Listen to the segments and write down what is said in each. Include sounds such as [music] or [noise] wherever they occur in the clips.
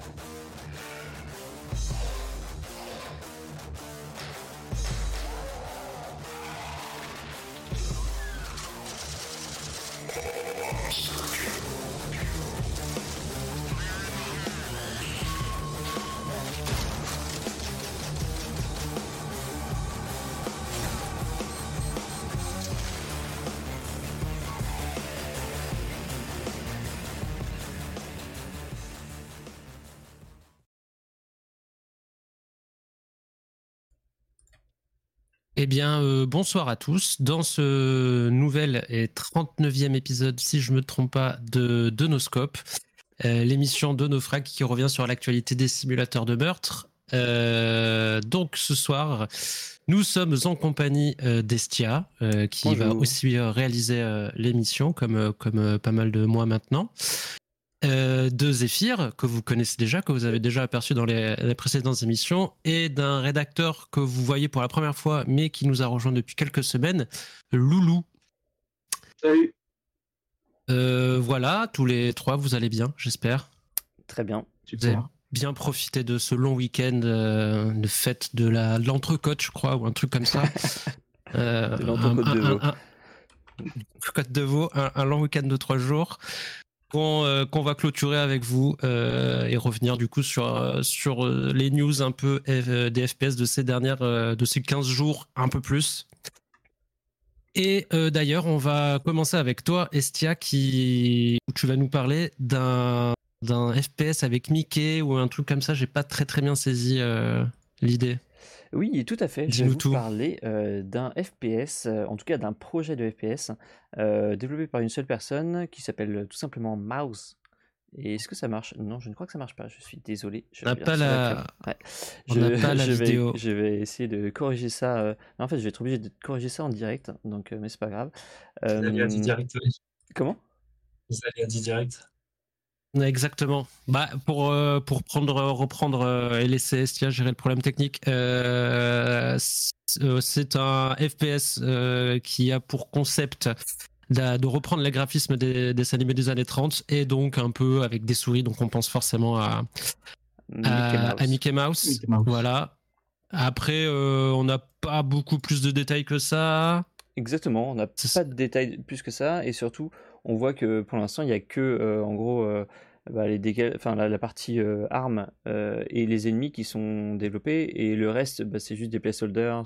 you Eh bien, euh, bonsoir à tous. Dans ce nouvel et 39e épisode, si je ne me trompe pas, de, de Noscope, euh, l'émission de Naufrag qui revient sur l'actualité des simulateurs de meurtre. Euh, donc, ce soir, nous sommes en compagnie d'Estia, qui va aussi réaliser l'émission, comme, comme pas mal de mois maintenant. Euh, de Zephyr, que vous connaissez déjà, que vous avez déjà aperçu dans les, précédentes émissions, et d'un rédacteur que vous voyez pour la première fois, mais qui nous a rejoint depuis quelques semaines, Loulou. Salut. Euh, voilà, tous les trois, vous allez bien, j'espère. Très bien. Vous avez bien profité de ce long week-end euh, de fête de la l'entrecôte, je crois, ou un truc comme ça. [laughs] de l'entrecôte de veau. de veau, un long week-end de trois jours. Euh, qu'on va clôturer avec vous euh, et revenir du coup sur, euh, sur les news un peu des FPS de ces dernières, de ces 15 jours, un peu plus. Et d'ailleurs, on va commencer avec toi, Estia, qui, où tu vas nous parler d'un, FPS avec Mickey ou un truc comme ça. J'ai pas très très bien saisi l'idée. Oui, tout à fait. Je vais vous parler d'un FPS, en tout cas d'un projet de FPS développé par une seule personne qui s'appelle tout simplement Mouse. Et est-ce que ça marche? Non, je ne crois que ça marche pas. Je suis désolé. Je on n'a pas la, je, pas la vidéo. Vais, je vais essayer de corriger ça. En fait, je vais être obligé de corriger ça en direct, donc mais c'est pas grave. Euh... direct. Comment? Vous allez à direct. Exactement. Bah, pour, euh, pour prendre, reprendre euh, et laisser Estia gérer le problème technique, euh, c'est un FPS qui a pour concept de, reprendre les graphismes des, des, animés des années 30 et donc un peu avec des souris, donc on pense forcément à, Mickey, Mouse. Voilà. Après, on n'a pas beaucoup plus de détails que ça. Exactement, on n'a pas de détails plus que ça et surtout on voit que pour l'instant, il n'y a que, euh, en gros, euh, bah, les enfin, la, partie euh, armes et les ennemis qui sont développés, et le reste, bah, c'est juste des placeholders,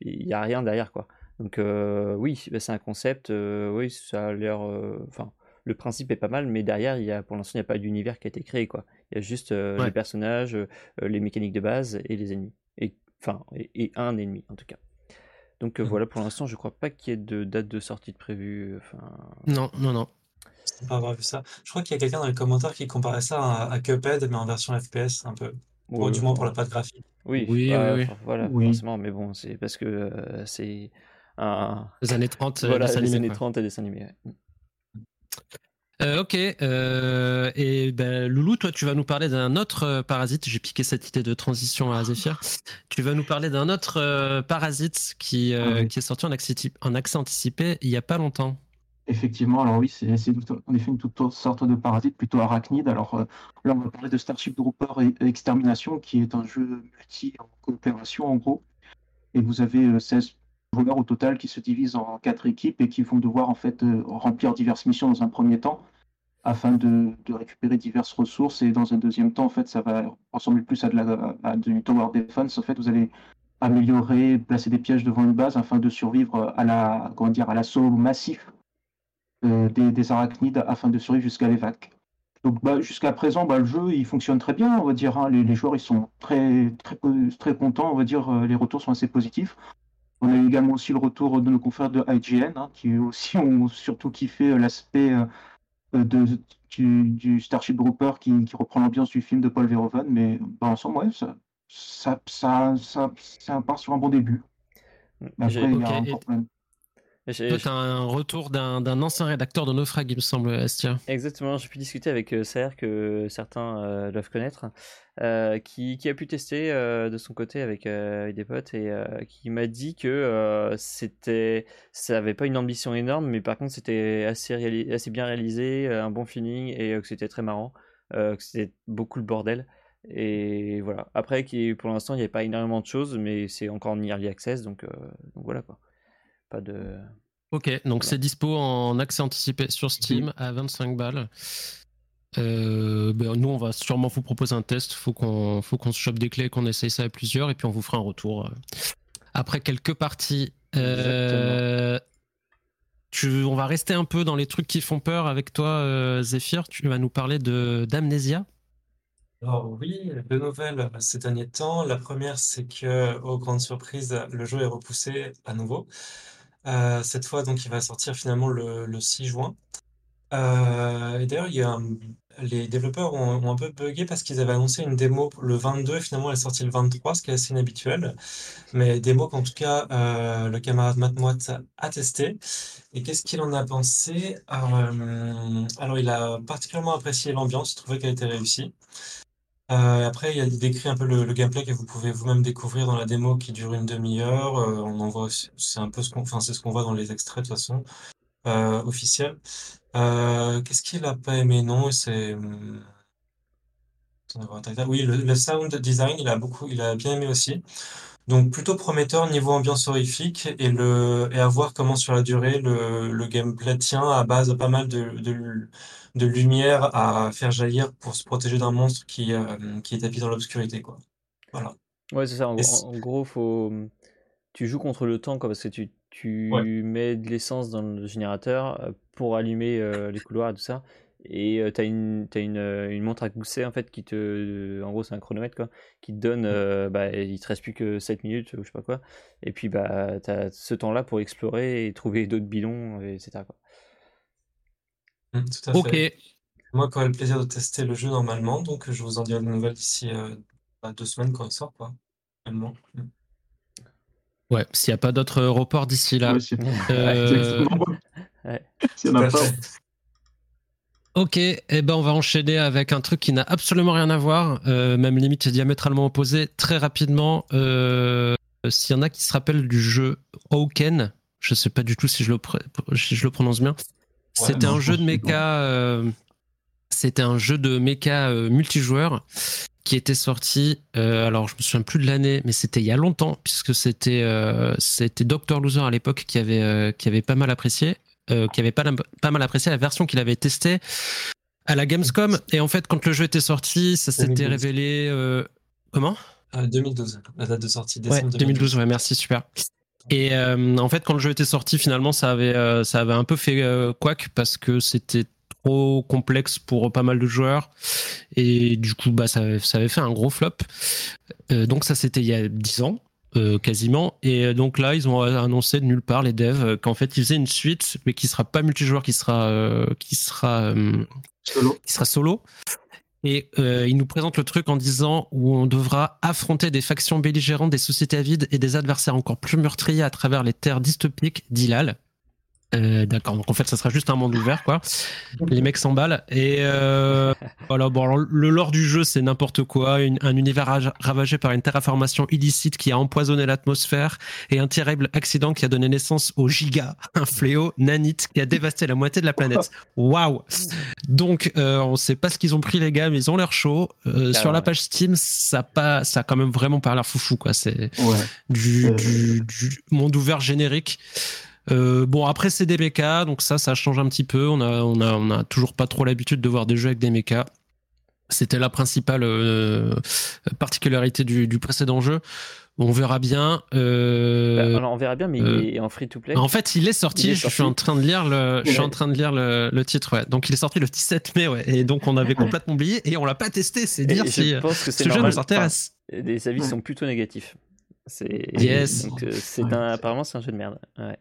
il n'y a rien derrière, quoi. Donc oui, bah, c'est un concept, oui, ça a l'air, enfin, le principe est pas mal, mais derrière, il y a, pour l'instant, il n'y a pas d'univers qui a été créé, quoi. Il y a juste les personnages, les mécaniques de base et les ennemis, et enfin, et un ennemi en tout cas. Donc euh, mmh. voilà, pour l'instant, je crois pas qu'il y ait de date de sortie de prévue. Enfin... Non, non, non. Je pas avoir vu ça. Je crois qu'il y a quelqu'un dans les commentaires qui comparait ça à, Cuphead, mais en version FPS, un peu. Ou du moins pour la patte graphique. Oui, oui, bah, oui, Voilà, forcément, mais bon, c'est parce que euh, c'est un. Les années 30, voilà, les années 30 et dessins animés. Euh, ok. Euh, et ben, Loulou, toi, tu vas nous parler d'un autre euh, parasite. J'ai piqué cette idée de transition à Zephyr. Tu vas nous parler d'un autre parasite qui, ah qui est sorti en accès, en accès anticipé il n'y a pas longtemps. Effectivement, alors oui, c'est en effet une toute sorte de parasite plutôt arachnide. Alors là, on va parler de Starship Trooper et Extermination, qui est un jeu multi en coopération en gros. Et vous avez 16 joueurs au total qui se divisent en quatre équipes et qui vont devoir en fait remplir diverses missions dans un premier temps afin de, récupérer diverses ressources. Et dans un deuxième temps, en fait, ça va ressembler plus à, de la, du tower defense. En fait, vous allez améliorer, placer des pièges devant une base afin de survivre à la, comment dire, à l'assaut massif euh, des, arachnides afin de survivre jusqu'à l'évac. Donc bah, jusqu'à présent, bah, le jeu il fonctionne très bien, on va dire. Hein. Les, joueurs ils sont très, très, très contents, on va dire. Euh, les retours sont assez positifs. On a eu également aussi le retour de nos confrères de IGN, hein, qui aussi ont surtout kiffé euh, l'aspect euh, de, du, Starship Trooper qui, reprend l'ambiance du film de Paul Verhoeven, mais dans l'ensemble, ouais, ça, ça, ça, ça, ça part sur un bon début. Après, toi, un retour d'un ancien rédacteur de Naufrag, il me semble, Astia. Exactement, j'ai pu discuter avec euh, Serre, que certains euh, doivent connaître, euh, qui, qui, a pu tester de son côté avec, des potes et qui m'a dit que c'était, ça n'avait pas une ambition énorme, mais par contre c'était assez, assez bien réalisé, un bon feeling et que c'était très marrant. que c'était beaucoup le bordel. Et voilà. Après, qui, pour l'instant, il n'y a pas énormément de choses, mais c'est encore en early access, donc, donc voilà quoi. Pas de. Ok, donc c'est dispo en accès anticipé sur Steam à 25 balles. Euh, ben, nous, on va sûrement vous proposer un test. Faut qu'on, faut qu'on se chope des clés, qu'on essaye ça à plusieurs, et puis on vous fera un retour euh, après quelques parties. Euh, tu, on va rester un peu dans les trucs qui font peur avec toi, Zephyr. Tu vas nous parler de d'amnésia. Alors oui, deux nouvelles ces derniers temps. La première, c'est que, aux grandes surprises, le jeu est repoussé à nouveau. Cette fois, donc, il va sortir finalement le, le 6 juin. Euh, et d'ailleurs, les développeurs ont, un peu bugué parce qu'ils avaient annoncé une démo le 22 et finalement elle est sortie le 23, ce qui est assez inhabituel. Mais démo qu'en tout cas euh, le camarade Matt a testé. Et qu'est-ce qu'il en a pensé? Euh, alors, il a particulièrement apprécié l'ambiance, il trouvait qu'elle était réussie. Après, il décrit un peu le, gameplay que vous pouvez vous-même découvrir dans la démo qui dure une demi-heure. on en voit, c'est un peu ce qu'on, enfin, c'est ce qu'on voit dans les extraits de façon officiels. Euh, qu'est-ce qu'il a pas aimé? Non, c'est. Hmm, oui, le, sound design, il a beaucoup, il a bien aimé aussi. Donc plutôt prometteur niveau ambiance horrifique et le et à voir comment sur la durée le, le gameplay tient à base de pas mal de, lumière à faire jaillir pour se protéger d'un monstre qui, euh, qui est tapis dans l'obscurité, quoi. Voilà. Ouais, c'est ça. En, gros, faut... tu joues contre le temps, quoi, parce que tu, tu mets de l'essence dans le générateur euh, pour allumer euh, les couloirs et tout ça. Et euh, tu as, une, as une, une, montre à gousset en fait qui te. En gros, c'est un chronomètre quoi. Qui te donne. bah, il te reste plus que 7 minutes ou je sais pas quoi. Et puis, bah, tu as ce temps-là pour explorer et trouver d'autres bidons, etc. Quoi. Mmh, tout à ok. Fait. Moi, j'aurai le plaisir de tester le jeu normalement, donc je vous en dirai des nouvelles d'ici bah, deux semaines quand il sort, quoi. Mmh. Ouais, s'il n'y a pas d'autres reports d'ici là. Euh, [laughs] ok, et eh ben on va enchaîner avec un truc qui n'a absolument rien à voir, euh, même limite diamétralement opposé. Très rapidement, euh, s'il y en a qui se rappellent du jeu Oaken, je sais pas du tout si je le, je le prononce bien. C'était un jeu de mecha. C'était un jeu de mecha multijoueur qui était sorti, euh, alors je me souviens plus de l'année, mais c'était il y a longtemps, puisque c'était euh, c'était Dr. Loser à l'époque qui avait, euh, qui avait pas mal apprécié, qui avait pas, pas mal apprécié la version qu'il avait testée à la Gamescom. Et en fait, quand le jeu était sorti, ça s'était révélé. comment? 2012, la date de sortie décembre ouais, 2012. ouais, merci, super. Et en fait, quand le jeu était sorti, finalement, ça avait, ça avait un peu fait quack parce que c'était trop complexe pour pas mal de joueurs. Et du coup, bah, ça, ça avait fait un gros flop. Euh, donc ça, c'était il y a 10 ans. Euh, quasiment et donc là ils ont annoncé de nulle part les devs qu'en fait ils faisaient une suite mais qui sera pas multijoueur qui sera euh, qui sera solo. qui sera solo et ils nous présentent le truc en disant où on devra affronter des factions belligérantes, des sociétés avides et des adversaires encore plus meurtriers à travers les terres dystopiques d'Ilal. Euh, d'accord, donc en fait, ça sera juste un monde ouvert, quoi. Les mecs s'emballent. Et euh, [laughs] voilà, bon, le lore du jeu, c'est n'importe quoi. un univers ravagé par une terraformation illicite qui a empoisonné l'atmosphère et un terrible accident qui a donné naissance au Giga, un fléau nanite qui a dévasté la moitié de la planète. Waouh! Donc, euh, on sait pas ce qu'ils ont pris, les gars, mais ils ont l'air chaud. Euh, sur la page Steam, ça, pas, ça a quand même vraiment pas l'air foufou, quoi. C'est du, du, du monde ouvert générique. Euh, bon, après, c'est des mechas, donc ça, ça change un petit peu. On a, on a, on a toujours pas trop l'habitude de voir des jeux avec des mechas. C'était la principale euh, particularité du, du, précédent jeu. On verra bien. Euh, bah, on verra bien, mais il est en free to play. En fait, il est sorti. je suis en train de lire le, je suis en train de lire le, le, titre. Ouais. Donc, il est sorti le 17 mai. Ouais. Et donc, on avait [laughs] complètement oublié et on l'a pas testé. C'est dire si ce jeu nous intéresse. les avis sont plutôt négatifs. C'est. Yes. c'est un, apparemment, c'est un jeu de merde. Ouais.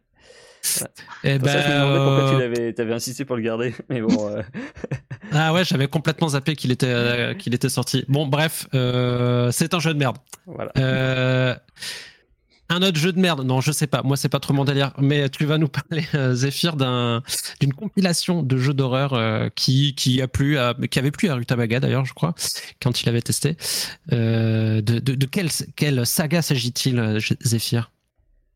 Et ben, ça, je me demandais pourquoi tu euh, avais, insisté pour le garder. [laughs] Mais bon. Euh. [laughs] ah ouais, j'avais complètement zappé qu'il était, euh, qu'il était sorti. Bon, bref, c'est un jeu de merde. Voilà. un autre jeu de merde, non, je sais pas. Moi, c'est pas trop mon délire. Mais tu vas nous parler, Zephyr, d'une compilation de jeux d'horreur qui, qui a plu, à, qui avait plu à Rutabaga d'ailleurs, je crois, quand il avait testé. de, de, de quelle, quelle saga s'agit-il, Zephyr?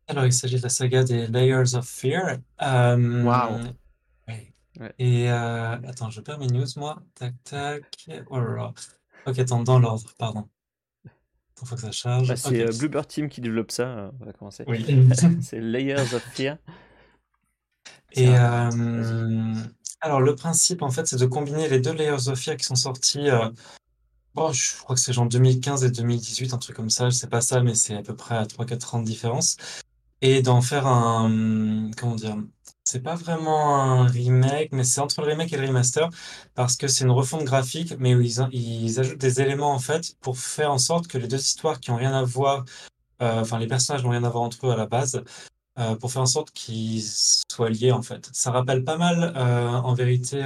Alors, il s'agit de la saga des Layers of Fear. Euh, wow. Et euh, attends, je perds mes news, moi. Tac, tac. Oh là là. Ok, attends, dans l'ordre, pardon. Il faut que ça charge. Bah, c'est okay. Bluebird Team qui développe ça. On va commencer. Oui. [laughs] c'est [laughs] Layers of Fear. Et euh, alors, le principe, en fait, c'est de combiner les deux Layers of Fear qui sont sortis. Euh, bon, je crois que c'est genre 2015 et 2018, un truc comme ça. Je sais pas ça, mais c'est à peu près à 3-4 ans de différence. Et d'en faire un. Comment dire c'est pas vraiment un remake, mais c'est entre le remake et le remaster, parce que c'est une refonte graphique, mais où ils, ils ajoutent des éléments en fait pour faire en sorte que les deux histoires qui ont rien à voir, euh, enfin les personnages n'ont rien à voir entre eux à la base, euh, pour faire en sorte qu'ils soient liés en fait. Ça rappelle pas mal euh, en vérité,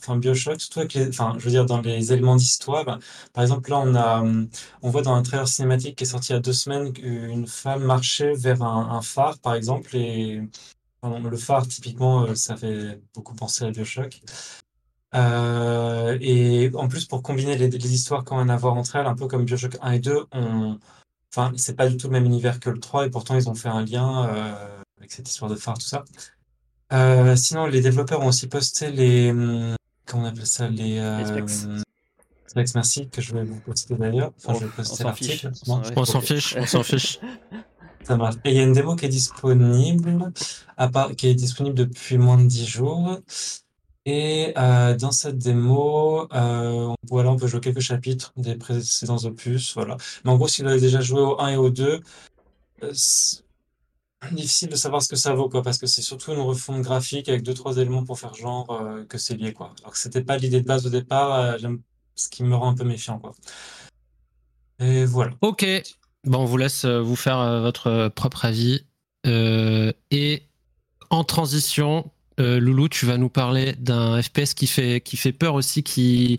enfin Bioshock, surtout avec les, enfin je veux dire dans les éléments d'histoire. Par exemple là on a, on voit dans un trailer cinématique qui est sorti il y a deux semaines une femme marchait vers un, phare par exemple et le phare, typiquement, euh, ça fait beaucoup penser à Bioshock. Euh, et en plus, pour combiner les, histoires ont rien à voir entre elles, un peu comme Bioshock 1 et 2, on... enfin, c'est pas du tout le même univers que le 3, et pourtant ils ont fait un lien euh, avec cette histoire de phare, tout ça. sinon, les développeurs ont aussi posté les. Hum, comment on appelle ça Les. specs. merci, que je vais vous poster d'ailleurs. Enfin, je vais poster l'article. On s'en fiche, on s'en fiche. [laughs] Ça marche. Et il y a une démo qui est disponible, à part, qui est disponible depuis moins de 10 jours. Et euh, dans cette démo, euh, voilà, on peut jouer quelques chapitres des précédents opus. Voilà. Mais en gros, si vous avez déjà joué au 1 et au 2, euh, difficile de savoir ce que ça vaut, quoi, parce que c'est surtout une refonte graphique avec deux, trois éléments pour faire genre que c'est lié. Quoi. Alors que c'était pas l'idée de base au départ, ce qui me rend un peu méfiant. Quoi. Et voilà. Ok, Bon, on vous laisse vous faire votre propre avis. et en transition, Loulou, tu vas nous parler d'un FPS qui fait, qui fait peur aussi, qui,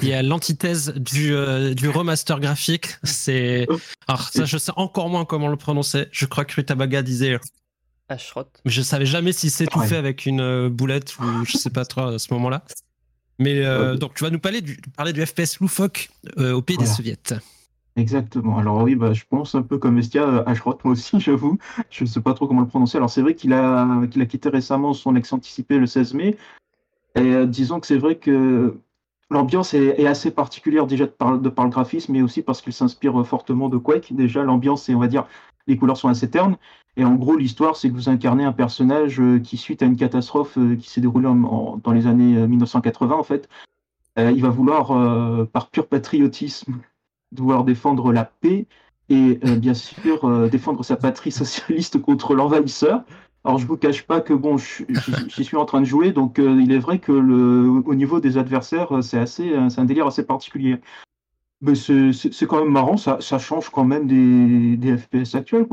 qui est à l'antithèse du, du remaster graphique. C'est. Alors, ça, je sais encore moins comment le prononcer. Je crois que Ritabaga disait. Ashrot. Mais je savais jamais si c'est tout fait avec une boulette ou je sais pas trop à ce moment-là. Mais donc, tu vas nous parler du, parler du FPS loufoque au pays des soviets. Exactement. Alors oui, bah, je pense un peu comme Estia, euh, Ashrot, moi aussi, [laughs] j'avoue. Je ne sais pas trop comment le prononcer. Alors c'est vrai qu'il a, qu'il a quitté récemment son ex anticipé le 16 mai. Et euh, disons que c'est vrai que l'ambiance est, assez particulière déjà de par, le graphisme, mais aussi parce qu'il s'inspire fortement de Quake. Déjà, l'ambiance et on va dire les couleurs sont assez ternes. Et en gros, l'histoire, c'est que vous incarnez un personnage euh, qui, suite à une catastrophe qui s'est déroulée dans les années 1980, en fait, il va vouloir, par pur patriotisme, devoir défendre la paix et euh, bien sûr euh, défendre sa patrie [laughs] socialiste contre l'envahisseur. Alors je vous cache pas que bon, j'y suis en train de jouer, donc euh, il est vrai que le, au niveau des adversaires, c'est assez, c'est un délire assez particulier. Mais c'est quand même marrant, ça, ça, change quand même des, des FPS actuels.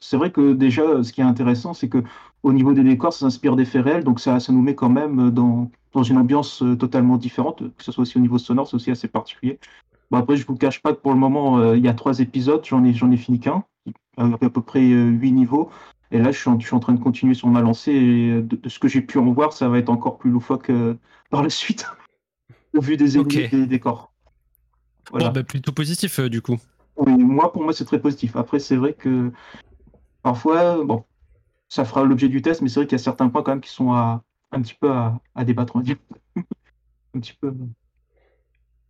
C'est vrai que déjà, ce qui est intéressant, c'est que au niveau des décors, ça s'inspire des faits réels, donc ça, ça nous met quand même dans, dans une ambiance totalement différente, que ce soit aussi au niveau sonore, c'est aussi assez particulier après, je vous cache pas que pour le moment, euh, il y a trois épisodes, j'en ai, j'en ai fini qu'un, avec à peu près euh, huit niveaux. Et là, je suis, en, je suis, en, train de continuer sur ma lancée. Et euh, de, ce que j'ai pu en voir, ça va être encore plus loufoque [laughs] par la suite, au vu des ennemis et des décors. Voilà. Bah, plutôt positif, du coup. Oui, moi, pour moi, c'est très positif. Après, c'est vrai que parfois, bon, ça fera l'objet du test, mais c'est vrai qu'il y a certains points quand même qui sont à, un petit peu à, à débattre, on va dire. [laughs] un petit peu.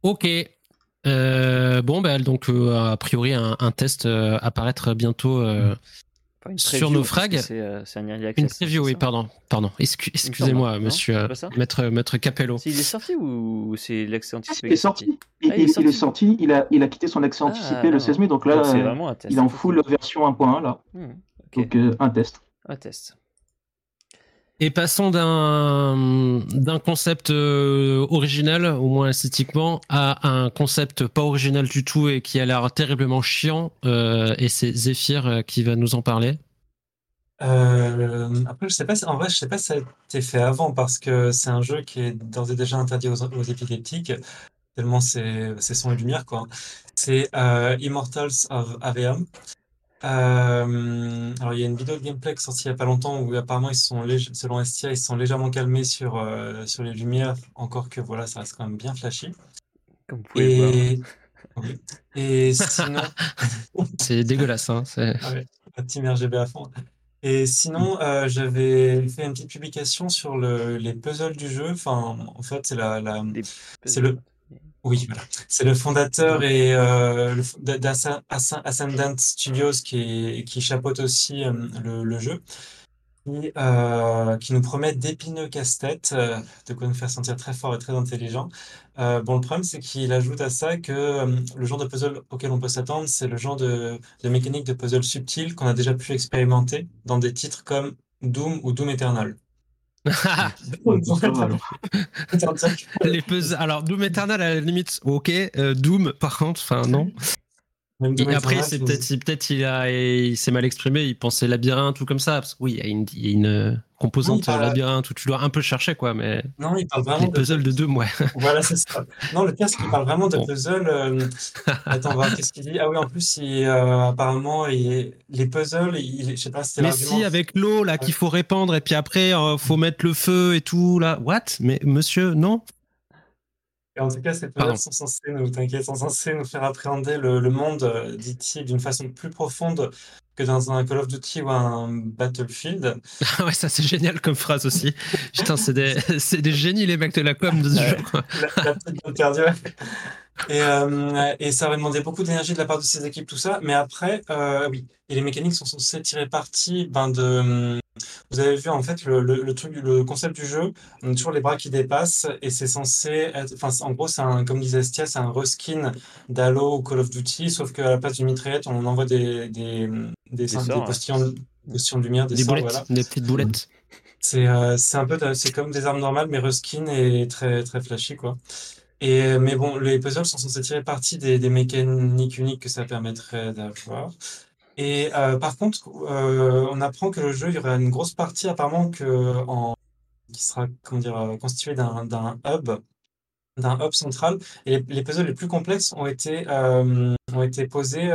Ok, euh, bon, bah, donc euh, a priori un, test euh, apparaître bientôt sur nos frags. C'est un early access. Une preview, oui, pardon, pardon. Excusez-moi, monsieur maître, maître Capello. il est sorti ou c'est l'accès anticipé Il est sorti. Il, ah, il, est sorti. Il a, il a quitté son accès anticipé le 16 mai, donc là, il est en full version 1.1 là. Hmm, donc un test. Un test. Et passons d'un concept euh, original, au moins esthétiquement, à un concept pas original du tout et qui a l'air terriblement chiant. Euh, et c'est Zephyr euh, qui va nous en parler. après, je sais pas, en vrai, je sais pas si ça a été fait avant parce que c'est un jeu qui est d'ores et déjà interdit aux, aux épileptiques, tellement c'est son et lumière, quoi. C'est Immortals of Aveum. Euh, alors, il y a une vidéo de gameplay sortie il n'y a pas longtemps où apparemment, ils sont selon Estia, ils sont légèrement calmés sur, euh, sur les lumières, encore que voilà, ça reste quand même bien flashy. Comme vous pouvez Et, voir. [laughs] Et sinon, [laughs] C'est dégueulasse. Hein, c'est... Ah ouais, petit RGB à fond. Et sinon, euh, j'avais fait une petite publication sur le, les puzzles du jeu. Enfin, en fait, c'est la, la c'est le, oui, voilà. C'est le fondateur et euh, d'Ascendant Studios qui, qui chapeaute aussi euh, le, le, jeu. Euh, qui nous promet d'épineux casse-tête, euh, de quoi nous faire sentir très fort et très intelligent. Bon, le problème, c'est qu'il ajoute à ça que le genre de puzzle auquel on peut s'attendre, c'est le genre de, de mécanique de puzzle subtil qu'on a déjà pu expérimenter dans des titres comme Doom ou Doom Eternal. [laughs] [laughs] Les puzzles. Alors, Doom Eternal, à la limite, ok. Doom, par contre, enfin, non. Et après, c'est peut-être, peut-être il a, il s'est mal exprimé, il pensait labyrinthe ou comme ça. Parce que oui, il y a une, il y a une composante labyrinthe où tu dois un peu chercher, quoi. Mais non, il parle vraiment de puzzle de deux, ouais. [laughs] Voilà, c'est ça. Non, le pire, c'est qu'il parle vraiment de puzzle. Euh... [laughs] Attends, voir qu'est-ce qu'il dit. Ah oui, en plus, il, euh, apparemment, il, les puzzles, il, je sais pas, c'était Mais si, avec l'eau là qu'il faut répandre et puis après, euh, faut mettre le feu et tout là. What? Mais monsieur, non? Et en tout cas, ces puzzles sont censés nous, t'inquiète, sont censés nous faire appréhender le, le monde euh, d'E.T. d'une façon plus profonde que dans un Call of Duty ou un Battlefield. Ah [laughs] ouais, ça c'est génial comme phrase aussi. Putain, c'est des, [laughs] c'est des génies les mecs de la com de ce jeu. La, la petite perdue. Et, euh, et, ça va demander beaucoup d'énergie de la part de ces équipes, tout ça. Mais après, euh, oui, et les mécaniques sont censées tirer parti ben, de. Vous avez vu en fait le, le, truc, le concept du jeu, on a toujours les bras qui dépassent et c'est censé être. Enfin, en gros, c'est un, comme disait Stia, c'est un reskin d'Halo ou Call of Duty, sauf qu'à la place du mitraillette, on envoie des, des, des, des, des postillons, de lumière, des, des boulettes, des petites boulettes. C'est euh, un peu, c'est comme des armes normales, mais reskin et très, très flashy, quoi. Et, mais bon, les puzzles sont censés tirer parti des, des mécaniques uniques que ça permettrait d'avoir. Et euh, par contre, euh, on apprend que le jeu, il y aura une grosse partie apparemment que, en, qui sera comment dire, euh, constituée d'un hub, d'un hub central. Et les, puzzles les plus complexes ont été, euh, ont été posés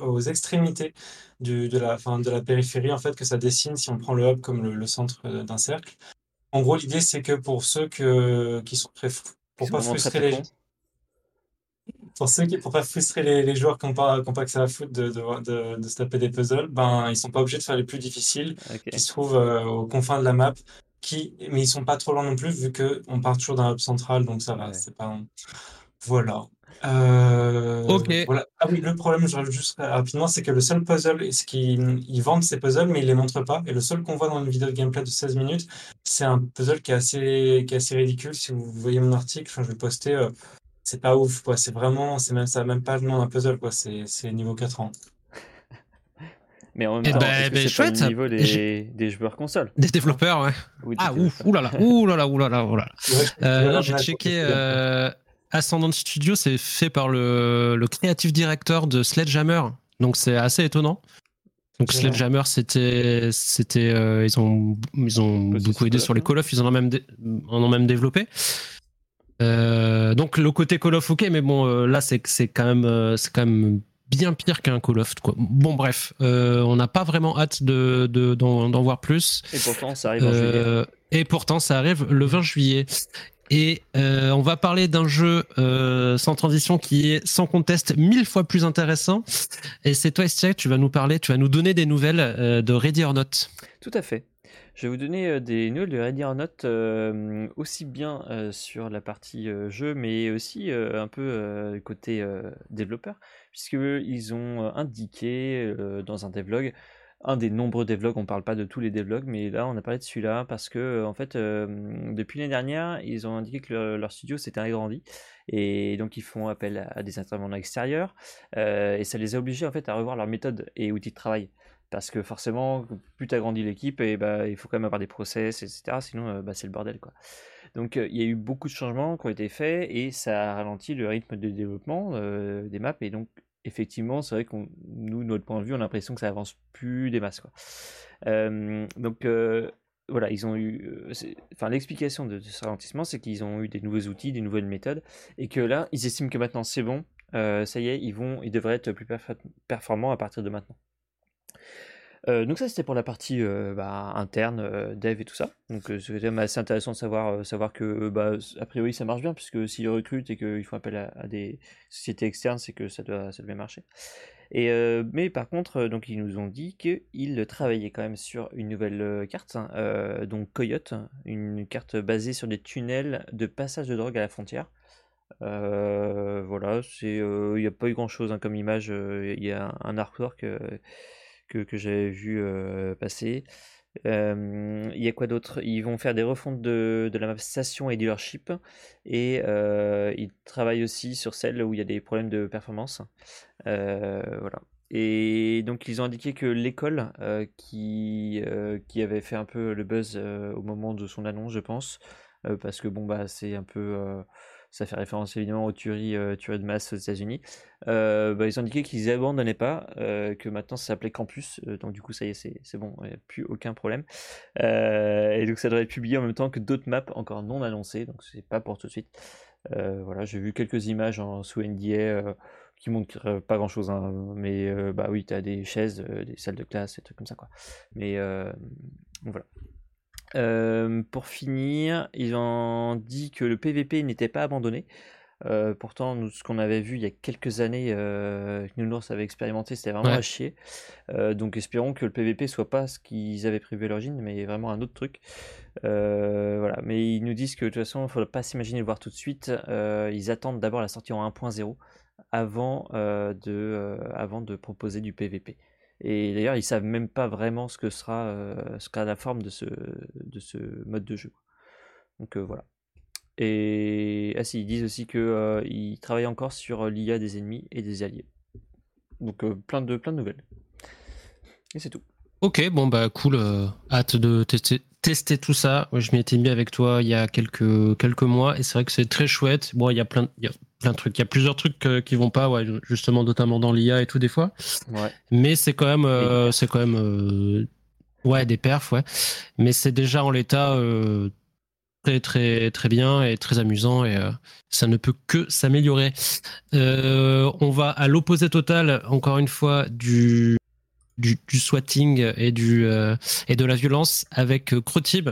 aux extrémités du, de, la, fin, de la périphérie, en fait, que ça dessine si on prend le hub comme le, le centre d'un cercle. En gros, l'idée, c'est que pour ceux que, qui sont très pour pas frustrer les pour ceux qui pour pas frustrer les, les joueurs qui n'ont pas, pas que ça à foutre de, de, de, se taper des puzzles, ben ils sont pas obligés de faire les plus difficiles qui se trouvent euh, aux confins de la map, qui mais ils sont pas trop loin non plus vu que on part toujours d'un hub central donc ça va, c'est pas voilà. Euh, ok. Voilà. Ah oui, le problème, je rajoute juste rapidement, c'est que le seul puzzle, c'est qu'ils vendent ces puzzles, mais ils les montrent pas. Et le seul qu'on voit dans une vidéo de gameplay de 16 minutes, c'est un puzzle qui est assez, qui est assez ridicule. Si vous voyez mon article, je vais poster. Euh, c'est pas ouf, quoi. C'est vraiment, c'est même, ça même pas le nom d'un puzzle, quoi. C'est, c'est niveau 4 ans. [laughs] Mais en même eh temps, ben, ben, c'est pas le niveau des, des, joueurs consoles Des développeurs, ouais. ah, ouf, [laughs] oulala, oulala, oulala, oulala. Euh, j'ai checké, euh, Ascendant Studio, c'est fait par le, le creative director de Sledgehammer, donc c'est assez étonnant. Donc Sledgehammer, c'était, c'était, euh, ils ont, ils ont beaucoup aidé sur les Call of, ils en ont même, en ont même développé. Euh, donc le côté Call of, ok, mais bon, euh, là c'est, c'est quand même, c'est quand même bien pire qu'un Call of. Quoi. Bon, bref, on n'a pas vraiment hâte de, de, d'en, voir plus. Et pourtant, ça arrive en juillet. Et pourtant, ça arrive le 20 juillet. Et euh, on va parler d'un jeu euh, sans transition qui est sans conteste mille fois plus intéressant. Et c'est toi, Estia, tu vas nous parler, tu vas nous donner des nouvelles euh, de Ready or Not. Tout à fait. Je vais vous donner des nouvelles de Ready or Not aussi bien sur la partie jeu, mais aussi un peu côté développeur, puisqu'ils ont indiqué dans un devlog un des nombreux devlogs, on parle pas de tous les devlogs, mais là on a parlé de celui-là parce que en fait depuis l'année dernière ils ont indiqué que leur studio s'était agrandi et donc ils font appel à, des intervenants extérieurs et ça les a obligés en fait à revoir leur méthode et outils de travail parce que forcément plus tu agrandis l'équipe et bah, il faut quand même avoir des process etc sinon bah, c'est le bordel quoi. Donc il y a eu beaucoup de changements qui ont été faits et ça a ralenti le rythme de développement des maps et donc effectivement, c'est vrai qu'on, nous, notre point de vue, on a l'impression que ça avance plus des masses. Quoi. Euh, donc euh, voilà, ils ont eu. Euh, enfin, l'explication de, ce ralentissement, c'est qu'ils ont eu des nouveaux outils, des nouvelles méthodes, et que là, ils estiment que maintenant c'est bon. ça y est, ils vont, ils devraient être plus performants à partir de maintenant. Donc ça c'était pour la partie bah, interne, dev et tout ça. Donc c'était assez intéressant de savoir, savoir que bah, a priori ça marche bien puisque s'ils recrutent et qu'ils font appel à, des sociétés externes, c'est que ça doit, ça doit marcher. Et, mais par contre, donc ils nous ont dit qu'ils travaillaient quand même sur une nouvelle carte, hein, donc Coyote, une carte basée sur des tunnels de passage de drogue à la frontière. voilà, c'est, il n'y a pas eu grand chose hein, comme image. Il y a un artwork que, j'avais vu passer. Il y a quoi d'autre? Ils vont faire des refontes de, de la map station et dealership. Et ils travaillent aussi sur celle où il y a des problèmes de performance. voilà. Et donc ils ont indiqué que l'école qui, qui avait fait un peu le buzz au moment de son annonce, je pense, parce que bon bah c'est un peu ça fait référence évidemment aux tueries, euh, de masse aux États-Unis. Euh, bah, ils ont indiqué qu'ils abandonnaient pas, euh, que maintenant ça s'appelait Campus, donc du coup ça y est, c'est bon, il n'y a plus aucun problème. et donc ça devrait être publié en même temps que d'autres maps encore non annoncées, donc c'est pas pour tout de suite. voilà, j'ai vu quelques images en sous NDA qui montrent pas grand chose, hein, mais bah oui, tu as des chaises, des salles de classe, des trucs comme ça quoi. Mais voilà. Euh, pour finir, ils ont dit que le PVP n'était pas abandonné. Euh, pourtant, nous, ce qu'on avait vu il y a quelques années, euh, que Nounours avait expérimenté, c'était vraiment à chier. Euh, donc espérons que le PVP soit pas ce qu'ils avaient prévu à l'origine, mais vraiment un autre truc. voilà. Mais ils nous disent que de toute façon, il ne faudra pas s'imaginer le voir tout de suite. ils attendent d'abord la sortie en 1.0 avant, de, avant de proposer du PVP. Et d'ailleurs, ils savent même pas vraiment ce que sera, euh, ce la forme de ce, de ce mode de jeu. Donc euh, voilà. Et ah si, ils disent aussi qu'ils euh, travaillent encore sur l'IA des ennemis et des alliés. Donc plein de plein de nouvelles. Et c'est tout. Ok, bon bah cool. hâte de tester, tester tout ça. je m'y étais mis avec toi il y a quelques quelques mois et c'est vrai que c'est très chouette. Bon, il y a plein, a plein de trucs. Il y a plusieurs trucs euh, qui vont pas, ouais, justement, notamment dans l'IA et tout des fois. Mais c'est quand même, euh, c'est quand même, euh, ouais, des perfs, ouais. Mais c'est déjà en l'état très très très bien et très amusant et ça ne peut que s'améliorer. on va à l'opposé total, encore une fois, du du, swatting et du et de la violence avec Crotib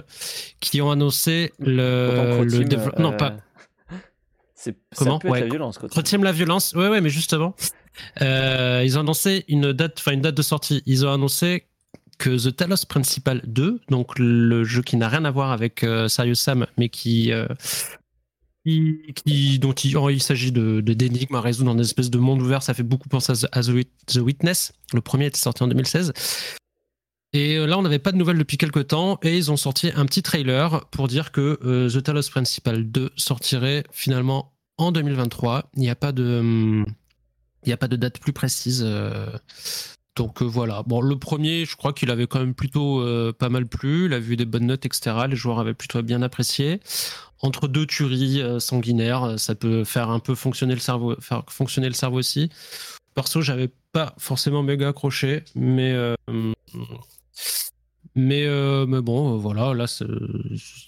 qui ont annoncé le, le développement non pas c'est comment ça peut être la violence. la violence. Ouais, ouais, mais justement, euh, ils ont annoncé une date, enfin une date de sortie. Ils ont annoncé que The Talos Principal 2, donc le jeu qui n'a rien à voir avec euh, Serious Sam, mais qui, euh, qui, dont il, oh, il s'agit de d'énigmes à résoudre dans une espèce de monde ouvert. Ça fait beaucoup penser à The, Witness. Le premier était sorti en 2016. Et là, on n'avait pas de nouvelles depuis quelques temps et ils ont sorti un petit trailer pour dire que The Talos Principal 2 sortirait finalement en 2023. Il n'y a pas de, il n'y a pas de date plus précise. Euh. donc euh, voilà. Bon, le premier, je crois qu'il avait quand même plutôt euh, pas mal plu. Il a vu des bonnes notes, etc. Les joueurs avaient plutôt bien apprécié. Entre deux tueries sanguinaires, ça peut faire un peu fonctionner le cerveau, faire fonctionner le cerveau aussi. Perso, j'avais pas forcément méga accroché, mais mais, euh, mais bon, euh, voilà, là,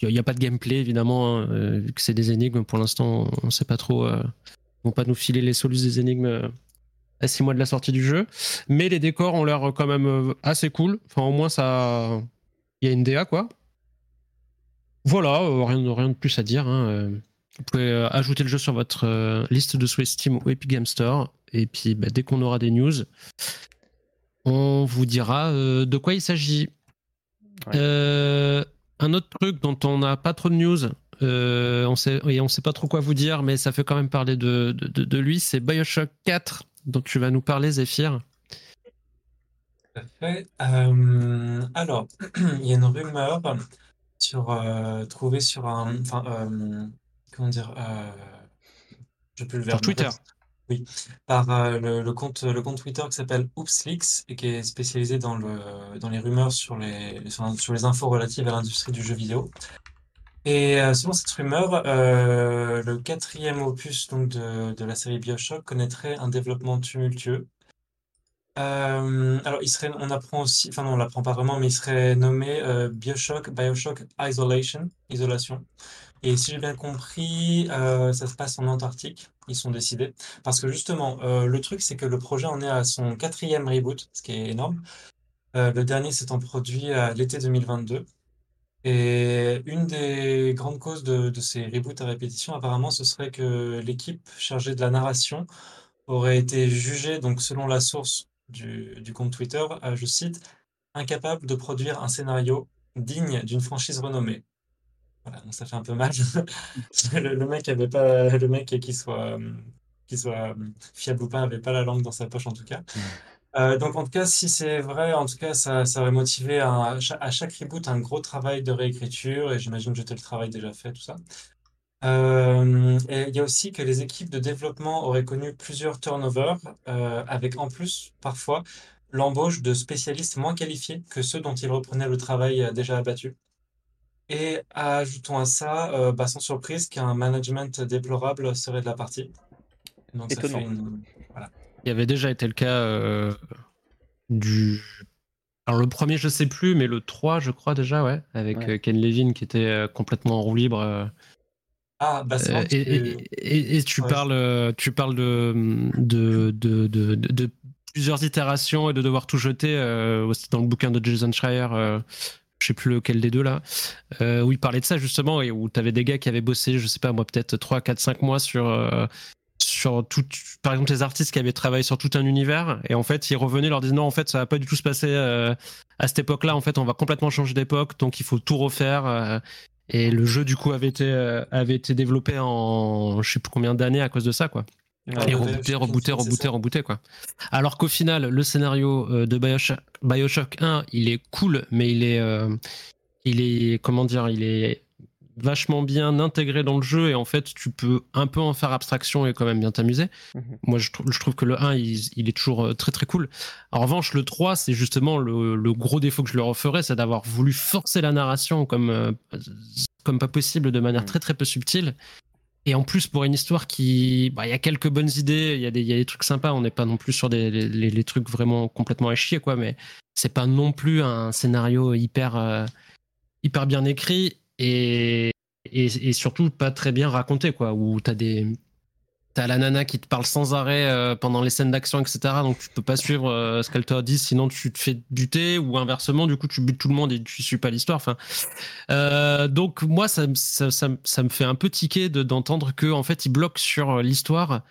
il n'y a, pas de gameplay, évidemment, hein, euh, vu que c'est des énigmes. Pour l'instant, on ne sait pas trop. ils vont pas nous filer les solutions des énigmes à six mois de la sortie du jeu. Mais les décors ont l'air quand même assez cool. Enfin, au moins, ça. Il y a une DA, quoi. Voilà, rien, rien de plus à dire. Hein, vous pouvez ajouter le jeu sur votre liste de souhaits Steam ou Epic Game Store. Et puis, bah, dès qu'on aura des news, on vous dira de quoi il s'agit. Euh, un autre truc dont on n'a pas trop de news, euh, on sait, on sait pas trop quoi vous dire, mais ça fait quand même parler de, de, lui, c'est Bioshock 4, dont tu vas nous parler, Zephyr. Fait. Euh, alors, [clears throat] il y a une rumeur sur, trouvée sur un. Enfin, comment dire Je peux le Sur Twitter. Oui, par euh, le, compte, Twitter qui s'appelle OopsLeaks et qui est spécialisé dans, le, dans les rumeurs sur les, infos relatives à l'industrie du jeu vidéo. Et euh, selon cette rumeur, euh, le quatrième opus de, la série Bioshock connaîtrait un développement tumultueux. alors, il on apprend aussi, enfin non, on l'apprend pas vraiment, mais il serait nommé Bioshock, Bioshock Isolation, isolation. Et si j'ai bien compris, ça se passe en Antarctique ils sont décidés. Parce que justement, euh, le truc, c'est que le projet en est à son quatrième reboot, ce qui est énorme. le dernier s'étant produit à l'été 2022. Et une des grandes causes de, ces reboots à répétition, apparemment, ce serait que l'équipe chargée de la narration aurait été jugée, donc selon la source du compte Twitter, je cite, incapable de produire un scénario digne d'une franchise renommée. Voilà, donc ça fait un peu mal. [laughs] le, mec avait pas, le mec qui soit, qui soit fiable ou pas, avait pas la langue dans sa poche en tout cas. Euh, donc en tout cas, si c'est vrai, en tout cas, ça, ça aurait motivé à, chaque reboot un gros travail de réécriture, et j'imagine que j'étais le travail déjà fait, tout ça. Euh, et il y a aussi que les équipes de développement auraient connu plusieurs turnovers, euh, avec en plus parfois l'embauche de spécialistes moins qualifiés que ceux dont ils reprenaient le travail déjà abattu. Et ajoutons à ça, bah, sans surprise, qu'un management déplorable serait de la partie. Donc ça fait une... voilà. Il y avait déjà été le cas euh, du. Alors le premier, je sais plus, mais le 3, je crois déjà, ouais, avec euh, Ken Levin qui était euh, complètement en roue libre. Ah, bah c'est et, et, tu, parles, tu parles de de, de, de, de, plusieurs itérations et de devoir tout jeter aussi dans le bouquin de Jason Schreier. Je sais plus lequel des deux là, où il parlait de ça justement et où tu avais des gars qui avaient bossé, je sais pas moi, peut-être 3, 4, 5 mois sur, sur tout, par exemple, les artistes qui avaient travaillé sur tout un univers, et en fait, ils revenaient, leur disaient non, en fait, ça va pas du tout se passer euh, à cette époque-là. En fait, on va complètement changer d'époque, donc il faut tout refaire. Euh, et le jeu, du coup, avait été, euh, développé en je sais plus combien d'années à cause de ça, quoi. Et rebooter, rebooter, rebooter, rebooter, quoi. Alors qu'au final, le scénario de Bioshock, Bioshock 1, il est cool, mais il est, il est, comment dire, il est vachement bien intégré dans le jeu et en fait tu peux un peu en faire abstraction et quand même bien t'amuser. Mhm. Moi je, je, trouve que le 1 il, est toujours euh, très très cool. En revanche le 3 c'est justement le, gros défaut que je leur referais c'est d'avoir voulu forcer la narration comme, euh, comme pas possible de manière mhm. très très peu subtile. Et en plus pour une histoire qui... Bah, il y a quelques bonnes idées, il y, a des, trucs sympas, on n'est pas non plus sur des, les, trucs vraiment complètement à chier quoi, mais c'est pas non plus un scénario hyper... Euh, hyper bien écrit et, et, surtout pas très bien raconté, quoi. Où t'as des. T'as la nana qui te parle sans arrêt euh, pendant les scènes d'action, etc. Donc tu peux pas suivre euh, ce qu'elle te dit, sinon tu te fais buter, ou inversement, du coup tu butes tout le monde et tu suis pas l'histoire. Enfin, euh, donc moi ça, ça, ça, me fait un peu tiquer d'entendre que en fait il bloque sur l'histoire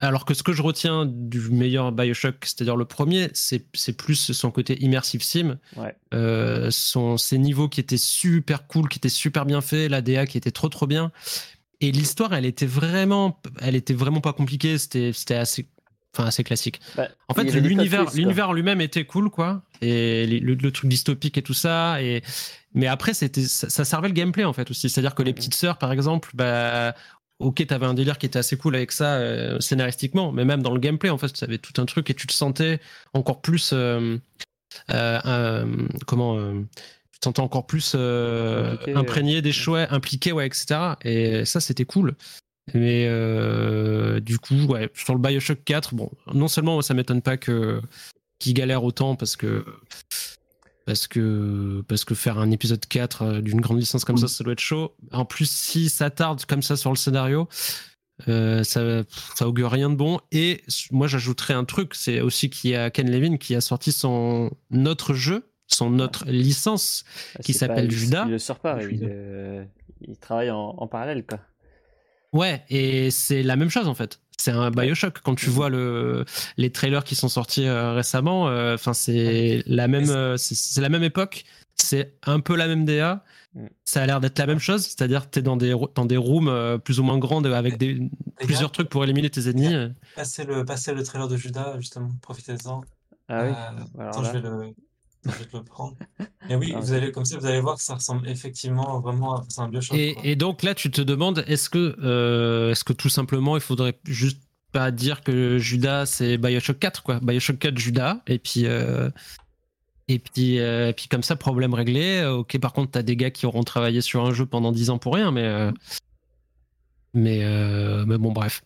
alors que ce que je retiens du meilleur Bioshock, c'est-à-dire le premier, c'est plus son côté immersive sim. Son, ses niveaux qui étaient super cool, qui étaient super bien faits, la DA qui était trop trop bien. Et l'histoire, elle était vraiment, elle était vraiment pas compliquée. C'était assez, enfin assez classique. Bah, en fait, l'univers, l'univers lui-même était cool, quoi. Et le, truc dystopique et tout ça. Et mais après, c'était, ça, servait le gameplay en fait aussi. C'est-à-dire que les petites sœurs, par exemple, bah, ok, t'avais un délire qui était assez cool avec ça euh, scénaristiquement, mais même dans le gameplay, en fait, tu avais tout un truc et tu te sentais encore plus. Euh, euh, comment. Tu te sentais encore plus imprégné des choix, impliqué, ouais, etc. Et ça, c'était cool. Mais du coup, ouais, sur le Bioshock 4, bon, non seulement ça m'étonne pas que qu'il galère autant parce que parce que, parce que faire un épisode 4 euh, d'une grande licence comme ça, ça doit être chaud. En plus, si ça tarde comme ça sur le scénario, euh, ça, ça augure rien de bon. Et moi, j'ajouterais un truc, c'est aussi qu'il y a Ken Levin qui a sorti son autre jeu, son autre licence, ah, qui s'appelle Judas. Il ne sort pas, il, il travaille en, en, parallèle, quoi. Ouais, et c'est la même chose en fait c'est un Bioshock. Quand tu vois le, les trailers qui sont sortis euh, récemment, euh, enfin c'est la même, euh, c'est la même époque, c'est un peu la même DA. Mm. Ça a l'air d'être la même chose, c'est-à-dire tu es dans des, dans des rooms plus ou moins grandes avec des, plusieurs trucs pour éliminer tes ennemis. Passez le, passez le trailer de Judas, justement, profitez-en. Ah oui. attends, je vais le, je vais te le prendre. [laughs] Et oui, vous allez, comme ça, vous allez voir que ça ressemble effectivement vraiment à un Bioshock. Et, et, donc là, tu te demandes, est-ce que, euh, est-ce que tout simplement, il faudrait juste pas dire que Judas c'est Bioshock 4, quoi. Bioshock 4, Judas, et puis. Euh, et puis, euh, et puis comme ça, problème réglé. Ok, par contre, t'as des gars qui auront travaillé sur un jeu pendant 10 ans pour rien, mais. mais, mais bon, bref.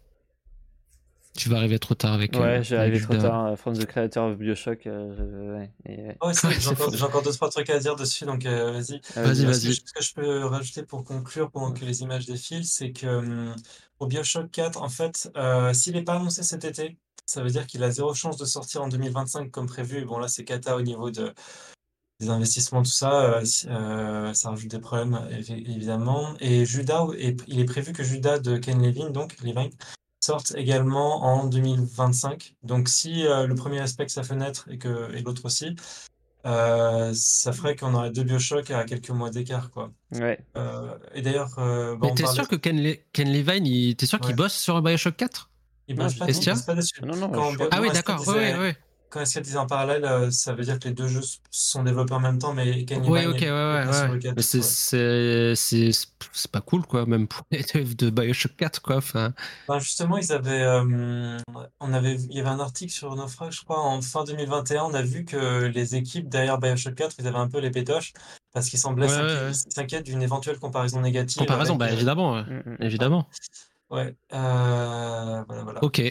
Tu vas arriver trop tard avec. Ouais, euh, j'ai arrivé trop tard. From the Creator of Bioshock. Euh, ouais, et... oh, [laughs] j'ai encore, deux, trois trucs à dire dessus, donc euh, vas-y. vas-y, vas-y. Ce que je peux rajouter pour conclure pendant que les images défilent, c'est que pour Bioshock 4, en fait, s'il n'est pas annoncé cet été, ça veut dire qu'il a zéro chance de sortir en 2025 comme prévu. Bon, là, c'est cata au niveau de, des investissements, tout ça. Euh, ça rajoute des problèmes, évidemment. Et Judas, il est prévu que Judas de Ken Levine, donc Levine, sorte également en 2025. Donc, si le premier aspect sa fenêtre et que et l'autre aussi, euh, ça ferait qu'on aurait deux Bioshock à quelques mois d'écart, quoi. Ouais. Euh, et d'ailleurs, euh, bah, t'es sûr que Ken, Levine, t'es sûr qu'il bosse sur Bioshock 4 Il bosse pas, pas dessus. Non, non, ah oui, d'accord. Ouais, ouais quand est-ce disait en parallèle, euh, ça veut dire que les deux jeux sont développés en même temps, mais Kenny Oui, ok, ouais, ouais, Mais c'est pas cool, quoi, même pour les devs de Bioshock 4, quoi. Enfin... Ben justement, ils avaient, euh, on avait, il y avait un article sur Naufrag, je crois, en fin 2021, on a vu que les équipes derrière Bioshock 4, ils avaient un peu les pétoches, parce qu'ils semblaient s'inquiéter d'une éventuelle comparaison négative. Comparaison, bah, évidemment, mm, mm, évidemment. Ouais, euh, voilà, voilà. Ok.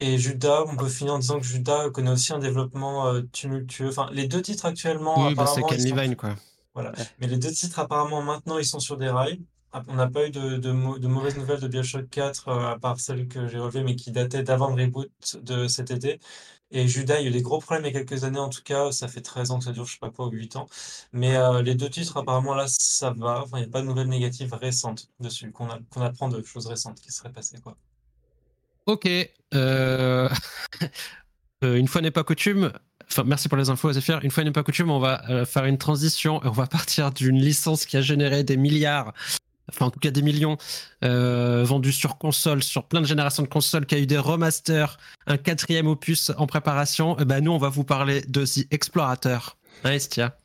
Et Judas, on peut finir en disant que Judas connaît aussi un développement euh, tumultueux. Enfin, les deux titres actuellement, oui, bah c'est Ken Levine, quoi. Voilà. Mais les deux titres, apparemment, maintenant, ils sont sur des rails. Ah, on n'a pas eu de, de, mauvaises nouvelles de Bioshock 4, euh, à part celle que j'ai relevée, mais qui datait d'avant le reboot de cet été. Et Judas, il y a eu des gros problèmes il y a quelques années, en tout cas. Ça fait 13 ans que ça dure, je sais pas quoi, ou 8 ans. Mais euh, les deux titres, apparemment, là, ça va. Enfin, il n'y a pas de nouvelles négatives récentes dessus, qu'on qu'on apprend de choses récentes qui seraient passées, quoi. Ok. Euh, [laughs] euh... une fois n'est pas coutume. Enfin, merci pour les infos, Zephyr. Une fois n'est pas coutume, on va euh, faire une transition et on va [laughs] partir d'une licence qui a généré des milliards, enfin en tout cas des millions, vendus sur console, sur plein de générations de consoles, qui a eu des remasters, un quatrième opus en préparation. Et ben nous, on va vous parler de The Explorator. Hein, Estia?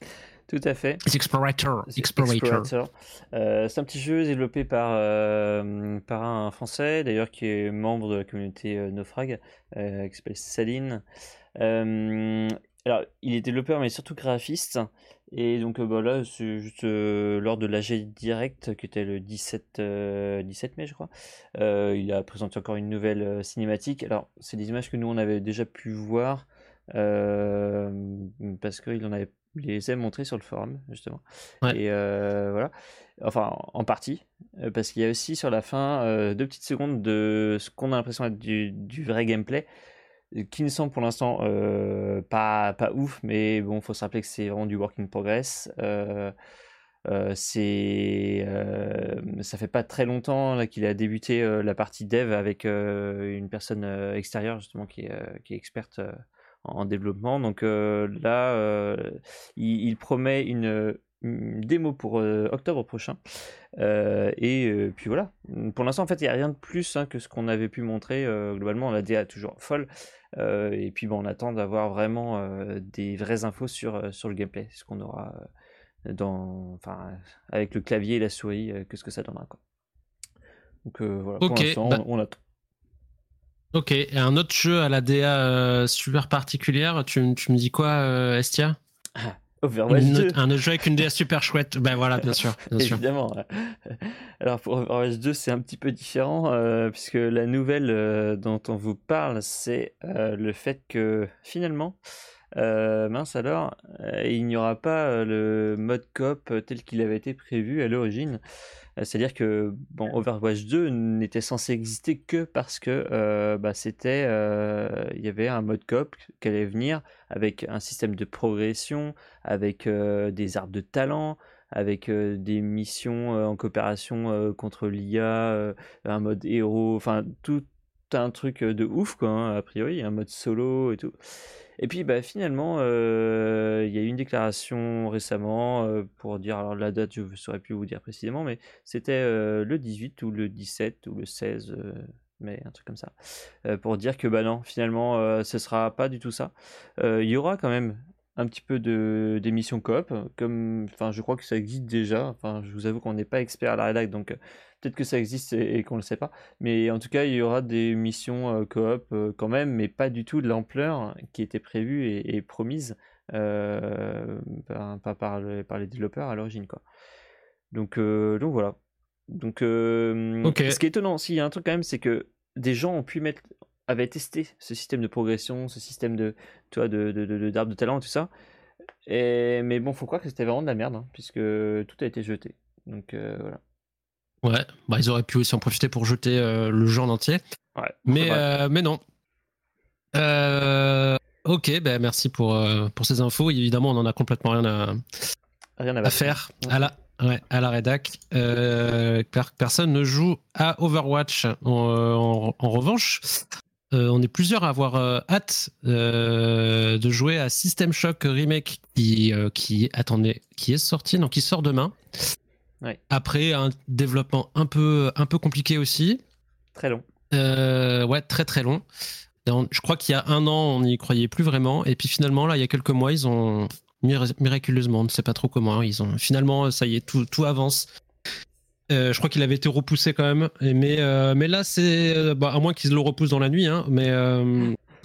Tout à fait. Explorator. Explorator. Euh, c'est un petit jeu développé par, euh, par un Français, d'ailleurs, qui est membre de la communauté euh, Naufrag, qui s'appelle Saline. alors, il est développeur, mais surtout graphiste. Et donc bah, là, c'est juste lors de l'AG Direct, qui était le 17, 17 mai, je crois. il a présenté encore une nouvelle cinématique. Alors, c'est des images que nous, on avait déjà pu voir. parce qu'il en avait les ai montrés sur le forum, justement. Et euh, voilà. Enfin, en partie. Euh, parce qu'il y a aussi sur la fin euh, deux petites secondes de ce qu'on a l'impression du, du, vrai gameplay. Qui ne sont pour l'instant pas, pas ouf, mais bon, faut se rappeler que c'est vraiment du work in progress. c'est ça fait pas très longtemps qu'il a débuté la partie dev avec une personne extérieure justement qui est, qui est experte en développement. Donc euh, là, euh, il, promet une, démo pour euh, octobre prochain. et puis voilà. Pour l'instant, en fait, il n'y a rien de plus hein, que ce qu'on avait pu montrer. globalement, la DA toujours folle. et puis bon, on attend d'avoir vraiment des vraies infos sur, sur le gameplay, ce qu'on aura dans, enfin, avec le clavier et la souris, qu'est-ce que ça donnera. Quoi. Donc voilà, pour l'instant, bah on, attend. Ok, et un autre jeu à la DA euh, super particulière, tu, me dis quoi, euh, Estia? Overwatch 2. Un autre jeu avec une DA super chouette. Ben voilà, bien sûr. Évidemment. [laughs] Alors pour Overwatch 2, c'est un petit peu différent, euh, puisque la nouvelle dont on vous parle, c'est le fait que finalement, mince alors, il n'y aura pas le mode coop tel qu'il avait été prévu à l'origine. Euh, c'est-à-dire que bon, Overwatch 2 n'était censé exister que parce que euh, bah, c'était, euh, il y avait un mode coop qui allait venir avec un système de progression, avec des arbres de talent, avec des missions en coopération contre l'IA, un mode héros, enfin tout un truc de ouf quoi, hein, a priori, un mode solo et tout. Et puis bah, finalement, euh, il y a eu une déclaration récemment euh, pour dire, alors la date je ne saurais plus vous dire précisément, mais c'était euh, le 18 ou le 17 ou le 16 mais un truc comme ça, pour dire que bah non, finalement, ce sera pas du tout ça. Il y aura quand même un petit peu de d'émissions coop, comme, enfin, je crois que ça existe déjà. Enfin, je vous avoue qu'on n'est pas expert à la rédac, donc Peut-être que ça existe et, qu'on ne le sait pas. Mais en tout cas, il y aura des missions coop quand même, mais pas du tout de l'ampleur qui était prévue et, promise par, par, les développeurs à l'origine. Quoi. Donc, donc voilà. Donc, ce qui est étonnant aussi, il y a un truc quand même, c'est que des gens ont pu mettre, avaient testé ce système de progression, ce système de, de, de, d'arbres de, talent, tout ça. Et, mais bon, faut croire que c'était vraiment de la merde, hein, puisque tout a été jeté. Donc voilà. Ouais, bah ils auraient pu aussi en profiter pour jeter euh, le jeu en entier. Ouais, mais, euh, mais non. ok, ben merci pour, pour ces infos. Évidemment, on en a complètement rien à, rien à, faire. À la, ouais, à la rédac. personne ne joue à Overwatch. en revanche, euh, on est plusieurs à avoir euh, hâte euh, de jouer à System Shock Remake qui, qui, attendez, qui est sorti, non, qui sort demain. Après un développement un peu, un peu compliqué aussi. Très long. ouais, très très long. Je crois qu'il y a un an, on n'y croyait plus vraiment. Et puis finalement, là, il y a quelques mois, ils ont miraculeusement, on ne sait pas trop comment, ils ont finalement, ça y est, tout, tout avance. Euh, je crois qu'il avait été repoussé quand même. Mais, euh, mais là, c'est. Euh, bah, à moins qu'ils le repoussent dans la nuit, hein, mais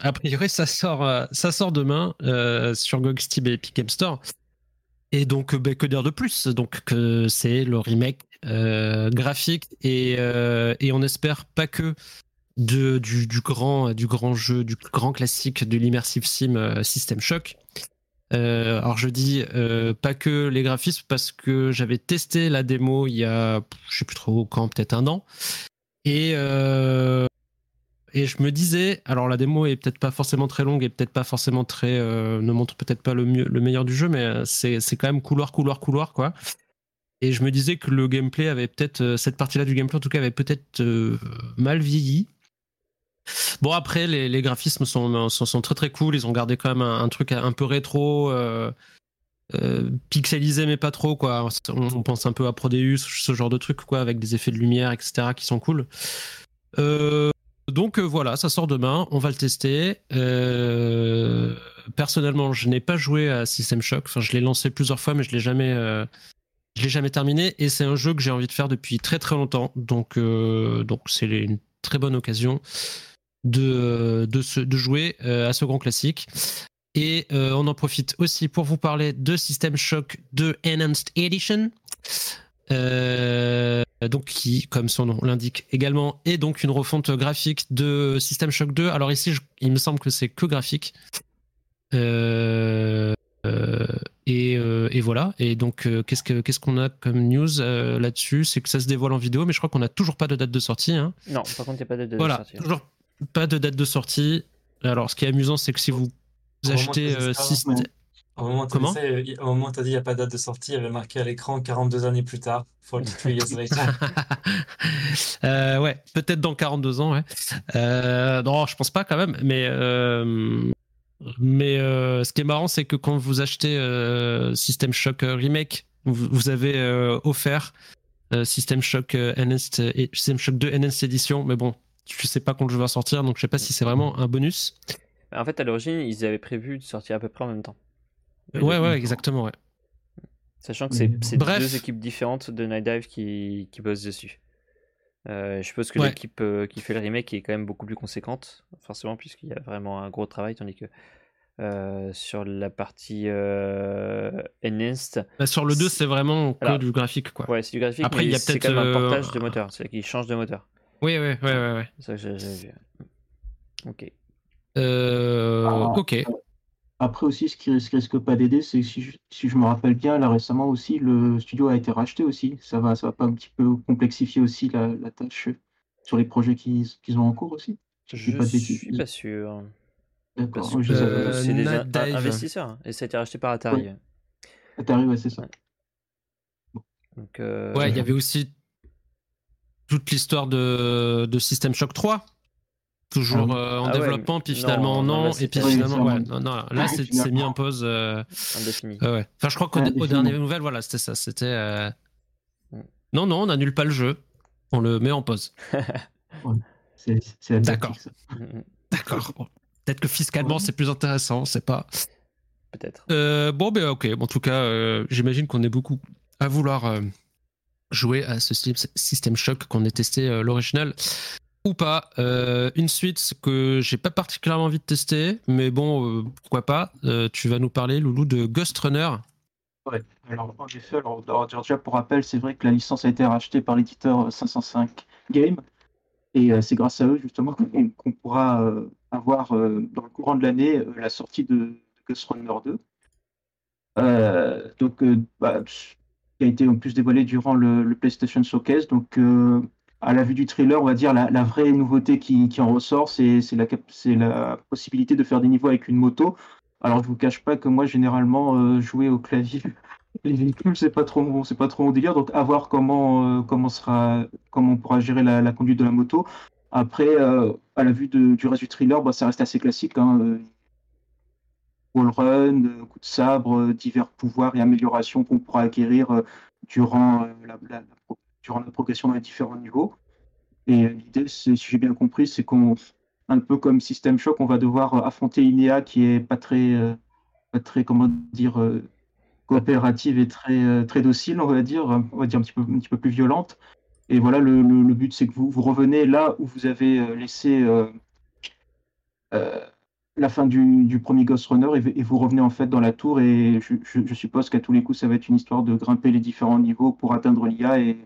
a priori, ça sort, ça sort demain sur GOG, Steam et Epic Game Store. Et donc, bah, que dire de plus? Donc, c'est le remake graphique et, et, on espère pas que du, grand, du grand jeu, du grand classique de l'immersive sim System Shock. Euh, alors je dis euh, pas que les graphismes parce que j'avais testé la démo il y a je sais plus trop quand peut-être un an et euh, et je me disais alors la démo est peut-être pas forcément très longue et peut-être pas forcément très ne montre peut-être pas le mieux le meilleur du jeu mais c'est c'est quand même couloir couloir couloir quoi et je me disais que le gameplay avait peut-être cette partie-là du gameplay en tout cas avait peut-être mal vieilli Bon, après, les, graphismes sont, sont, très très cool. Ils ont gardé quand même un, truc un peu rétro, euh, euh, pixelisé, mais pas trop. quoi. On, pense un peu à Prodeus, ce genre de truc, quoi, avec des effets de lumière, etc., qui sont cool. Euh, donc voilà, ça sort demain. On va le tester. personnellement, je n'ai pas joué à System Shock. Enfin, je l'ai lancé plusieurs fois, mais je l'ai jamais. je l'ai jamais terminé et c'est un jeu que j'ai envie de faire depuis très très longtemps donc c'est une très bonne occasion de, de, de jouer euh, à ce grand classique. Et euh, on en profite aussi pour vous parler de System Shock 2 Enhanced Edition. Euh, donc qui, comme son nom l'indique également, est donc une refonte graphique de System Shock 2. Alors ici, il me semble que c'est que graphique. et, et, voilà. Et donc, qu'est-ce qu'on qu'est-ce qu'on a comme news là-dessus? C'est que ça se dévoile en vidéo, mais je crois qu'on n'a toujours pas de date de sortie. Hein. Non, par contre, il n'y a pas de date de voilà, sortie. Toujours pas de date de sortie. Alors, ce qui est amusant, c'est que si vous achetez Au moment où tu as dit il n'y a pas de date de sortie, il y avait marqué à l'écran 42 années plus tard. 42 years later. euh, ouais, peut-être dans 42 ans, ouais. Euh, non, je pense pas quand même, mais. Euh, mais euh, ce qui est marrant, c'est que quand vous achetez System Shock Remake, vous, vous avez offert System Shock Enhanced, System Shock 2 Enhanced Edition, mais bon, je sais pas quand le jeu va sortir, donc je sais pas si c'est vraiment un bonus. En fait, à l'origine, ils avaient prévu de sortir à peu près en même temps. Ouais, ouais, exactement, ouais. Sachant que c'est deux équipes différentes de Night Dive qui, qui bossent dessus. Euh, je suppose que l'équipe euh, qui fait le remake est quand même beaucoup plus conséquente, forcément, puisqu'il y a vraiment un gros travail, tandis que euh, sur la partie Enhanced. Bah, sur le 2, c'est vraiment que du graphique, quoi. Ouais, c'est du graphique. Après, il y a peut-être un portage de moteur, c'est qu'il change de moteur. Oui, oui, oui, oui. C'est ça que j'ai vu. Ok. Euh, ok. Après aussi, ce qui risque, risque pas d'aider, c'est que si je, si je, me rappelle bien, là récemment aussi, le studio a été racheté aussi. Ça va, ça va pas un petit peu complexifier aussi la, la tâche sur les projets qu'ils ont en cours aussi Je ne suis pas sûr. D'accord. Euh, c'est des investisseurs hein, et ça a été racheté par Atari. Atari, ouais, c'est ça. Euh... Ouais, il y avait aussi toute l'histoire de, de System Shock 3 toujours ah euh, en ah développement, puis finalement non, et puis finalement, ouais, non, non, là c'est mis en pause. Euh, ouais. Enfin, je crois qu'au dernier nouvelle, voilà, c'était ça. C'était. Euh, mm. Non, non, on n'annule pas le jeu, on le met en pause. [laughs] D'accord. Mm, mm. [laughs] D'accord. Peut-être que fiscalement c'est plus intéressant, c'est pas. Peut-être. bon, ben ok. En tout cas, j'imagine qu'on est beaucoup à vouloir jouer à ce System Shock qu'on ait testé euh, l'original ou pas. Euh, une suite que j'ai pas particulièrement envie de tester, mais bon, euh, pourquoi pas. tu vas nous parler, Loulou, de Ghost Runner. Ouais, alors en effet, alors, déjà pour rappel, c'est vrai que la licence a été rachetée par l'éditeur 505 Game, et c'est grâce à eux justement qu'on pourra avoir dans le courant de l'année la sortie de, Ghost Runner 2. donc, bah, qui a été en plus dévoilé durant le, PlayStation Showcase. Donc, euh, à la vue du trailer, on va dire la, vraie nouveauté qui, en ressort, c'est la, la possibilité de faire des niveaux avec une moto. Alors je vous cache pas que moi généralement jouer au clavier [laughs] les véhicules, c'est pas trop c'est pas trop mon délire. Donc, à voir comment, euh, comment, on pourra gérer la, conduite de la moto. Après, euh, à la vue du reste du thriller, bah, ça reste assez classique. Hein. Euh, wall run, coup de sabre, divers pouvoirs et améliorations qu'on pourra acquérir durant, la, durant la progression dans les différents niveaux. Et l'idée, si j'ai bien compris, c'est qu'on, un peu comme System Shock, on va devoir affronter Inea qui est pas très, pas très comment dire, coopérative et très, euh, très docile, on va dire, on va dire un petit peu, un petit peu plus violente. Et voilà, le, le, but, c'est que vous, vous revenez là où vous avez euh, laissé euh, la fin du, du, premier Ghost Runner et, vous revenez en fait dans la tour. Et je, je, suppose qu'à tous les coups, ça va être une histoire de grimper les différents niveaux pour atteindre l'IA et,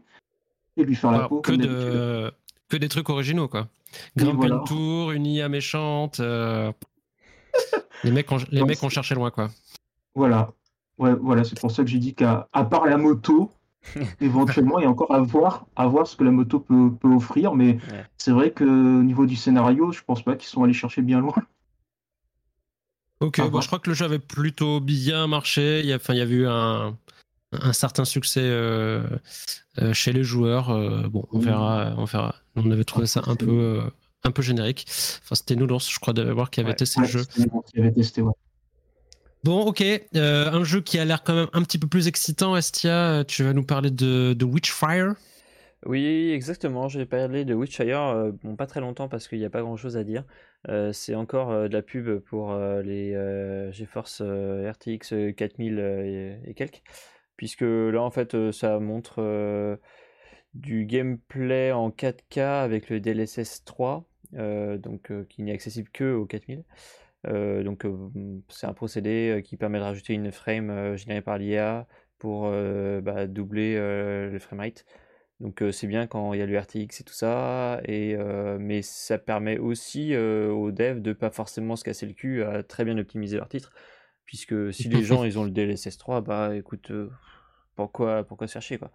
et, lui faire la peau. Que, de, que des trucs originaux, quoi. Grimper une tour, une IA méchante. les mecs, ont, les mecs ont cherché loin, quoi. Voilà. Ouais, voilà, c'est pour ça que j'ai dit qu'à part la moto, [laughs] éventuellement, il y a encore à voir, à voir ce que la moto peut, peut offrir. Mais c'est vrai que au niveau du scénario, je pense pas qu'ils sont allés chercher bien loin. Ok, bon, je crois que le jeu avait plutôt bien marché. Il y a, enfin, il y avait eu un, un certain succès euh, euh, chez les joueurs. Euh, bon, on verra, on verra. On avait trouvé ça un peu, un peu générique. Enfin, c'était nous, je crois, d'avoir qui avait testé le jeu. Qui avait testé, ouais. Bon, ok. Euh, un jeu qui a l'air quand même un petit peu plus excitant, Estia. Tu vas nous parler de, de Witchfire? Oui, exactement. Je vais parler de Witchfire. Euh, bon, pas très longtemps parce qu'il n'y a pas grand chose à dire. Euh, c'est encore de la pub pour les GeForce RTX 4000 et, quelques. Puisque là, en fait, ça montre du gameplay en 4K avec le DLSS 3. donc qui n'est accessible que aux 4000. Euh, donc c'est un procédé qui permet de rajouter une frame générée par l'IA pour bah, doubler le framerate. Donc c'est bien quand il y a le RTX et tout ça, et, mais ça permet aussi aux devs de pas forcément se casser le cul à très bien optimiser leur titre, puisque si les [laughs] gens ils ont le DLSS 3, bah écoute, pourquoi, pourquoi se faire chier quoi.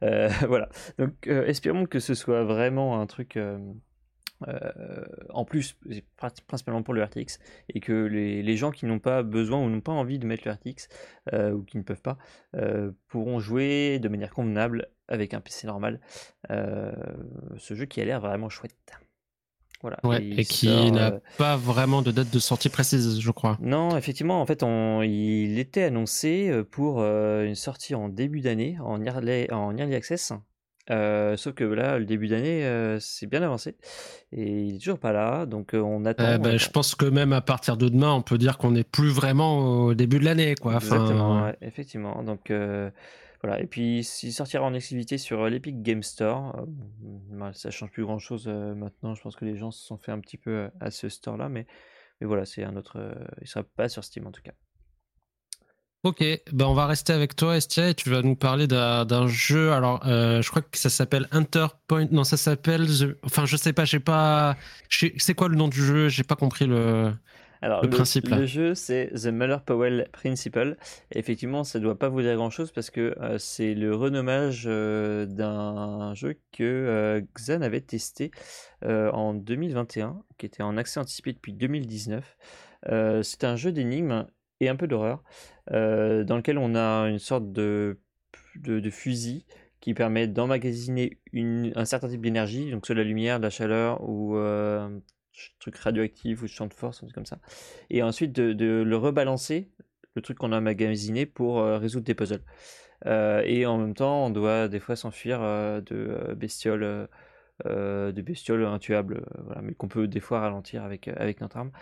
[laughs] voilà, donc espérons que ce soit vraiment un truc euh, en plus, principalement pour le RTX, et que les, gens qui n'ont pas besoin ou n'ont pas envie de mettre le RTX, euh, ou qui ne peuvent pas, euh, pourront jouer de manière convenable avec un PC normal. ce jeu qui a l'air vraiment chouette. Voilà. et, qui n'a pas vraiment de date de sortie précise, je crois. Non, effectivement, en fait, il était annoncé pour une sortie en début d'année en en early access, euh, sauf que là, le début d'année, euh, c'est bien avancé et il est toujours pas là, donc euh, on attend, ben, je pense que même à partir de demain, on peut dire qu'on n'est plus vraiment au début de l'année, quoi. Exactement, effectivement. Donc voilà. Et puis, s'il sortira en exclusivité sur l'Epic Game Store, bah, ça change plus grand-chose maintenant. Je pense que les gens se sont fait un petit peu à ce store-là, mais mais voilà, c'est un autre. il sera pas sur Steam en tout cas. Ok, ben on va rester avec toi, Estia, et tu vas nous parler d'un jeu. Alors, euh, je crois que ça s'appelle Interpoint. Non, ça s'appelle. Enfin, je sais pas, j'ai pas. C'est quoi le nom du jeu? J'ai pas compris le. Alors, le, principe Le jeu, c'est The Muller Powell Principle. effectivement, ça doit pas vous dire grand chose parce que euh, c'est le renommage euh, d'un jeu que Xan avait testé en 2021, qui était en accès anticipé depuis 2019. c'est un jeu d'énigmes et un peu d'horreur, euh, dans lequel on a une sorte de, de, fusil qui permet d'emmagasiner un certain type d'énergie, donc soit la lumière, de la chaleur ou euh, truc radioactif ou champ de force, un truc comme ça, et ensuite de, le rebalancer, le truc qu'on a emmagasiné pour euh, résoudre des puzzles. et en même temps, on doit des fois s'enfuir de bestioles. de bestioles intuables, mais qu'on peut des fois ralentir avec, avec notre arme.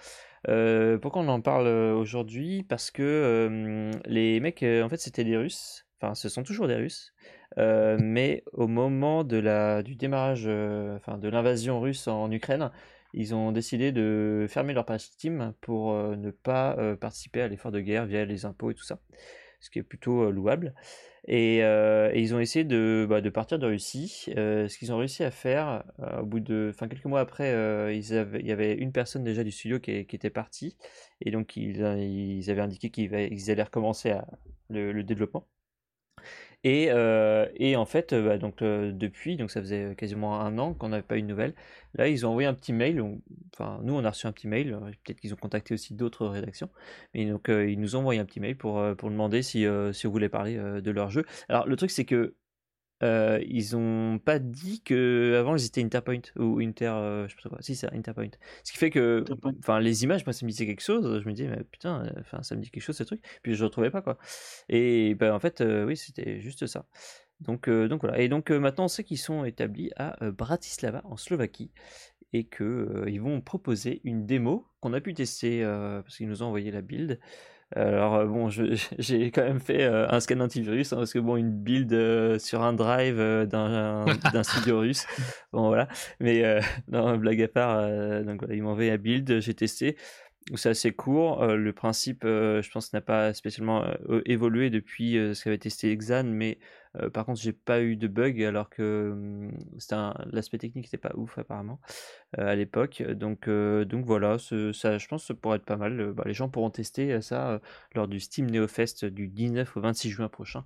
Euh, pourquoi on en parle euh, aujourd'hui? Parce que les mecs, euh, en fait, c'était des Russes. Enfin, ce sont toujours des Russes. mais au moment de la, du démarrage, enfin, de l'invasion russe en Ukraine, ils ont décidé de fermer leur page Steam pour ne pas participer à l'effort de guerre via les impôts et tout ça. Ce qui est plutôt louable. Euh, et, ils ont essayé de, bah, partir de Russie. Euh, ce qu'ils ont réussi à faire, euh, au bout de, enfin quelques mois après, il y avait une personne déjà du studio qui, était partie, et donc ils, avaient indiqué qu'ils allaient recommencer le, développement. Et, euh, et en fait, bah, donc, depuis, donc ça faisait quasiment un an qu'on n'avait pas eu de nouvelles. Là, ils ont envoyé un petit mail. enfin, nous, on a reçu un petit mail. Peut-être qu'ils ont contacté aussi d'autres rédactions. Et donc, ils nous ont envoyé un petit mail pour, pour demander si, si on voulait parler de leur jeu. Alors, le truc, c'est que euh, ils ont pas dit que avant ils étaient Interpoint ou Inter, euh, je sais pas quoi. Si c'est Interpoint. Ce qui fait que, enfin les images, moi ça me disait quelque chose. Je me disais mais putain, euh, enfin ça me dit quelque chose ce truc. Puis je retrouvais pas quoi. Et ben en fait oui c'était juste ça. Donc donc voilà. Et donc maintenant on sait qu'ils sont établis à Bratislava en Slovaquie et que ils vont proposer une démo qu'on a pu tester parce qu'ils nous ont envoyé la build. Alors euh, bon, [laughs] j'ai quand même fait euh, un scan antivirus hein, parce que bon, une build euh, sur un drive [laughs] d'un studio russe, bon voilà. Mais [laughs] non, blague à part, donc voilà, ils m'ont envoyé la build, j'ai testé. C'est assez court. le principe, je pense, n'a pas spécialement évolué depuis ce qu'avait testé Exan, mais par contre, j'ai pas eu de bug alors que mmh, l'aspect technique n'était pas ouf apparemment à l'époque. Donc, donc voilà, ça, je pense, que ça pourrait être pas mal. Bah, les gens pourront tester ça lors du Steam NeoFest du 19 au 26 juin prochain.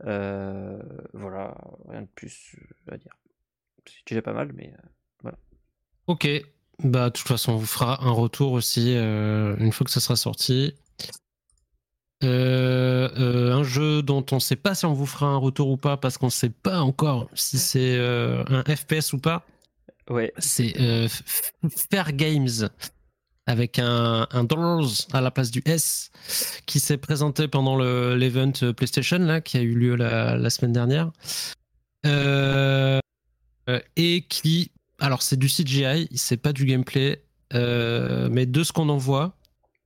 voilà, rien de plus à dire. C'est déjà pas mal, mais voilà. Ok, bah, de toute façon, on vous fera un retour aussi une fois que ça sera sorti. Euh, euh, un jeu dont on ne sait pas si on vous fera un retour ou pas parce qu'on ne sait pas encore si c'est euh, un FPS ou pas. Ouais. C'est Fair Games avec un, un Dollars à la place du S qui s'est présenté pendant l'event PlayStation là, qui a eu lieu la, la semaine dernière. et qui, alors c'est du CGI, c'est pas du gameplay, mais de ce qu'on en voit,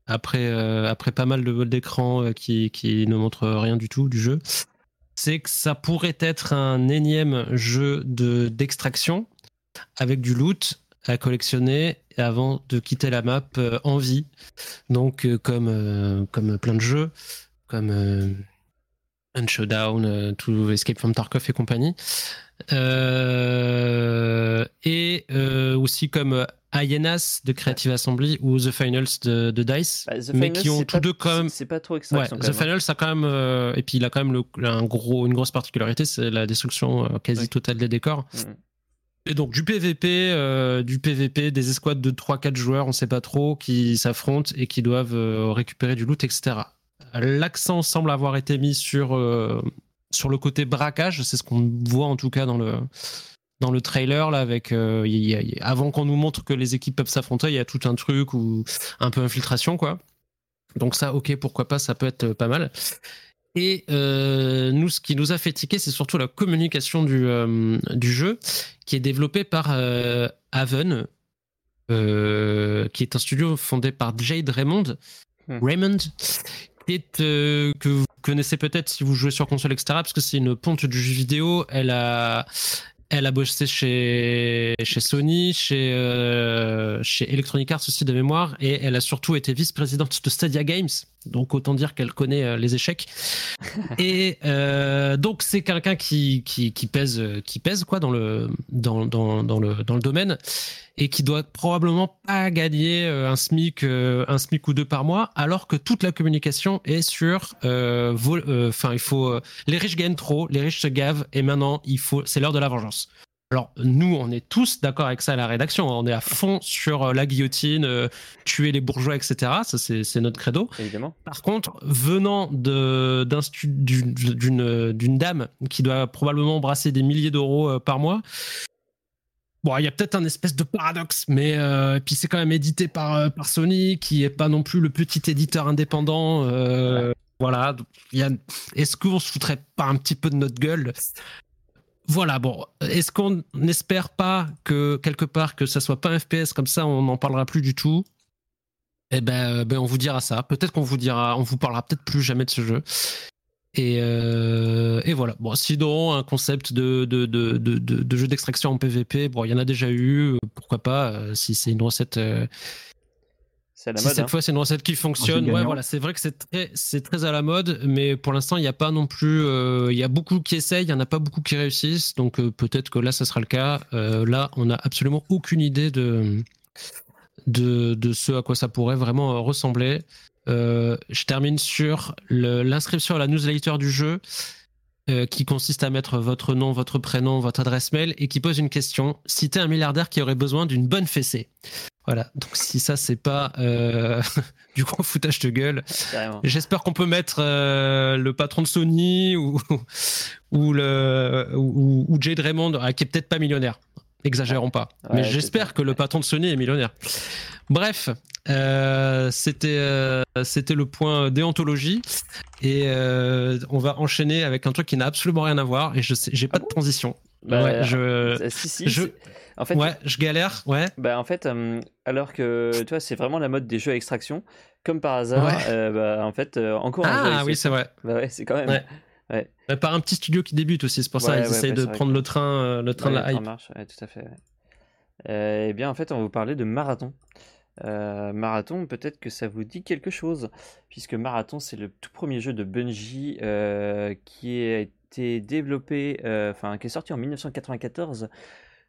après, euh, après pas mal de vols d'écran euh, qui, ne montrent rien du tout du jeu, c'est que ça pourrait être un énième jeu de d'extraction avec du loot à collectionner avant de quitter la map euh, en vie. Donc comme, comme plein de jeux, comme Un Showdown, tout Escape from Tarkov et compagnie. Et aussi comme Hyenas de Creative Assembly ou The Finals de, Dice, bah, mais qui ont tous deux quand même. C'est pas trop extraction. The hein. Finals a quand même euh, et puis il a quand même le, un gros, une grosse particularité, c'est la destruction euh, quasi totale des décors. Mm. Et donc du PVP, euh, du PVP, des escouades de 3-4 joueurs, on sait pas trop, qui s'affrontent et qui doivent récupérer du loot, etc. L'accent semble avoir été mis sur sur le côté braquage, c'est ce qu'on voit en tout cas dans le dans le trailer là avec euh, avant qu'on nous montre que les équipes peuvent s'affronter il y a tout un truc ou un peu infiltration quoi donc ça ok pourquoi pas ça peut être pas mal et euh, nous ce qui nous a fait tiquer c'est surtout la communication du, euh, du jeu qui est développé par Haven qui est un studio fondé par Jade Raymond hmm. Raymond qui est, que vous connaissez peut-être si vous jouez sur console etc parce que c'est une ponte du jeu vidéo. Elle a elle a bossé chez, chez Sony, chez, euh, chez Electronic Arts aussi de mémoire, et elle a surtout été vice-présidente de Stadia Games, donc autant dire qu'elle connaît euh, les échecs. [laughs] et euh, donc c'est quelqu'un qui, qui, qui, pèse, qui pèse quoi dans le, dans, dans, dans, le, dans le domaine et qui doit probablement pas gagner euh, un SMIC, euh, un SMIC ou deux par mois, alors que toute la communication est sur, euh, enfin il faut, les riches gagnent trop, les riches se gavent et maintenant il faut, c'est l'heure de la vengeance. Alors nous, on est tous d'accord avec ça à la rédaction. On est à fond sur la guillotine, tuer les bourgeois, etc. Ça, c'est notre credo. Évidemment. Par contre, venant d'une dame qui doit probablement brasser des milliers d'euros par mois, Bon, il y a peut-être un espèce de paradoxe, mais euh, puis c'est quand même édité par, euh, par Sony, qui est pas non plus le petit éditeur indépendant. Euh, voilà. Est-ce qu'on se foutrait pas un petit peu de notre gueule? Voilà. Bon, est-ce qu'on n'espère pas que quelque part que ça soit pas un FPS comme ça, on n'en parlera plus du tout? Eh ben, ben, on vous dira ça. Peut-être qu'on vous dira, on vous parlera peut-être plus jamais de ce jeu. Euh, et, voilà. Bon, sinon, un concept de, de, de, de jeu d'extraction en PvP, bon, il y en a déjà eu. Pourquoi pas euh, Si c'est une recette. Euh, c'est la si cette hein. fois c'est une recette qui fonctionne, ouais, voilà, c'est vrai que c'est très, c'est très à la mode, mais pour l'instant il n'y a pas non plus, il y a beaucoup qui essayent, il y en a pas beaucoup qui réussissent, donc peut-être que là ça sera le cas. là, on n'a absolument aucune idée de, de, de ce à quoi ça pourrait vraiment ressembler. Euh, je termine sur l'inscription à la newsletter du jeu. Qui consiste à mettre votre nom, votre prénom, votre adresse mail et qui pose une question. Citez un milliardaire qui aurait besoin d'une bonne fessée. Voilà, donc si ça c'est pas euh, [laughs] du gros foutage de gueule, j'espère qu'on peut mettre euh, le patron de Sony ou [laughs] ou le ou, Jade Raymond, qui est peut-être pas millionnaire, exagérons pas, mais j'espère que le patron de Sony est millionnaire. Bref, euh, c'était c'était le point déontologie et on va enchaîner avec un truc qui n'a absolument rien à voir et je sais j'ai pas ah de transition. Bah, ouais, je, si, si, je, en fait, ouais, je galère, ouais. Bah en fait, euh, alors que tu vois, c'est vraiment la mode des jeux à extraction. Comme par hasard, euh, bah, en fait, euh, encore un Ah oui, c'est vrai. Bah ouais, c'est quand même. Ouais. Bah, par un petit studio qui débute aussi, c'est pour ça qu'ils essayent de prendre le train, le train de la hype. marche, tout à fait. eh bien, en fait, on va vous parler de Marathon. Marathon, peut-être que ça vous dit quelque chose, puisque Marathon, c'est le tout premier jeu de Bungie qui a été développé, enfin, qui est sorti en 1994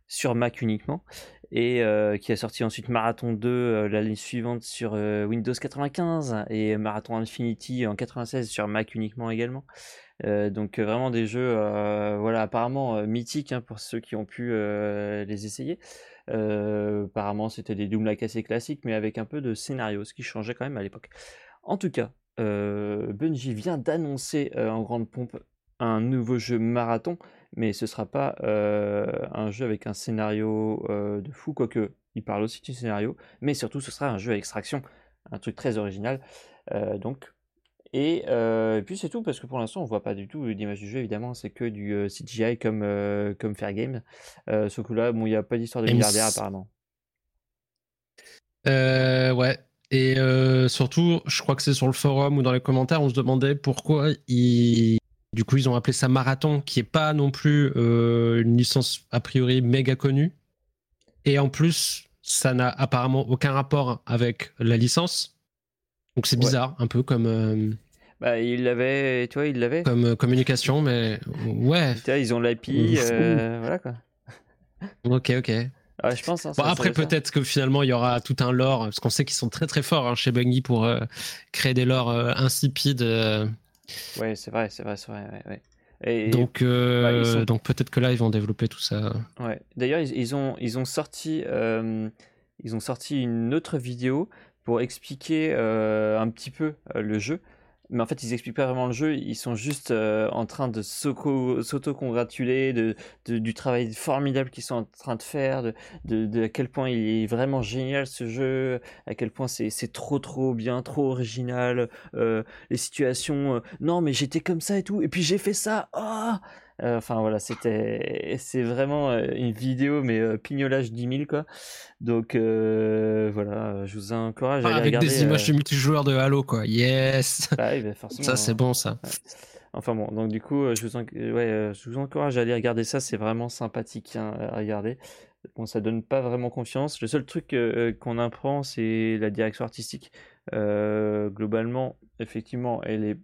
sur Mac uniquement et euh, qui a sorti ensuite Marathon 2 euh, l'année suivante sur euh, Windows 95 et Marathon Infinity en 96 sur Mac uniquement également. donc vraiment des jeux voilà apparemment mythiques hein, pour ceux qui ont pu les essayer. apparemment c'était des Doom like assez classiques mais avec un peu de scénario ce qui changeait quand même à l'époque. En tout cas, Bungie vient d'annoncer en grande pompe un nouveau jeu marathon mais ce sera pas euh, un jeu avec un scénario euh, de fou, quoique il parle aussi du scénario, mais surtout ce sera un jeu à extraction, un truc très original. Euh, donc, et, puis c'est tout, parce que pour l'instant on voit pas du tout l'image du jeu, évidemment, c'est que du CGI comme, comme Fair Game. ce coup-là, bon, il n'y a pas d'histoire de milliardaire apparemment. ouais, et surtout, je crois que c'est sur le forum ou dans les commentaires, on se demandait pourquoi il du coup, ils ont appelé ça Marathon, qui est pas non plus euh, une licence a priori méga connue. Et en plus, ça n'a apparemment aucun rapport avec la licence. Donc c'est bizarre, un peu comme. Euh, bah, il l'avait, tu vois, il l'avait. Comme euh, communication, mais ouais. ils ont l'IP, voilà quoi. Ok, ok. je pense. Hein, après, peut-être que finalement, il y aura tout un lore, parce qu'on sait qu'ils sont très très forts hein, chez Bungie pour créer des lores insipides Ouais, c'est vrai, c'est vrai, c'est vrai. Et, donc, euh, donc peut-être que là, ils vont développer tout ça. Ouais. D'ailleurs, ils, ont, ils ont sorti, euh, ils ont sorti une autre vidéo pour expliquer euh, un petit peu le jeu mais en fait ils expliquent pas vraiment le jeu, ils sont juste euh, en train de s'auto-congratuler de, du travail formidable qu'ils sont en train de faire, de, à quel point il est vraiment génial ce jeu, à quel point c'est trop trop bien, trop original, euh, les situations, euh, non mais j'étais comme ça et tout, et puis j'ai fait ça, oh enfin voilà, c'était, c'est vraiment euh, une vidéo mais euh, pignolage 10 000 quoi. Donc voilà, je vous encourage à aller Avec des images de multijoueurs de Halo quoi. Yes. Bah bah, forcément, ça c'est bon ça. Enfin bon, donc du coup, je vous, ouais, je vous encourage à aller regarder ça, c'est vraiment sympathique hein, à regarder. Bon, ça donne pas vraiment confiance. Le seul truc qu'on apprend, c'est la direction artistique. globalement, effectivement, elle est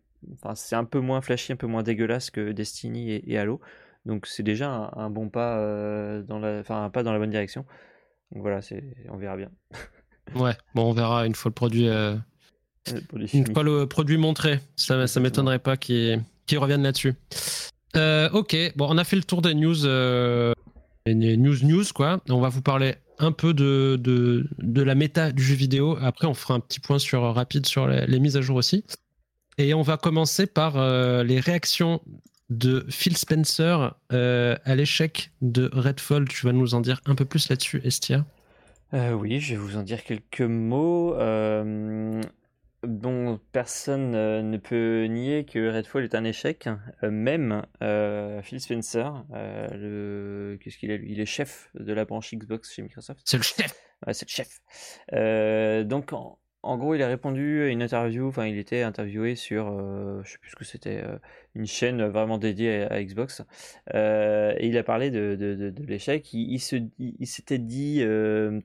c'est un peu moins flashy, un peu moins dégueulasse que Destiny et, Halo. Donc c'est déjà un, bon pas euh, dans la, enfin un pas dans la bonne direction. Donc voilà, c'est, on verra bien. [laughs] ouais, bon, on verra une fois le produit, euh, une fois le produit montré. Ça, ça m'étonnerait pas qu'ils, reviennent là-dessus. Euh, ok, bon, on a fait le tour des news, news news quoi. On va vous parler un peu de, de, de, la méta du jeu vidéo. Après, on fera un petit point sur rapide sur les mises à jour aussi. Et on va commencer par euh, les réactions de Phil Spencer euh, à l'échec de Redfall. Tu vas nous en dire un peu plus là-dessus, Estia? Euh, Oui, je vais vous en dire quelques mots. Bon, personne ne peut nier que Redfall est un échec. même Phil Spencer, le... qu'est-ce qu'il est Il est chef de la branche Xbox chez Microsoft. C'est le chef. Ouais, c'est le chef. donc, en, en gros, il a répondu à une interview, enfin, il était interviewé sur, euh, je sais plus ce que c'était, euh, une chaîne vraiment dédiée à, Xbox. Euh, et il a parlé de, l'échec. Il, s'était dit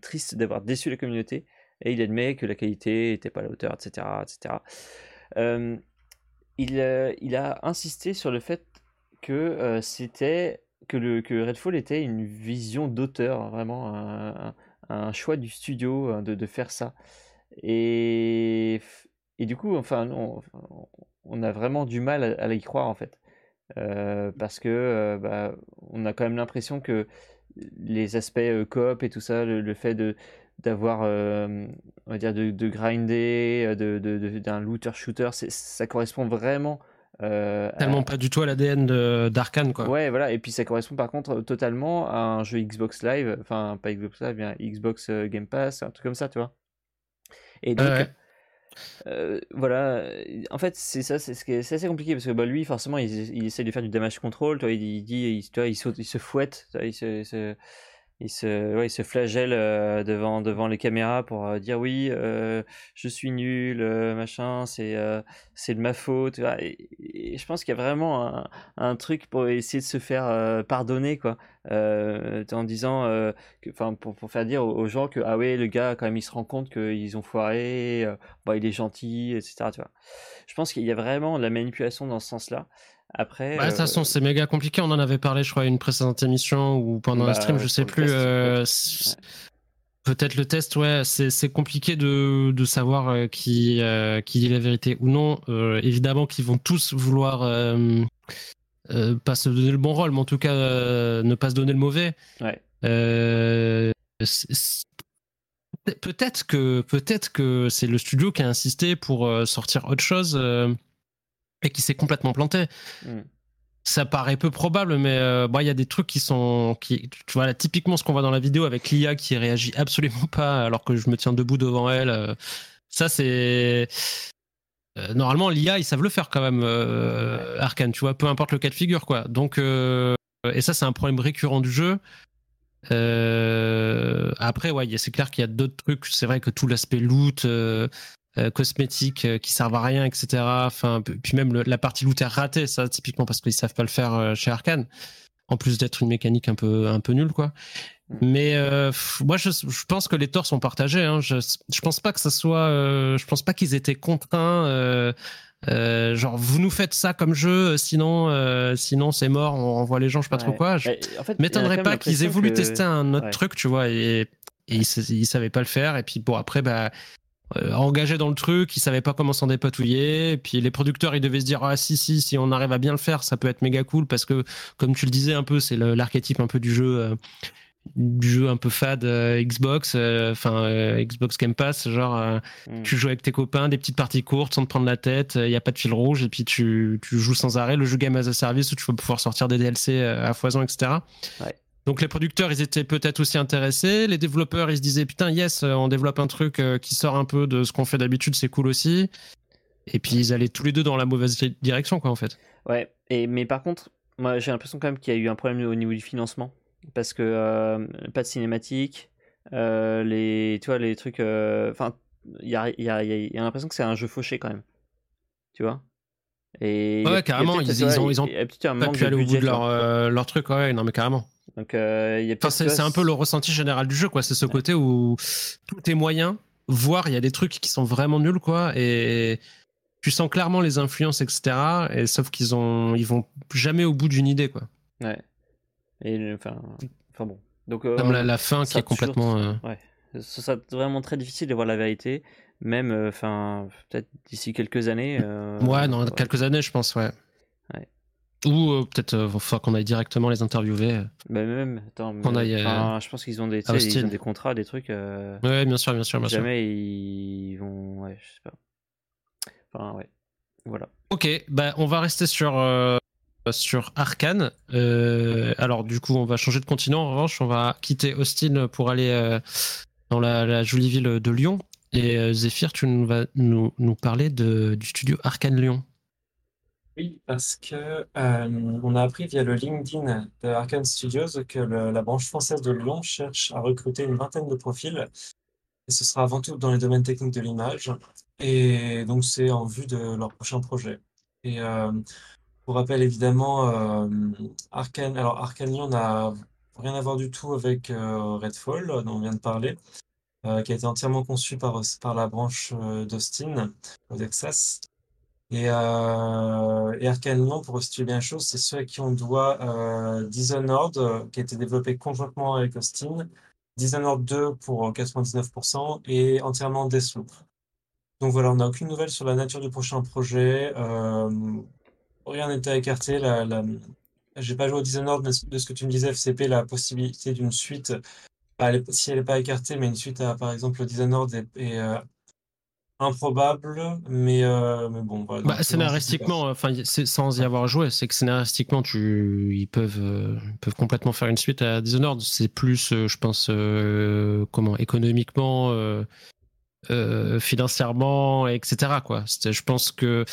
triste d'avoir déçu la communauté. Et il admet que la qualité n'était pas à la hauteur, etc. etc. il, a insisté sur le fait que c'était que, que Redfall était une vision d'auteur, vraiment un, choix du studio hein, de faire ça. Et, et du coup, enfin, on, on a vraiment du mal à, y croire en fait. parce que bah, on a quand même l'impression que les aspects coop et tout ça, le, fait de d'avoir, on va dire, de, de grinder, de, d'un looter shooter, ça correspond vraiment euh, Tellement pas du tout à l'ADN d'Arkane, quoi. Ouais, voilà. Et puis ça correspond par contre totalement à un jeu Xbox Live, enfin pas Xbox Live, bien Xbox euh, Game Pass, un truc comme ça, tu vois. Et donc, euh, voilà. En fait, c'est ça, c'est assez compliqué parce que bah, lui, forcément, il, essaie de faire du damage control, toi, il, dit, il, il, saute, il se fouette, il se il se, ouais, il se flagelle euh, devant, devant les caméras pour euh, dire oui, euh, je suis nul, machin, c'est c'est de ma faute. Et, je pense qu'il y a vraiment un, un, truc pour essayer de se faire pardonner, quoi, en disant, enfin, pour, pour, faire dire aux, gens que ah ouais, le gars quand même il se rend compte qu'ils ont foiré, bah, il est gentil, etc. Tu vois. Je pense qu'il y a vraiment de la manipulation dans ce sens-là. Après. Bah, de toute façon, euh, c'est méga compliqué. On en avait parlé, je crois, à une précédente émission ou pendant un bah, stream, je sais plus. Euh, peut-être le test, ouais, c'est compliqué de, de savoir euh, qui, qui dit la vérité ou non. évidemment qu'ils vont tous vouloir pas se donner le bon rôle, mais en tout cas ne pas se donner le mauvais. Ouais. peut-être que peut-être que c'est le studio qui a insisté pour sortir autre chose et qui s'est complètement planté. Hmm. Ça paraît peu probable, mais euh, il y a des trucs qui sont. Qui, tu vois, là, typiquement ce qu'on voit dans la vidéo avec l'IA qui réagit absolument [laughs] pas alors que je me tiens debout devant elle. Euh, ça, c'est. Euh, normalement, l'IA, ils savent le faire quand même, Arkane, tu vois, peu importe le cas de figure, quoi. Donc, et ça, c'est un problème récurrent du jeu. après, ouais, c'est clair qu'il y a d'autres trucs. C'est vrai que tout l'aspect loot, euh, cosmétiques euh, qui servent à rien, etc. Enfin, puis même la partie looter ratée, ça typiquement parce qu'ils savent pas le faire euh, chez Arkane. En plus d'être une mécanique un peu un peu nulle, quoi. Mm. Mais moi, je, pense que les torts sont partagés. Hein. Je, je pense pas que ça soit. je pense pas qu'ils étaient contraints. genre vous nous faites ça comme jeu, sinon sinon c'est mort, on renvoie les gens, je sais pas trop quoi. Je bah, en fait, m'étonnerais pas qu'ils aient voulu tester un autre truc, tu vois, et, et ils, ils, savaient pas le faire. Et puis bon après bah engagé dans le truc, ils savaient pas comment s'en dépatouiller. Et puis les producteurs, ils devaient se dire ah si si si on arrive à bien le faire, ça peut être méga cool parce que comme tu le disais un peu, c'est l'archétype un peu du jeu. Euh, du jeu un peu fade euh, Xbox, enfin Xbox Game Pass, genre mm. tu joues avec tes copains, des petites parties courtes sans te prendre la tête, il n'y a pas de fil rouge et puis tu, tu, joues sans arrêt le jeu Game as a Service où tu vas pouvoir sortir des DLC à foison, etc. Ouais. Donc les producteurs, ils étaient peut-être aussi intéressés. Les développeurs, ils se disaient putain, yes, euh, on développe un truc euh, qui sort un peu de ce qu'on fait d'habitude, c'est cool aussi. Et puis ils allaient tous les deux dans la mauvaise direction, quoi, en fait. Ouais. Et mais par contre, moi, j'ai l'impression quand même qu'il y a eu un problème au niveau du financement, parce que euh, pas de cinématique, les, tu vois, les trucs, enfin, il y a, y, a, y a l'impression que c'est un jeu fauché quand même, tu vois? Et ouais, carrément, ils, ils, ont, ils ont pas pu aller au bout de leur, leur truc, ouais, non mais carrément. Donc, euh, c'est un peu le ressenti général du jeu, quoi. C'est ce côté où tout est moyen, voire il y a des trucs qui sont vraiment nuls, quoi. Et tu sens clairement les influences, etc. Et sauf qu'ils ont, ils vont jamais au bout d'une idée, quoi. Ouais. Et enfin, enfin bon. Donc, Comme la, euh, fin qui est complètement. Euh, ouais. Ça sera vraiment très difficile de voir la vérité, même, enfin, peut-être d'ici quelques années. ouais, dans quelques années, je pense, ouais. Ou euh, peut-être euh, qu'on aille directement les interviewer. Bah même, attends, euh, je pense qu'ils ont des, ils ont des contrats, des trucs. Ouais, bien sûr, bien sûr, bien jamais ils vont, ouais, je sais pas. Enfin, ouais, voilà. Ok, bah on va rester sur sur Arkane. alors du coup, on va changer de continent. En revanche, on va quitter Austin pour aller dans la, jolie ville de Lyon. Et Zephyr, tu vas nous, nous parler de, du studio Arkane Lyon. Oui, parce que euh, on a appris via le LinkedIn de Arkane Studios que la branche française de Lyon cherche à recruter une vingtaine de profils. Et ce sera avant tout dans les domaines techniques de l'image. Et donc, c'est en vue de leur prochain projet. Et euh, pour rappel, évidemment, euh, Arkane, alors Arkane Lyon n'a rien à voir du tout avec Redfall, dont on vient de parler, qui a été entièrement conçu par, par la branche d'Austin, au Texas. Et, euh, et pour situer bien les choses, c'est ceux à qui on doit euh, Dishonored, euh, qui a été développé conjointement avec Austin, Dishonored 2 pour 99% et entièrement Deathloop. Donc voilà, on n'a aucune nouvelle sur la nature du prochain projet. Euh, rien n'était écarté. La, la... J'ai pas joué au Dishonored, mais de ce que tu me disais, FCP, la possibilité d'une suite, bah, si elle n'est pas écartée, mais une suite à, par exemple, le Dishonored est, est euh, improbable, mais, euh, mais bon. Voilà, Bah, donc, scénaristiquement, enfin, sans y avoir joué, c'est que scénaristiquement, tu, ils peuvent, euh, ils peuvent complètement faire une suite à Dishonored. C'est plus, euh, je pense, euh, comment, économiquement, euh, financièrement, etc. Quoi. Je pense que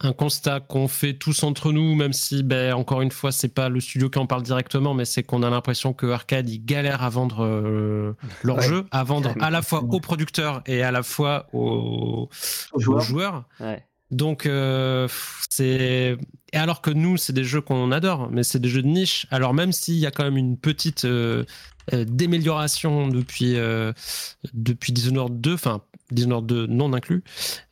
un constat qu'on fait tous entre nous, même si, ben, encore une fois, c'est pas le studio qui en parle directement, mais c'est qu'on a l'impression que Arcade ils galèrent à vendre euh, leur Ouais, jeu, à vendre à la fois aux producteurs et à la fois aux, Aux aux joueurs. joueurs. Ouais. Donc, euh, c'est. Et alors que nous, c'est des jeux qu'on adore, mais c'est des jeux de niche. Alors, même s'il y a quand même une petite euh, euh, démélioration depuis, euh, depuis Dishonored 2, enfin, Dishonored 2 non inclus,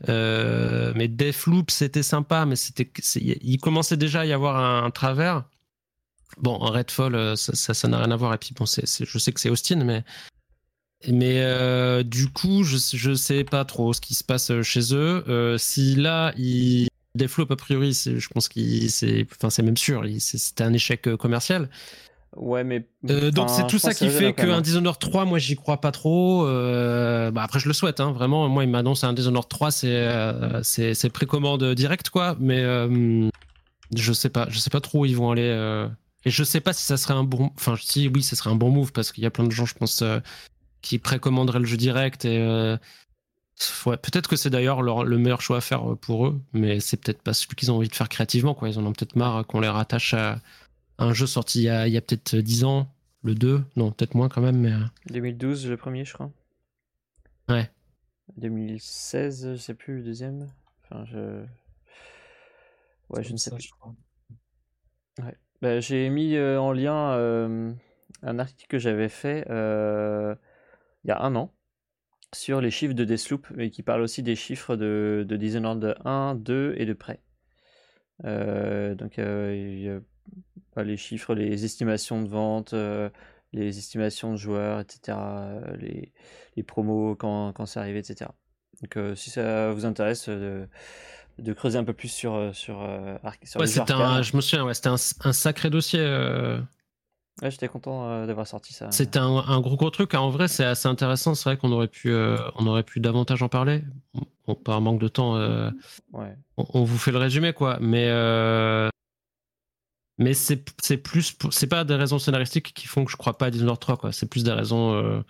euh, mais Deathloop, c'était sympa, mais c'était, il commençait déjà à y avoir un, travers. Bon, en Redfall, ça n'a rien à voir. Et puis, bon, je sais que c'est Austin, mais. Mais du coup, je, je sais pas trop ce qui se passe chez eux. Si là, ils a priori, je pense qu'il c'est, enfin, même sûr, c'était un échec commercial. Ouais, mais. Euh, donc c'est tout ça qui fait qu'un même. Dishonored 3, moi j'y crois pas trop. Euh, bah, après je le souhaite, hein, vraiment. Moi il m'annonce un Dishonored 3, c'est euh, c'est précommande directe quoi. Mais je sais pas, je sais pas trop où ils vont aller. et je sais pas si ça serait un bon, enfin si oui, ça serait un bon move parce qu'il y a plein de gens, je pense, qui précommanderaient le jeu direct et ouais, peut-être que c'est d'ailleurs leur- le meilleur choix à faire pour eux, mais c'est peut-être pas celui qu'ils ont envie de faire créativement quoi. Ils en ont peut-être marre qu'on les rattache à un jeu sorti il y a, il y a peut-être 10 ans, le 2, non, peut-être moins quand même, mais. euh, 2012, le premier, je crois. Ouais. 2016, je sais plus, le deuxième. Enfin, je. Ouais, je ne sais ça, plus. je crois. Bah, j'ai mis euh, en lien euh, un article que j'avais fait euh, il y a un an sur les chiffres de Deathloop et qui parle aussi des chiffres de, de Dishonored 1, 2 et de près. Euh, donc euh, il y a, les chiffres, les estimations de vente, euh, les estimations de joueurs, etc. euh, Les, les promos quand, quand c'est arrivé, etc. Donc euh, si ça vous intéresse de, creuser un peu plus sur, sur, Arc- sur Ouais, les un, je me souviens, ouais, c'était un, un sacré dossier. euh, Ouais, j'étais content euh, d'avoir sorti ça. C'était un, un gros gros truc. En vrai, c'est assez intéressant. C'est vrai qu'on aurait pu, euh, on aurait pu davantage en parler. Bon, par manque de temps, Ouais. on, on vous fait le résumé, quoi. Mais, mais c'est c'est plus, c'est pas des raisons scénaristiques qui font que je crois pas à Dishonored 3, quoi. C'est plus des raisons euh,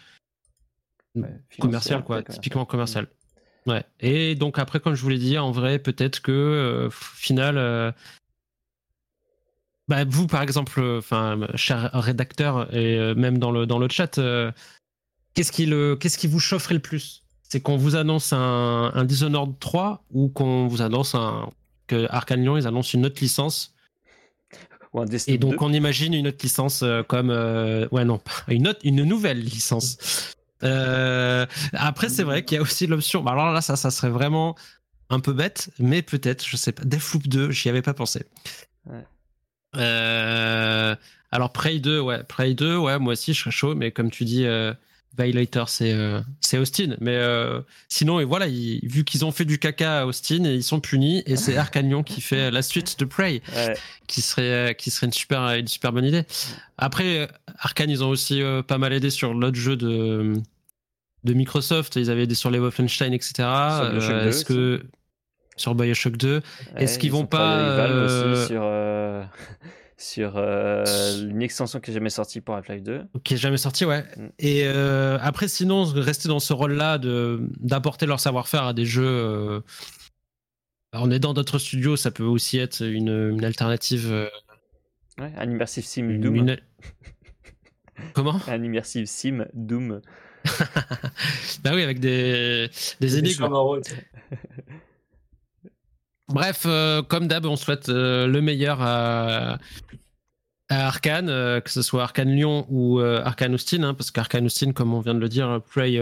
Ouais, commerciales, quoi. Typiquement commerciales. Ouais. Et donc après, comme je vous l'ai dit, en vrai, peut-être que euh, final, euh, bah, vous par exemple, euh, enfin, cher rédacteur et même dans le dans le chat, qu'est-ce qui le qu'est-ce qui vous chaufferait le plus? C'est qu'on vous annonce un, un Dishonored 3 ou qu'on vous annonce un que Arkane Lyon ils annoncent une autre licence Ou un Deathloop et donc 2. on imagine une autre licence euh, comme euh, ouais non [laughs] une autre une nouvelle licence. Euh, après c'est vrai qu'il y a aussi l'option. bah, alors là ça ça serait vraiment un peu bête, mais peut-être je sais pas. Deathloop 2, j'y avais pas pensé. Ouais. Euh, alors Prey 2, ouais, Prey 2, ouais, moi aussi je serais chaud, mais comme tu dis, euh, Violator c'est euh, c'est Austin, mais euh, sinon et voilà, ils- vu qu'ils ont fait du caca à Austin, et ils sont punis et c'est [laughs] Arkane Lyon qui fait la suite de Prey Ouais. qui serait, qui serait une, super, une super bonne idée. Après, euh, Arkane, ils ont aussi euh, pas mal aidé sur l'autre jeu de, de Microsoft. Ils avaient aidé sur les Wolfenstein, etc. Bioshock Euh, 2 Est-ce que sur Bioshock 2, Est-ce qu'ils ils vont ont pas, euh, aussi sur, euh, [laughs] sur euh, une extension qui n'est jamais sortie pour Half-Life 2 qui est jamais sorti, ouais. Mm. Et euh, après, sinon, rester dans ce rôle-là de d'apporter leur savoir-faire à des jeux. euh, en aidant d'autres studios, ça peut aussi être une, une alternative. euh, Ouais, un immersive sim une- Doom. une- [laughs] Comment? Un immersive sim Doom. [laughs] Bah oui, avec des, des Des énigmes. [laughs] choix moraux, tu sais. Bref, euh, comme d'hab, on souhaite euh, le meilleur à, à Arkane, euh, que ce soit Arkane Lyon ou Arkane Austin, hein, parce qu'Arkane Austin, comme on vient de le dire, Prey,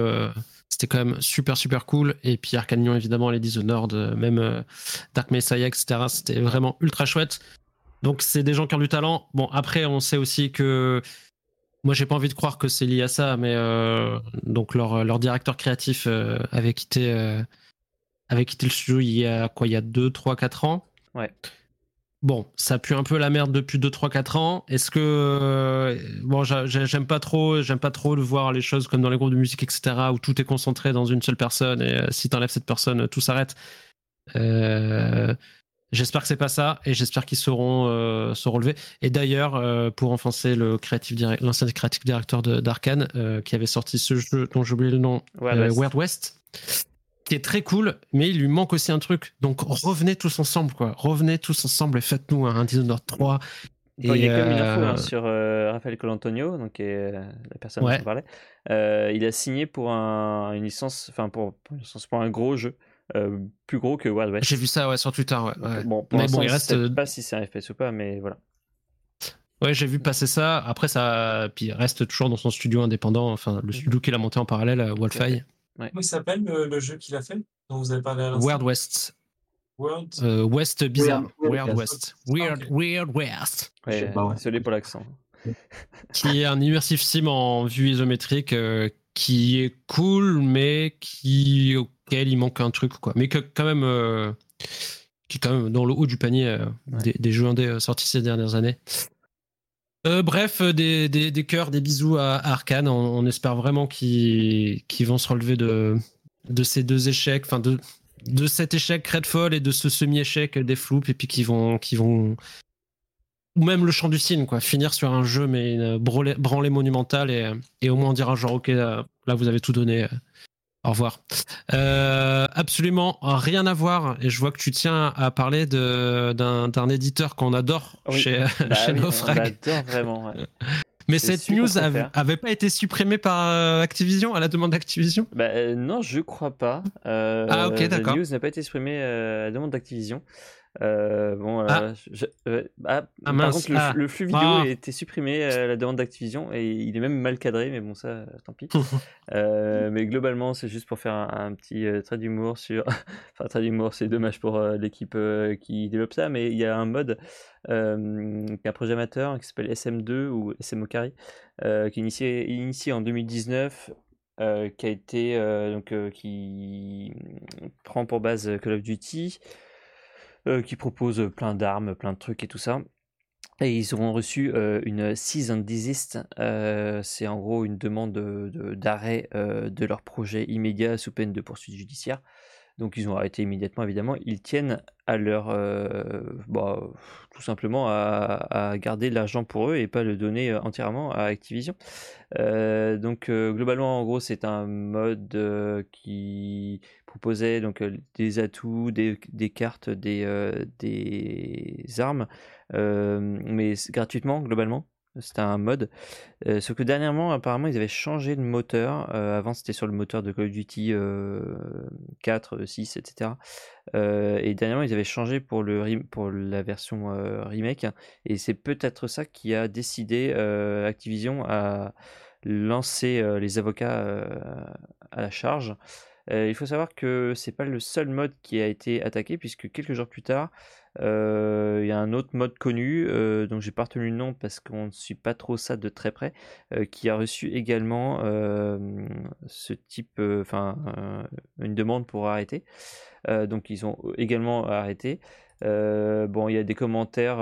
c'était quand même super super cool. Et puis Arkane Lyon, évidemment, les Dishonored, même Dark Messiah, etc. C'était vraiment ultra chouette. Donc c'est des gens qui ont du talent. Bon, après, on sait aussi que moi, j'ai pas envie de croire que c'est lié à ça, mais donc leur, directeur créatif avait quitté. Euh, avait quitté le studio il y a quoi il y a 2, 3, 4 ans? Ouais. bon, ça pue un peu la merde depuis 2, 3, 4 ans. Est-ce que. Bon, j'aime pas trop, j'aime pas trop de voir les choses comme dans les groupes de musique, etc., où tout est concentré dans une seule personne et si t'enlèves cette personne, tout s'arrête. J'espère que c'est pas ça et j'espère qu'ils sauront se relever. Et d'ailleurs, pour enfoncer le créatif l'ancien créatif directeur d'Arkane, qui avait sorti ce jeu dont j'ai oublié le nom, Wild West qui est très cool, mais il lui manque aussi un truc. Donc revenez tous ensemble, quoi. Revenez tous ensemble et faites-nous un Dishonored 3. il y a quand même une info hein, euh, sur euh, Rafael Colantonio, donc euh, la personne dont je parlais. il a signé pour un, une licence, enfin pour, pour, un gros jeu, plus gros que Wild West. J'ai vu ça ouais, sur Twitter. Ouais, bon, pour mais bon, il reste. pas si c'est un FPS ou pas, mais voilà. Ouais, j'ai vu passer ça. Après, ça, puis il reste toujours dans son studio indépendant, enfin le studio qu'il a monté en parallèle, Comment il s'appelle le, jeu qu'il a fait dont vous avez parlé à Weird West. World? Euh, West bizarre. Weird, West. Weird, Weird West. Ouais, désolé pour l'accent. qui est un immersif sim en vue isométrique euh, qui est cool, mais qui auquel il manque un truc quoi. Mais que quand même euh, qui est quand même dans le haut du panier des, des, jeux indés sortis ces dernières années. Euh, bref, euh, des, des, cœurs, des bisous à, Arkane. On, espère vraiment qu'ils vont se relever de, ces deux échecs, enfin de, cet échec Redfall et de ce semi-échec des floups, et puis qu'ils vont, qui vont. Ou même le chant du cygne, quoi. Finir sur un jeu, mais une branlée monumentale et, et au moins dire genre, ok, là, vous avez tout donné. Au revoir. Euh, absolument rien à voir. Et je vois que tu tiens à parler d'un éditeur qu'on adore chez, bah [laughs] chez oui, On adore vraiment. [laughs] Mais cette news avait pas été supprimée par euh, Activision à la demande d'Activision? Bah, euh, Non, je crois pas. ah ok, d'accord. La news n'a pas été supprimée à la demande d'Activision. Euh, bon, ah. Euh, ah, ah, par contre, le, le, flux vidéo a été supprimé à la demande d'Activision et il est même mal cadré, mais bon, ça, tant pis. [laughs] euh, mais globalement, c'est juste pour faire un, petit euh, trait d'humour sur. [laughs] enfin, trait d'humour, c'est dommage pour l'équipe qui développe ça, mais il y a un mode, euh, un projet amateur qui s'appelle SM2 ou SM qui est initié, initié en 2019. qui a été donc qui prend pour base Call of Duty, euh, qui propose plein d'armes, plein de trucs et tout ça. Et ils auront reçu euh, une cease and desist. Euh, c'est en gros une demande d'arrêt de, de, leur projet immédiat sous peine de poursuite judiciaire. Donc ils ont arrêté immédiatement, évidemment. Ils tiennent à leur, euh, bah, tout simplement à, garder l'argent pour eux et pas le donner euh, entièrement à Activision. Euh, donc globalement, en gros, c'est un mode qui proposait donc des atouts, des, cartes, des armes, mais gratuitement globalement. C'était un mode. Euh, sauf que dernièrement, apparemment, ils avaient changé de moteur. Euh, avant, c'était sur le moteur de Call of Duty 4, 6, etc. et dernièrement, ils avaient changé pour, le, pour la version euh, remake. Et c'est peut-être ça qui a décidé Activision à lancer les avocats à la charge. il faut savoir que c'est pas le seul mode qui a été attaqué, puisque quelques jours plus tard, il y a un autre mode connu, dont j'ai pas retenu le nom parce qu'on ne suit pas trop ça de très près, qui a reçu également ce type, enfin une demande pour arrêter. donc ils ont également arrêté. bon, il y a des commentaires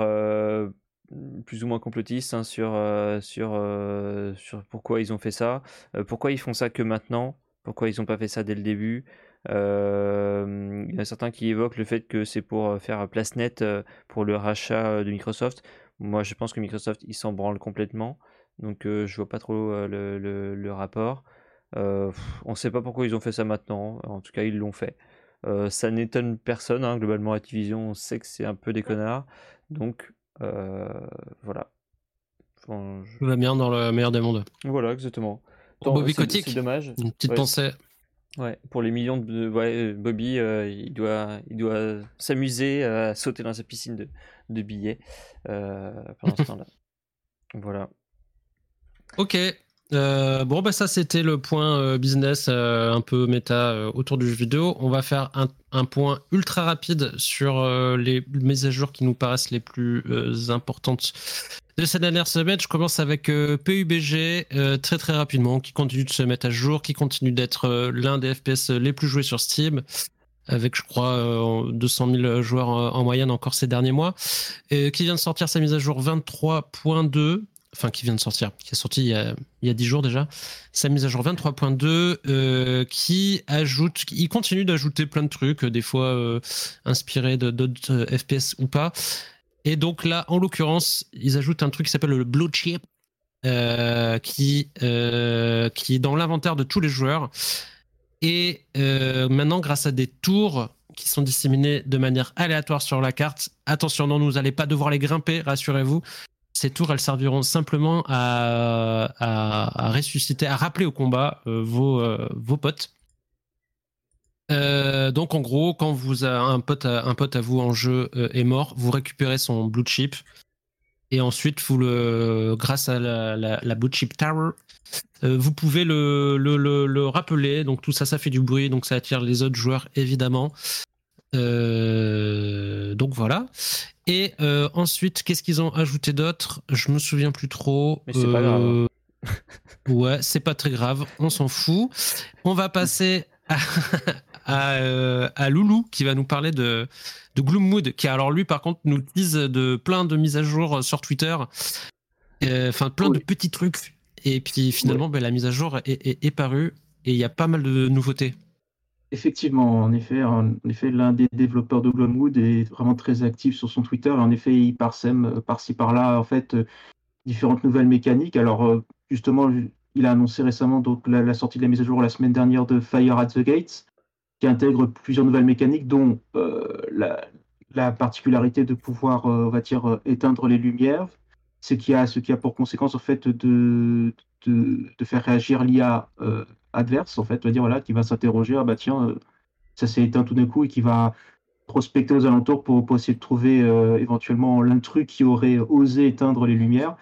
plus ou moins complotistes hein, sur, sur, sur pourquoi ils ont fait ça, pourquoi ils font ça que maintenant, pourquoi ils n'ont pas fait ça dès le début? Euh, il y en a certains qui évoquent le fait que c'est pour euh, faire place nette euh, pour le rachat de Microsoft. Moi, je pense que Microsoft, il s'en branle complètement. Donc, je vois pas trop le, rapport. on ne sait pas pourquoi ils ont fait ça maintenant. En tout cas, ils l'ont fait. ça n'étonne personne. Hein. Globalement, Activision, on sait que c'est un peu des connards. Donc, voilà. Tout va bien dans le meilleur des mondes. Voilà, exactement. Bobby Kotick, dommage. Une petite pensée. Ouais, pour les millions de ouais, Bobby, euh, il doit, il doit s'amuser à sauter dans sa piscine de, de billets euh, pendant ce [laughs] temps-là. Voilà. Ok. Euh, bon, bah ça c'était le point business un peu méta autour du jeu vidéo. On va faire un, un point ultra rapide sur les mises à jour qui nous paraissent les plus importantes de cette dernière semaine. Je commence avec euh, PUBG euh, très très rapidement, qui continue de se mettre à jour, qui continue d'être euh, l'un des FPS les plus joués sur Steam. avec je crois 200 000 joueurs en, moyenne encore ces derniers mois, et qui vient de sortir sa mise à jour 23.2 enfin qui vient de sortir, qui est sorti il y a, il y a 10 jours déjà, sa mise à jour 23.2, qui ajoute, il continue d'ajouter plein de trucs, des fois inspirés d'autres FPS ou pas. Et donc là, en l'occurrence, ils ajoutent un truc qui s'appelle le Blue Chip, qui est dans l'inventaire de tous les joueurs. Et maintenant, grâce à des tours qui sont disséminés de manière aléatoire sur la carte, attention, non, vous n'allez pas devoir les grimper, rassurez-vous. Ces tours, elles serviront simplement à, ressusciter, à rappeler au combat euh, vos, euh, vos potes. Euh, donc en gros, quand vous un pote, à, un pote à vous en jeu est mort, vous récupérez son blue chip et ensuite grâce à la, blue chip tower, vous pouvez le, rappeler. Donc tout ça, ça fait du bruit, donc ça attire les autres joueurs évidemment. Donc voilà. Et euh, ensuite, qu'est-ce qu'ils ont ajouté d'autre? Je me souviens plus trop. Mais c'est pas grave. Hein. Euh, ouais, c'est pas très grave, on s'en fout. On va passer [laughs] à, euh, à, Loulou qui va nous parler de, de Gloomwood, qui alors lui par contre nous tease de plein de mises à jour sur Twitter, enfin plein de petits trucs. Et puis finalement, ben, la mise à jour est, est parue et il y a pas mal de nouveautés. Effectivement, en effet, en effet, l'un des développeurs de Gloomwood est vraiment très actif sur son Twitter. En effet, il parsème euh, par-ci par-là en fait euh, différentes nouvelles mécaniques. Alors euh, justement, il a annoncé récemment donc la, sortie de la mise à jour la semaine dernière de Fire at the Gates, qui intègre plusieurs nouvelles mécaniques, dont la, particularité de pouvoir, on va dire, éteindre les lumières, ce qui a, ce qui a pour conséquence en fait de, de, faire réagir l'IA adverse, en fait, va dire qui va s'interroger, ah bah tiens, euh, ça s'est éteint tout d'un coup et qui va prospecter aux alentours pour, essayer de trouver euh, éventuellement l'intrus qui aurait osé éteindre les lumières.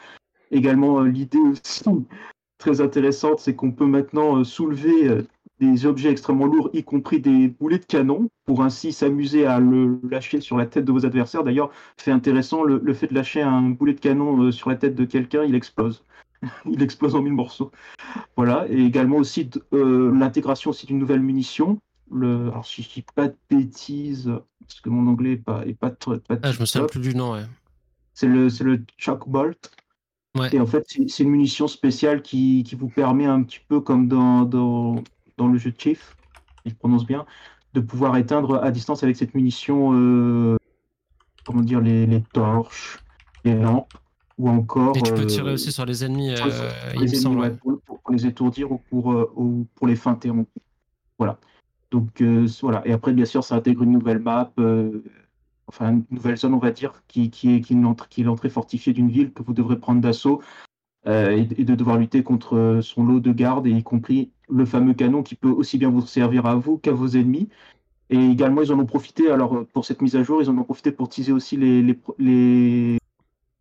Également, euh, l'idée aussi [laughs] très intéressante, c'est qu'on peut maintenant soulever des objets extrêmement lourds, y compris des boulets de canon, pour ainsi s'amuser à le lâcher sur la tête de vos adversaires. D'ailleurs, fait intéressant, le, fait de lâcher un boulet de canon sur la tête de quelqu'un, il explose. [laughs] il explose en mille morceaux. Voilà, et également aussi euh, l'intégration aussi d'une nouvelle munition. Le, alors si je dis pas de bêtises, parce que mon anglais est pas, est pas, pas Ah, je me souviens plus du nom, ouais. C'est le, c'est le Chuck Bolt. Ouais. Et en fait, c'est une munition spéciale qui, qui, vous permet un petit peu comme dans, dans, dans le jeu de Chief, il prononce bien, de pouvoir éteindre à distance avec cette munition, euh, comment dire, les, les torches, les lampes ou encore. Et tu peux tirer euh, aussi sur les ennemis, euh, pour, les étourdir ou pour, euh, ou pour les feinter. Voilà. Donc voilà. Et après, bien sûr, ça intègre une nouvelle map, enfin une nouvelle zone, on va dire, qui, qui est, qui est l'entrée fortifiée d'une ville que vous devrez prendre d'assaut. et, de devoir lutter contre son lot de gardes, et y compris le fameux canon qui peut aussi bien vous servir à vous qu'à vos ennemis. Et également, ils en ont profité, alors pour cette mise à jour, ils en ont profité pour teaser aussi les, les, les,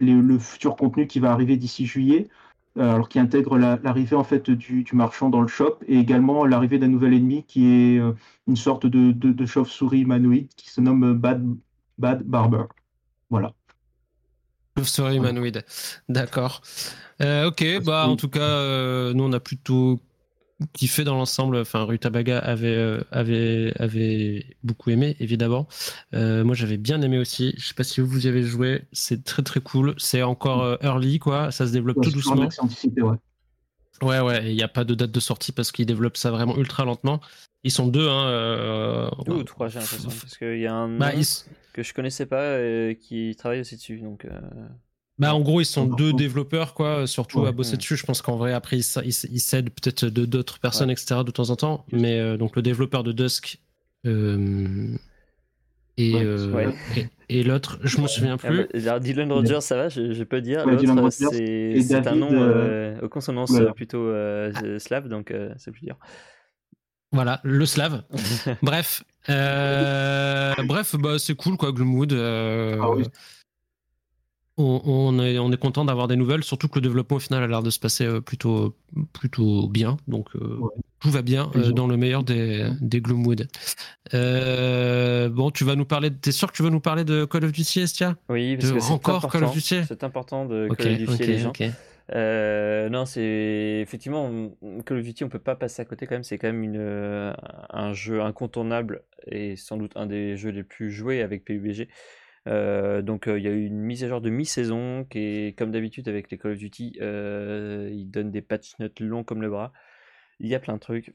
le futur contenu qui va arriver d'ici juillet, euh, alors qui intègre l'arrivée en fait du, marchand dans le shop et également l'arrivée d'un nouvel ennemi qui est euh, une sorte de, de, chauve-souris humanoïde qui se nomme Bad, Bad Barber. Voilà. Chauve-souris humanoïde, d'accord. Euh, ok, bah en tout cas, nous on a plutôt qui fait dans l'ensemble. Enfin, Rutabaga avait, euh, avait, avait beaucoup aimé, évidemment. Euh, moi, j'avais bien aimé aussi. Je sais pas si vous y avez joué. C'est très très cool. C'est encore euh, early, quoi. Ça se développe tout doucement. ouais. Ouais, Il n'y a pas de date de sortie parce qu'ils développent ça vraiment ultra lentement. Ils sont deux, hein. deux ou trois, j'ai l'impression. Parce qu'il y a un bah, que je connaissais pas qui travaille aussi dessus. Donc. Bah, en gros, ils sont deux développeurs, quoi, surtout à bosser dessus. Je pense qu'en vrai, après, ils, ils, s'aident peut-être de d'autres personnes, etc., de temps en temps. Mais euh, donc, le développeur de Dusk euh, euh, et, et, l'autre, je me souviens ah, plus. Bah, Dylan Rogers, ça va, je, peux dire. L'autre, c'est un nom aux consonances plutôt ah. slave, donc c'est plus dur. Voilà, le slave. [laughs] bref, bref, bah, c'est cool, quoi, Gloomwood. Ah, oui on, est, on est content d'avoir des nouvelles, surtout que le développement au final a l'air de se passer euh, plutôt, plutôt bien. Donc euh, tout va bien euh, dans le meilleur des, des Gloomwood. bon, tu vas nous parler. T'es sûr que tu vas nous parler de Call of Duty, Estia? Oui, parce que c'est encore Call of Duty. C'est important de Call of Duty les gens. non, c'est effectivement Call of Duty, on peut pas passer à côté quand même. C'est quand même une, un jeu incontournable est sans doute un des jeux les plus joués avec PUBG. Donc il y a eu une mise à jour de mi-saison qui est comme d'habitude avec les Call of Duty, ils donnent des patch notes longs comme le bras. Il y a plein de trucs.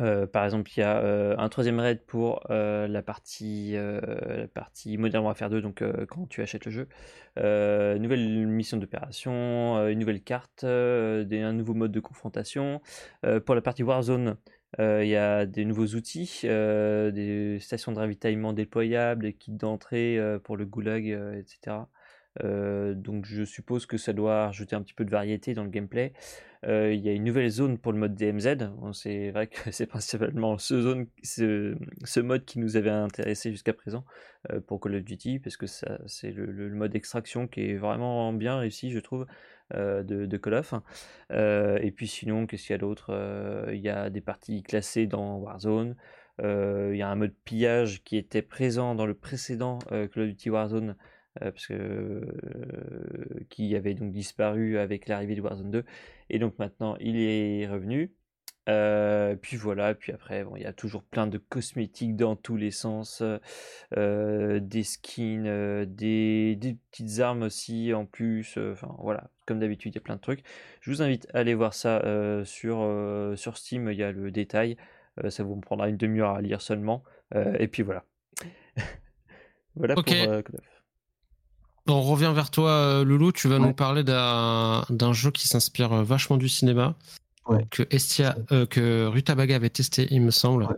Euh, par exemple, il y a euh, un troisième raid pour euh, la, partie, la partie Modern Warfare 2, donc quand tu achètes le jeu. nouvelle mission d'opération, une nouvelle carte, un nouveau mode de confrontation. pour la partie Warzone, il y a des nouveaux outils, des stations de ravitaillement déployables, des kits d'entrée pour le goulag, etc. donc je suppose que ça doit rajouter un petit peu de variété dans le gameplay. Il y a une nouvelle zone pour le mode DMZ. c'est vrai que [laughs] c'est principalement ce, mode qui nous avait intéressé jusqu'à présent pour Call of Duty, parce que c'est le, mode extraction qui est vraiment bien réussi, je trouve, euh, de, Call of. et puis sinon, qu'est-ce qu'il y a d'autre Il y a des parties classées dans Warzone. Il y a un mode pillage qui était présent dans le précédent Call of Duty Warzone. qui avait donc disparu avec l'arrivée de Warzone 2 et donc maintenant, il est revenu. Euh, puis voilà, puis après, bon, il y a toujours plein de cosmétiques dans tous les sens, euh, des skins, euh, des, petites armes aussi en plus. Enfin voilà, comme d'habitude, il y a plein de trucs. Je vous invite à aller voir ça sur, sur Steam, il y a le détail. ça vous prendra une demi-heure à lire seulement. et puis voilà. [laughs] voilà pour on revient vers toi, Loulou. Tu vas nous parler d'un jeu qui s'inspire vachement du cinéma. Que Estia, euh, que Rutabaga avait testé, il me semble.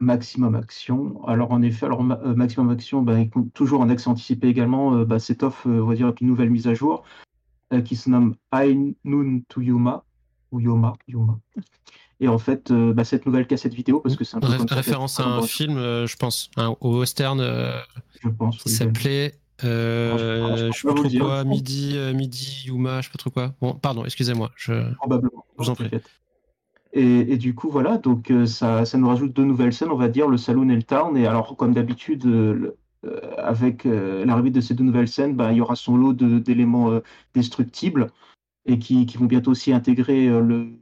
Maximum Action. Alors en effet, alors Maximum Action, bah, toujours en accès anticipé également, bah, c'est off, on va dire, avec une nouvelle mise à jour qui se nomme Noon to Yuma ou Yoma, Yuma. Et en fait, bah, cette nouvelle cassette vidéo, parce que c'est un peu référence à un film, je pense, au western, je pense, qui s'appelait euh, je sais pas trop quoi, midi, euh, midi, Yuma, je sais pas trop quoi. Bon, pardon, excusez-moi. Je... Probablement. Vous en prie. Et, et, du coup, voilà, donc euh, ça, ça, nous rajoute deux nouvelles scènes, on va dire, le Saloon et le Town. Et alors, comme d'habitude, euh, avec l'arrivée de ces deux nouvelles scènes, bah, il y aura son lot d'éléments destructibles et qui, qui, vont bientôt aussi intégrer le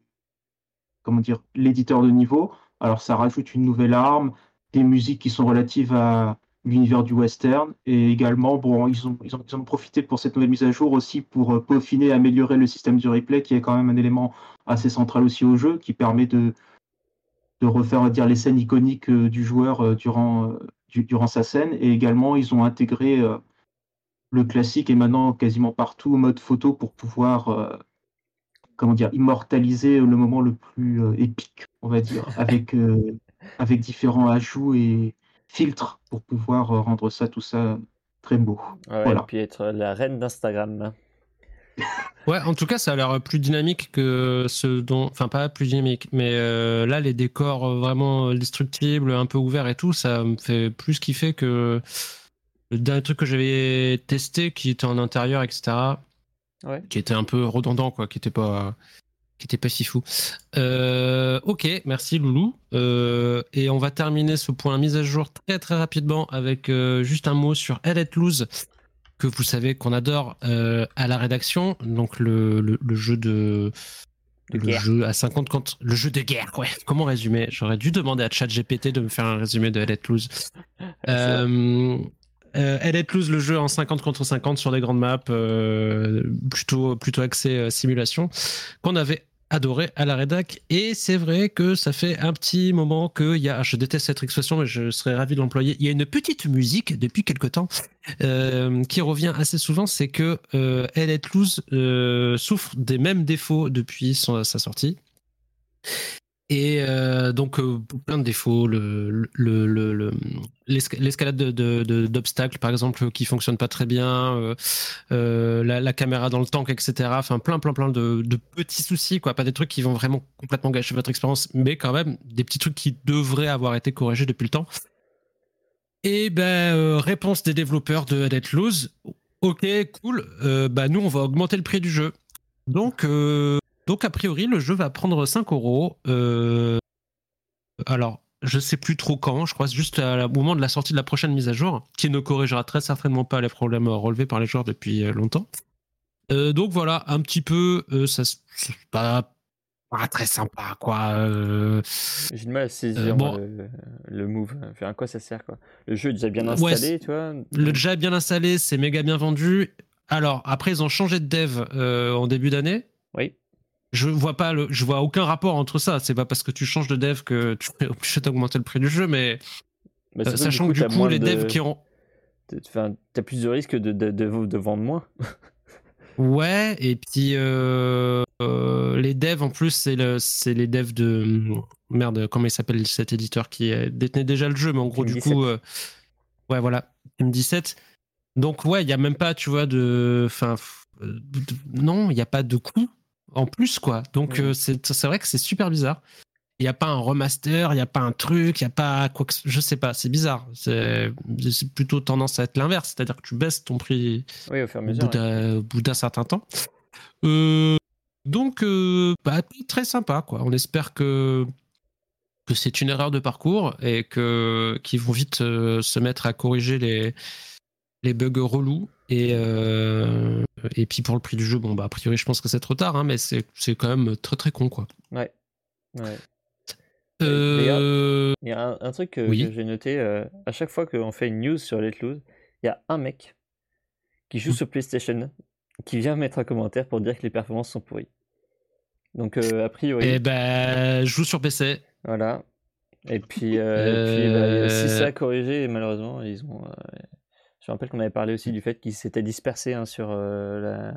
comment dire l'éditeur de niveau. Alors, ça rajoute une nouvelle arme, des musiques qui sont relatives à, l'univers du western. Et également, bon, ils ont, ils, ont, profité pour cette nouvelle mise à jour aussi pour euh, peaufiner, améliorer le système du replay, qui est quand même un élément assez central aussi au jeu, qui permet de, de refaire dire, les scènes iconiques euh, du joueur euh, durant, durant sa scène. Et également, ils ont intégré le classique et maintenant quasiment partout mode photo pour pouvoir comment dire immortaliser le moment le plus épique, on va dire, avec, avec différents ajouts et, filtre pour pouvoir euh, rendre ça, tout ça très beau. voilà. Et puis être la reine d'Instagram. [laughs] Ouais, en tout cas, ça a l'air plus dynamique que ce dont. Enfin, pas plus dynamique, mais euh, là, les décors euh, vraiment destructibles, un peu ouverts et tout, ça me fait plus kiffer que le dernier truc que j'avais testé qui était en intérieur, etc. Ouais. Qui était un peu redondant, quoi, qui était pas qui était pas si fou. Euh, ok, merci Loulou. Euh, et on va terminer ce point mise à jour très très rapidement avec euh, juste un mot sur Let Lose, que vous savez qu'on adore à la rédaction. Donc le, le, jeu de, le jeu à 50 contre le jeu de guerre. Ouais. Comment résumer? J'aurais dû demander à ChatGPT de me faire un résumé de Let Lose. Euh, Let Lose, le jeu en 50 contre 50 sur des grandes maps, plutôt, plutôt axé simulation, qu'on avait adoré à la rédac. Et c'est vrai que ça fait un petit moment qu'il y a, je déteste cette expression, mais je serais ravi de l'employer, il y a une petite musique depuis quelque temps euh, qui revient assez souvent, c'est que euh, Elliot Lose euh, souffre des mêmes défauts depuis sa sortie. Et euh, donc, euh, plein de défauts. Le, le, l'escalade de, d'obstacles, par exemple, qui fonctionne pas très bien. Euh, la, caméra dans le tank, etc. Enfin, plein, plein, plein de, petits soucis, quoi. Pas des trucs qui vont vraiment complètement gâcher votre expérience, mais quand même des petits trucs qui devraient avoir été corrigés depuis le temps. Et ben, réponse des développeurs de Dead Lose. Ok, cool. bah, nous, on va augmenter le prix du jeu. Donc, donc, a priori, le jeu va prendre 5 euros. Euh, alors, je sais plus trop quand, je crois juste au moment de la sortie de la prochaine mise à jour, qui ne corrigera très certainement pas les problèmes relevés par les joueurs depuis euh, longtemps. Euh, donc voilà, un petit peu, ça, pas pas très sympa, quoi. Euh. J'ai du mal à saisir le, move. à quoi ça sert, quoi? Le jeu est déjà bien installé, tu vois? Le jeu est bien installé, c'est méga bien vendu. Alors, après, ils ont changé de dev en début d'année. Oui. Je vois pas le, je vois aucun rapport entre ça. C'est pas parce que tu changes de dev que tu es obligé d'augmenter le prix du jeu, mais, bah, sachant que du coup, les devs qui ont Enfin, t'as plus de risques de, de, de, vendre moins. [laughs] ouais, et puis euh, euh, les devs, en plus, c'est le, les devs de. Merde, comment il s'appelle cet éditeur qui détenait déjà le jeu, mais en gros, du coup. Euh, ouais, voilà, M17. Donc, ouais, il n'y a même pas, tu vois, de. Enfin, non, il n'y a pas de coût en plus, quoi. Donc, c'est vrai que c'est super bizarre. Il n'y a pas un remaster, il n'y a pas un truc, il n'y a pas quoi que je sais pas, c'est bizarre. C'est plutôt tendance à être l'inverse, c'est-à-dire que tu baisses ton prix au, bout d'un certain temps. Euh, donc, euh, bah, très sympa, quoi. On espère que que c'est une erreur de parcours et que qu'ils vont vite euh, se mettre à corriger les les bugs relous et et puis pour le prix du jeu, bon bah a priori je pense que c'est trop tard, hein, mais c'est quand même très très con quoi. Ouais. Ouais. Euh, il y a un, truc que, j'ai noté, euh, à chaque fois qu'on fait une news sur Let Loose, il y a un mec qui joue mmh. sur PlayStation qui vient mettre un commentaire pour dire que les performances sont pourries. Donc, euh, a priori. Eh ben, joue sur PC. Voilà. Et puis, bah, si ça a corrigé, malheureusement, ils ont. Je me rappelle qu'on avait parlé aussi du fait qu'ils s'étaient dispersés hein, sur la.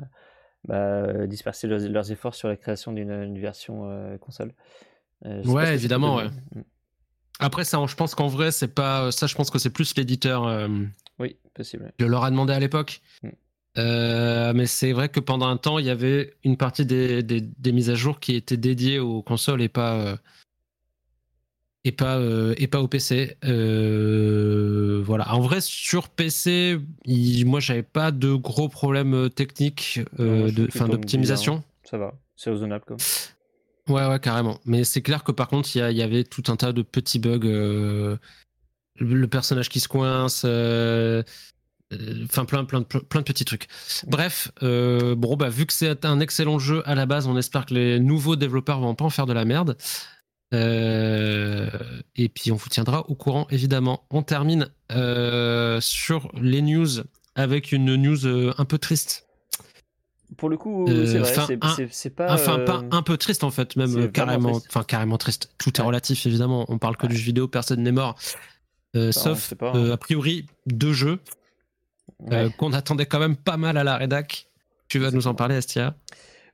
Bah, disperser leurs, efforts sur la création d'une version console. Euh, ouais, évidemment. Ouais. Mm. Après, ça, je pense qu'en vrai, c'est pas. Ça, je pense que c'est plus l'éditeur. Euh, oui, possible. Je leur a demandé à l'époque. Mm. Euh, mais c'est vrai que pendant un temps, il y avait une partie des, des, mises à jour qui étaient dédiées aux consoles et pas et pas et pas au PC. voilà. En vrai, sur PC, moi, j'avais pas de gros problèmes techniques, de, fin d'optimisation. Ça va, c'est raisonnable quoi. Ouais, ouais, carrément. Mais c'est clair que par contre, il y, avait tout un tas de petits bugs. Euh, le, personnage qui se coince. Euh, euh, enfin, plein, plein, plein, de petits trucs. Bref, bon, bah, vu que c'est un excellent jeu à la base, on espère que les nouveaux développeurs vont pas en faire de la merde. Et puis, on vous tiendra au courant, évidemment. On termine sur les news avec une news un peu triste. Pour le coup, euh, c'est vrai, c'est pas. Enfin, pas euh, un peu triste en fait, même carrément, enfin carrément triste. Tout est relatif évidemment. On parle que du jeu vidéo, personne n'est mort, euh, sauf hein. a priori deux jeux qu'on attendait quand même pas mal à la rédac. Tu vas nous en parler, Astia?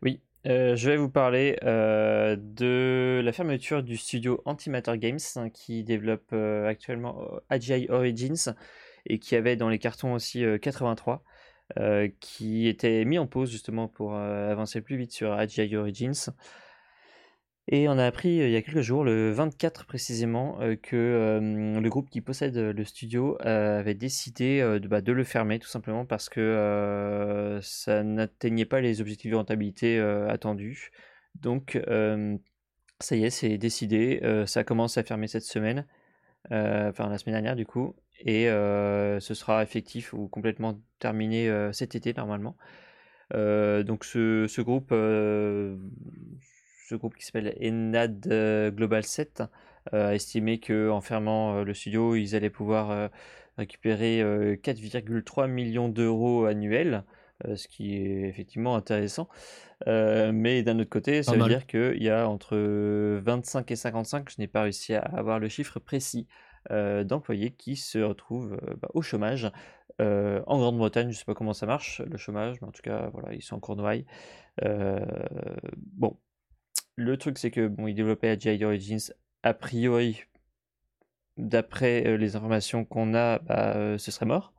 Oui, je vais vous parler de la fermeture du studio Antimatter Games hein, qui développe actuellement AGI Origins et qui avait dans les cartons aussi 83. Euh, qui était mis en pause justement pour euh, avancer plus vite sur AGI Origins. Et on a appris euh, il y a quelques jours, le 24 précisément, que le groupe qui possède le studio avait décidé de, bah, de, le fermer tout simplement parce que ça n'atteignait pas les objectifs de rentabilité attendus. Donc ça y est, c'est décidé, ça commence à fermer cette semaine, enfin la semaine dernière du coup, et ce sera effectif ou complètement terminé cet été normalement. donc ce groupe, ce groupe qui s'appelle Enad Global 7 a estimé qu'en fermant le studio, ils allaient pouvoir récupérer 4,3 millions d'euros annuels, ce qui est effectivement intéressant. mais d'un autre côté, ça veut dire qu'il y a entre 25 et 55, je n'ai pas réussi à avoir le chiffre précis, euh, d'employés qui se retrouvent euh, bah, au chômage. Euh, en Grande-Bretagne, je ne sais pas comment ça marche, le chômage, mais en tout cas, voilà, ils sont en Cornouailles. bon, le truc, c'est que bon, ils développaient Agile Origins, a priori, d'après les informations qu'on a, bah, ce serait mort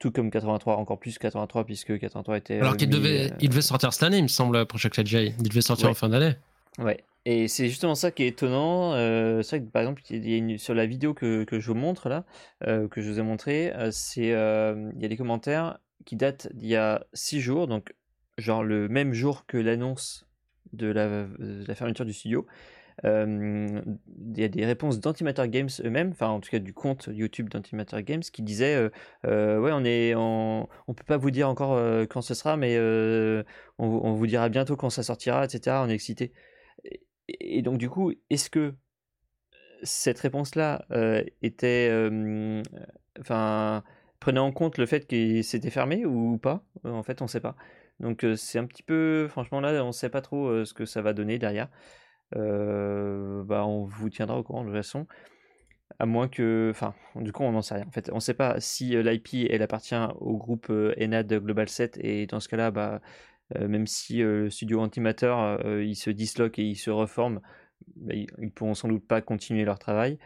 tout comme 83, encore plus 83, puisque 83 était. Alors qu'il devait, il devait sortir cette année, il me semble, Project Agile. Il devait sortir en fin d'année. Ouais, et c'est justement ça qui est étonnant. Euh, c'est vrai que par exemple, il y a sur la vidéo que, que, je vous montre là, euh, que je vous ai montré, euh, c'est il y a des commentaires qui datent d'il y a 6 jours, donc genre le même jour que l'annonce de la, la, fermeture du studio. il y a des réponses d'Antimatter Games eux-mêmes, enfin en tout cas du compte YouTube d'Antimatter Games, qui disait ouais on est on, on peut pas vous dire encore quand ce sera, mais on, on, vous dira bientôt quand ça sortira, etc. On est excité. et donc, du coup, est-ce que cette réponse-là était. Prenait en compte le fait que c'était fermé ou pas? En fait, on ne sait pas. Donc, c'est un petit peu. Franchement, là, on ne sait pas trop ce que ça va donner derrière. bah, on vous tiendra au courant de toute façon. À moins que. Enfin, du coup, on n'en sait rien. En fait, on ne sait pas si l'IP, elle appartient au groupe ENAD Global 7. Et dans ce cas-là, bah, même si le studio Antimatter, il se disloque et il se reforme, bah, ils, ne pourront sans doute pas continuer leur travail.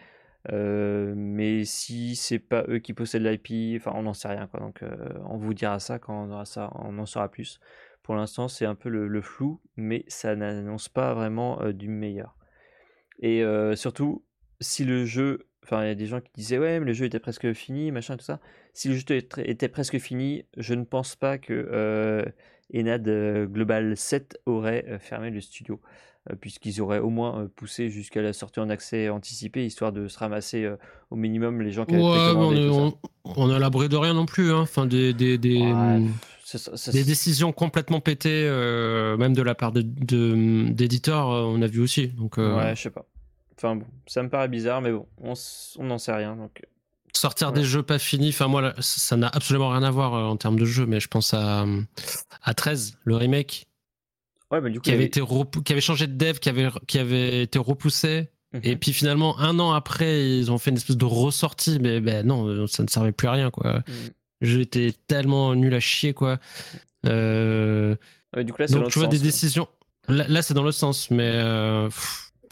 Mais si c'est pas eux qui possèdent l'IP, enfin on n'en sait rien quoi. Donc on vous dira ça quand on aura ça, on en saura plus. Pour l'instant c'est un peu le, flou, mais ça n'annonce pas vraiment du meilleur. Et surtout si le jeu, enfin il y a des gens qui disaient ouais mais le jeu était presque fini, machin tout ça. Si le jeu était presque fini, je ne pense pas que Enad Global 7 aurait fermé le studio. Euh, puisqu'ils auraient au moins euh, poussé jusqu'à la sortie en accès anticipé, histoire de se ramasser euh, au minimum les gens qui avaient ouais, on, on, a l'abri de rien non plus. Hein. Enfin, des, des, des, des décisions complètement pétées, même de la part d'éditeurs, on a vu aussi. Donc, Ouais, je sais pas. Enfin bon, ça me paraît bizarre, mais bon, on n'en sait rien. Donc... Sortir des jeux pas finis, enfin moi, ça n'a absolument rien à voir en termes de jeu, mais je pense à, à 13, le remake qui, avait été qui avait changé de dev, qui avait, qui avait été repoussé. Et mhm. puis finalement, un an après, ils ont fait une espèce de ressortie, mais ben non, ça ne servait plus à rien, quoi. Mhm. J'étais tellement nul à chier, quoi. Euh, du coup, là, donc tu vois des décisions. Là, c'est dans l'autre sens, mais euh,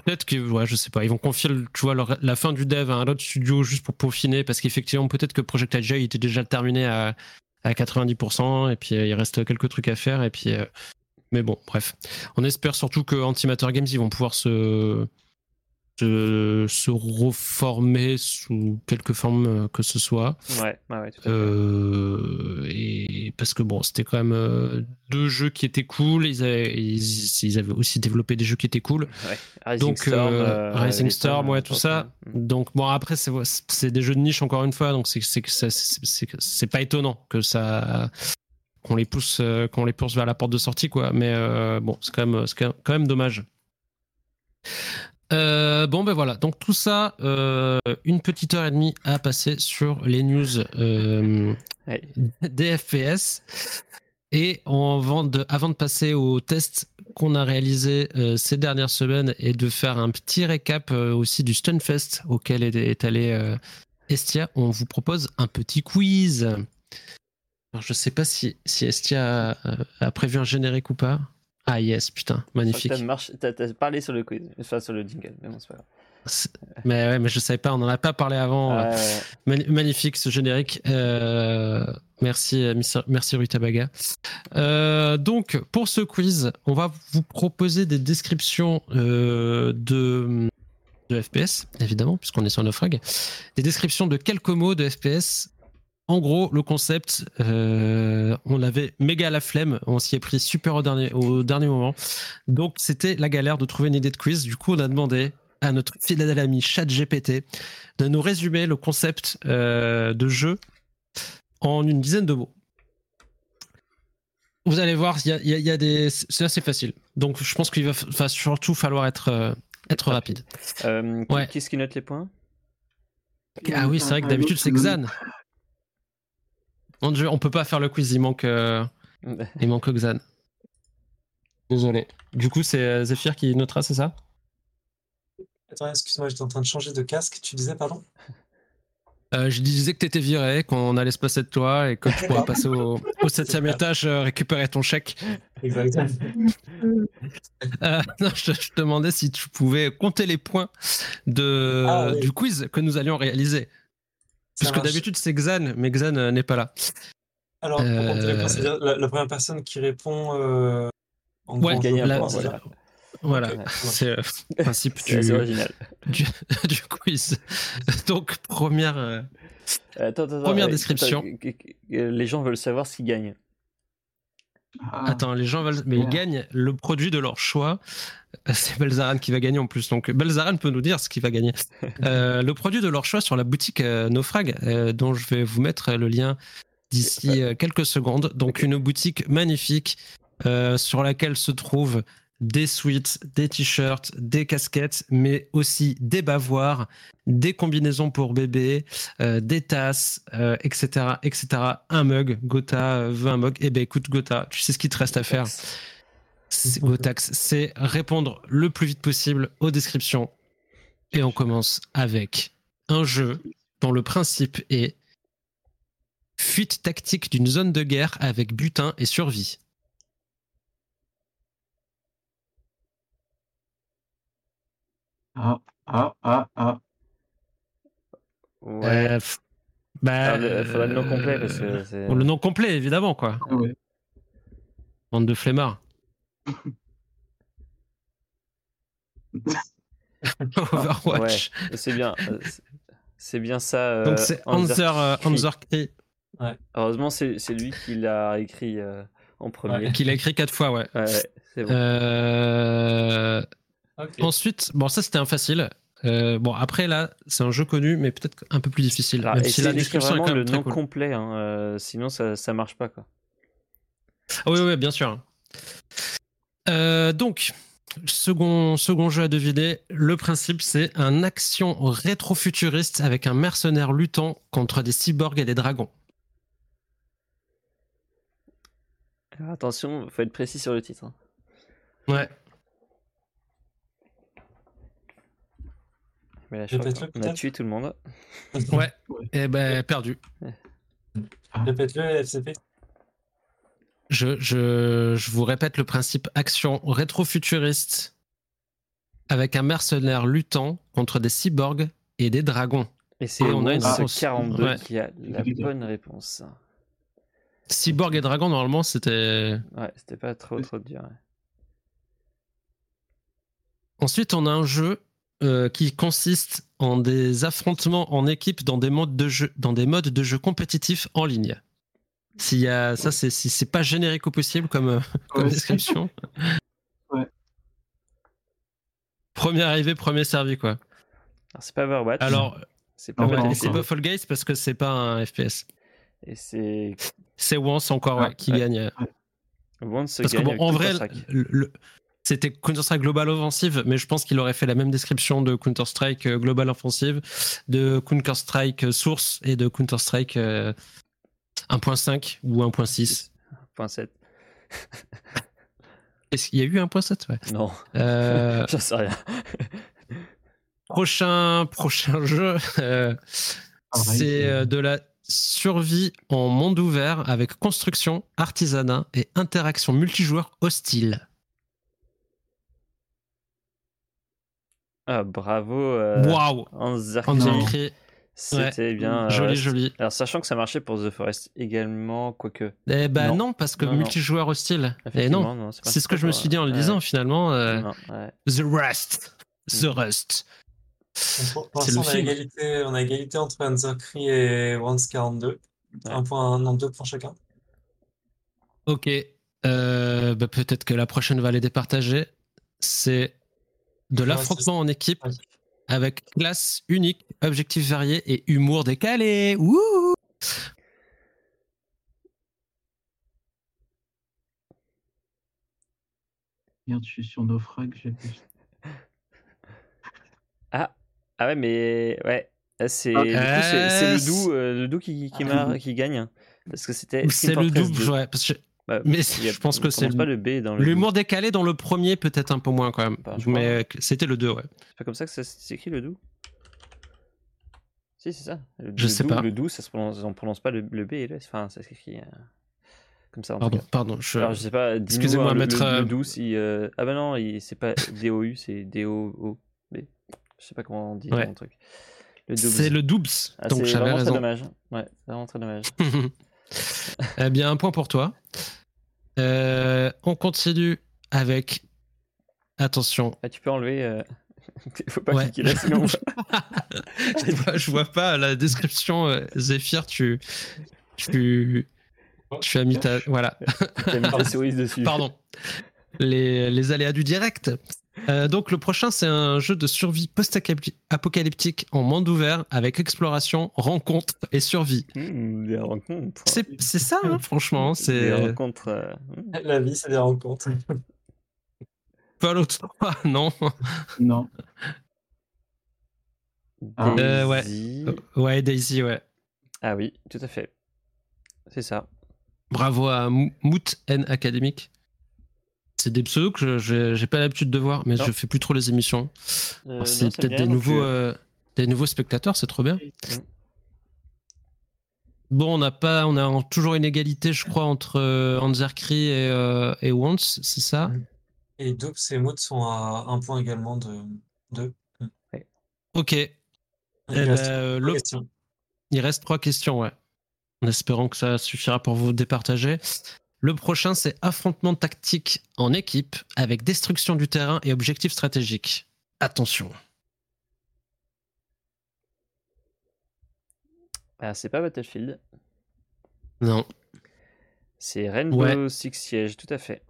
peut-être que, ouais, je sais pas, ils vont confier, tu vois, la fin du dev à un autre studio juste pour peaufiner, parce qu'effectivement, peut-être que Project Agile était déjà terminé à, à 90%, et puis euh, il reste quelques trucs à faire, et puis mais bon, bref. On espère surtout que Antimatter Games, ils vont pouvoir se, se, reformer sous quelque forme euh, que ce soit. Ouais, ouais, euh, et parce que bon, c'était quand même euh, deux jeux qui étaient cool. Ils avaient, ils, avaient, aussi développé des jeux qui étaient cool. Ouais. Rising donc Storm, Rising Storm, ouais, tout ça. Donc bon, après c'est des jeux de niche encore une fois, donc c'est pas étonnant que ça qu'on les pousse euh, qu'on les pousse vers la porte de sortie quoi. Mais euh, bon c'est quand même c'est quand même dommage. Euh, bon ben voilà. Donc tout ça une petite heure et demie à passer sur les news des FPS et avant de, avant de passer au test qu'on a réalisé ces dernières semaines et de faire un petit récap aussi du Stunfest auquel est, est allé Estia, on vous propose un petit quiz. Alors, je sais pas si, si Estia a, prévu un générique ou pas. Ah yes, putain, magnifique. T'as as parlé sur le quiz, enfin sur le jingle, mais bon, c'est pas grave. Mais ouais, mais je savais pas, on en a pas parlé avant. magnifique ce générique. Euh, merci, merci Rutabaga. Euh, donc pour ce quiz, on va vous proposer des descriptions euh, de de FPS, évidemment, puisqu'on est sur Naufrag. Des descriptions de quelques mots de FPS en gros, le concept, euh, on avait méga la flemme, on s'y est pris super au dernier, au dernier moment. Donc, c'était la galère de trouver une idée de quiz. Du coup, on a demandé à notre fidèle ami ChatGPT de nous résumer le concept euh, de jeu en une dizaine de mots. Vous allez voir, il y, a, des, c'est assez facile. Donc, je pense qu'il va, surtout falloir être, euh, être rapide. Qu'est-ce qui note les points? Ah oui, c'est vrai que d'habitude c'est Xan. Mon dieu, on peut pas faire le quiz, il manque, euh, [laughs] il manque Xan. Désolé. Du coup, c'est euh, Zephyr qui notera, c'est ça? Attends, excuse-moi, j'étais en train de changer de casque. Tu disais, pardon? Euh, je disais que tu étais viré, qu'on allait se passer de toi et que tu pourras passer au, au 7 étage récupérer ton chèque. Exactement. [laughs] non, je, te demandais si tu pouvais compter les points de, ah, du quiz que nous allions réaliser. Puisque d'habitude c'est Xan, mais Xan euh, n'est pas là. Alors, euh... la, la, première personne qui répond euh, en ouais, gros, la, voilà. Voilà, [laughs] c'est le principe du, [laughs] du, du, quiz. [laughs] Donc, première, euh, attends, attends, première description. les gens veulent savoir ce qu'ils gagnent. Ah. Attends, les gens veulent. Mais ils gagnent le produit de leur choix. C'est Belzaran qui va gagner en plus. Donc Belzaran peut nous dire ce qu'il va gagner. [laughs] Euh, le produit de leur choix sur la boutique euh, Naufrag, euh, dont je vais vous mettre le lien d'ici quelques secondes. Donc une boutique magnifique sur laquelle se trouvent des sweats, des t-shirts, des casquettes, mais aussi des bavoirs, des combinaisons pour bébé, euh, des tasses, etc., etc. Un mug. Gotha veut un mug. Eh ben écoute, Gotha, tu sais ce qu'il te reste à faire. Gotax, c'est répondre le plus vite possible aux descriptions. Et on commence avec un jeu dont le principe est fuite tactique d'une zone de guerre avec butin et survie. Ah, ah, ah, ah. Ouais. Euh, f- bah, Ah, le- faudra le nom complet parce que euh, c'est- bon, le nom complet, évidemment, quoi. Ah ouais. Bande de flemmards. [laughs] [laughs] Overwatch. Ouais, c'est bien. euh, c'est- bien ça. euh, Donc c'est Hanser, euh, Hanser Cree, Heureusement, c'est c'est lui qui l'a écrit euh, en premier. qui l'a écrit quatre fois, ouais. Ouais, ouais, c'est bon. Euh, Ensuite, bon, ça c'était un facile. Euh, bon, après là, c'est un jeu connu, mais peut-être un peu plus difficile. Alors, même si essayez la description est le très nom cool. complet, hein, euh, sinon ça, ça marche pas. Quoi. Ah oui, oui, bien sûr. Euh, donc, second, second jeu à deviner. Le principe, c'est un action rétro-futuriste avec un mercenaire luttant contre des cyborgs et des dragons. Alors, attention, faut être précis sur le titre. hein. Ouais. Mais là, je crois Répète-le, qu'on a tué tout le monde. Ouais. Ouais. Et ben, perdu. Répète-le, FCP. Je, je, je vous répète le principe action rétro-futuriste avec un mercenaire luttant contre des cyborgs et des dragons. Et c'est on a une ce réponse. 42 Ouais. qui a la bonne réponse. Cyborg et dragon, normalement, c'était. Ouais, c'était pas trop trop dur. ouais. Ensuite, on a un jeu euh, qui consiste en des affrontements en équipe dans des modes de jeu, dans des modes de jeu compétitifs en ligne. S'il y a ça, c'est si c'est pas générique au possible comme, euh, [laughs] comme Ouais. description. [laughs] Ouais. Premier arrivé, premier servi quoi. Alors, c'est pas Overwatch. Alors, c'est pas non, ouais, c'est pas Fall Guys parce que c'est pas un FPS. Et c'est C'est Once encore qui ouais. gagne. Once Parce que gagne bon, avec en vrai, le- c'était Counter-Strike Global Offensive, mais je pense qu'il aurait fait la même description de Counter-Strike euh, Global Offensive, de Counter-Strike euh, Source et de Counter-Strike euh, 1.5 ou 1.6. Point 7. [laughs] Est-ce qu'il y a eu 1.7 ouais. Non, Euh, [laughs] j'en sais rien. prochain, prochain jeu, euh, c'est euh, de la survie en monde ouvert avec construction, artisanat et interaction multijoueur hostile. Ah, bravo. euh, Waouh écrit C'était bien. euh, joli, ouais, joli. Alors, sachant que ça marchait pour The Forest également, quoique. Eh ben non, Non. parce que Non, non. multijoueur hostile. Et Effectivement, non, non, c'est ce que je me suis dit en le Ouais. disant finalement. euh, ouais. The Rust. The Mm. Rust. Pour, pour le on a égalité, on a égalité entre Cree et Once 42. Un point, non, deux points chacun. Ok. Euh, bah, Peut-être que la prochaine va les départager. C'est de l'affrontement en équipe avec classe unique, objectifs variés et humour décalé. Wouh Merde, je suis sur Naufrag. j'ai- [laughs] Ah, ah ouais, mais ouais. C'est Ah. c'est- le doux, euh, le doux qui, qui, mar- qui gagne. Parce que c'était. C'est le double, 2. ouais, parce que Bah, mais je pense que c'est pas le B dans l'humour décalé dans le premier, peut-être un peu moins quand même. Bah, mais c'était le 2, ouais. C'est pas comme ça que ça s'écrit le doux Si, c'est ça. Le, Je le sais doux- pas. Le doux, ça se prononce, on prononce pas le, le B et le S. Enfin, ça s'écrit euh, comme ça en Pardon, tout cas. pardon. Je... Alors, je sais pas, dis-nous, Excusez-moi, le, maître, le- euh, doux, si. euh, Ah bah non, c'est pas [laughs] D-O-U, c'est D-O-O-B. Je sais pas comment on dit Ouais. mon truc. C'est le Doobs, Ah, donc c'est j'avais vraiment très dommage. Ouais, c'est vraiment très dommage. [laughs] eh bien, un point pour toi. Euh, on continue avec. Attention. Ah, tu peux enlever. euh, [laughs] Faut pas Ouais. cliquer là, sinon. [laughs] je, vois, je vois pas la description. euh, Zephyr, tu. Tu. Tu as mis ta. Voilà. T'as mis ta souris dessus. Pardon. Les, les aléas du direct. Euh, donc, le prochain, c'est un jeu de survie post-apocalyptique en monde ouvert avec exploration, rencontre et survie. Mmh, des rencontres. C'est c'est ça, hein, franchement. Des C'est rencontres. euh, mmh. La vie, c'est des rencontres. Fallout 3, [laughs] non. Non. Ah. Euh, ouais. Daisy. Ouais, Daisy, ouais. Ah oui, tout à fait. C'est ça. Bravo à Moot N Academic. C'est des pseudos que j'ai pas l'habitude de voir, mais Non. je fais plus trop les émissions. Euh, c'est peut-être des nouveaux, plus. euh, des nouveaux spectateurs, c'est trop bien. Bon, on n'a pas, on a toujours une égalité, je crois, entre euh, Anzerkri et, euh, et Wants, c'est ça? Et Doops et Mood sont à un point également de deux. Ok. Il Eh reste ben, euh, trois le- questions. Il reste trois questions, ouais. En espérant que ça suffira pour vous départager. Le prochain, c'est affrontement tactique en équipe avec destruction du terrain et objectif stratégique. Attention. Ah, c'est pas Battlefield. Non. C'est Rainbow Six Siege, tout à fait.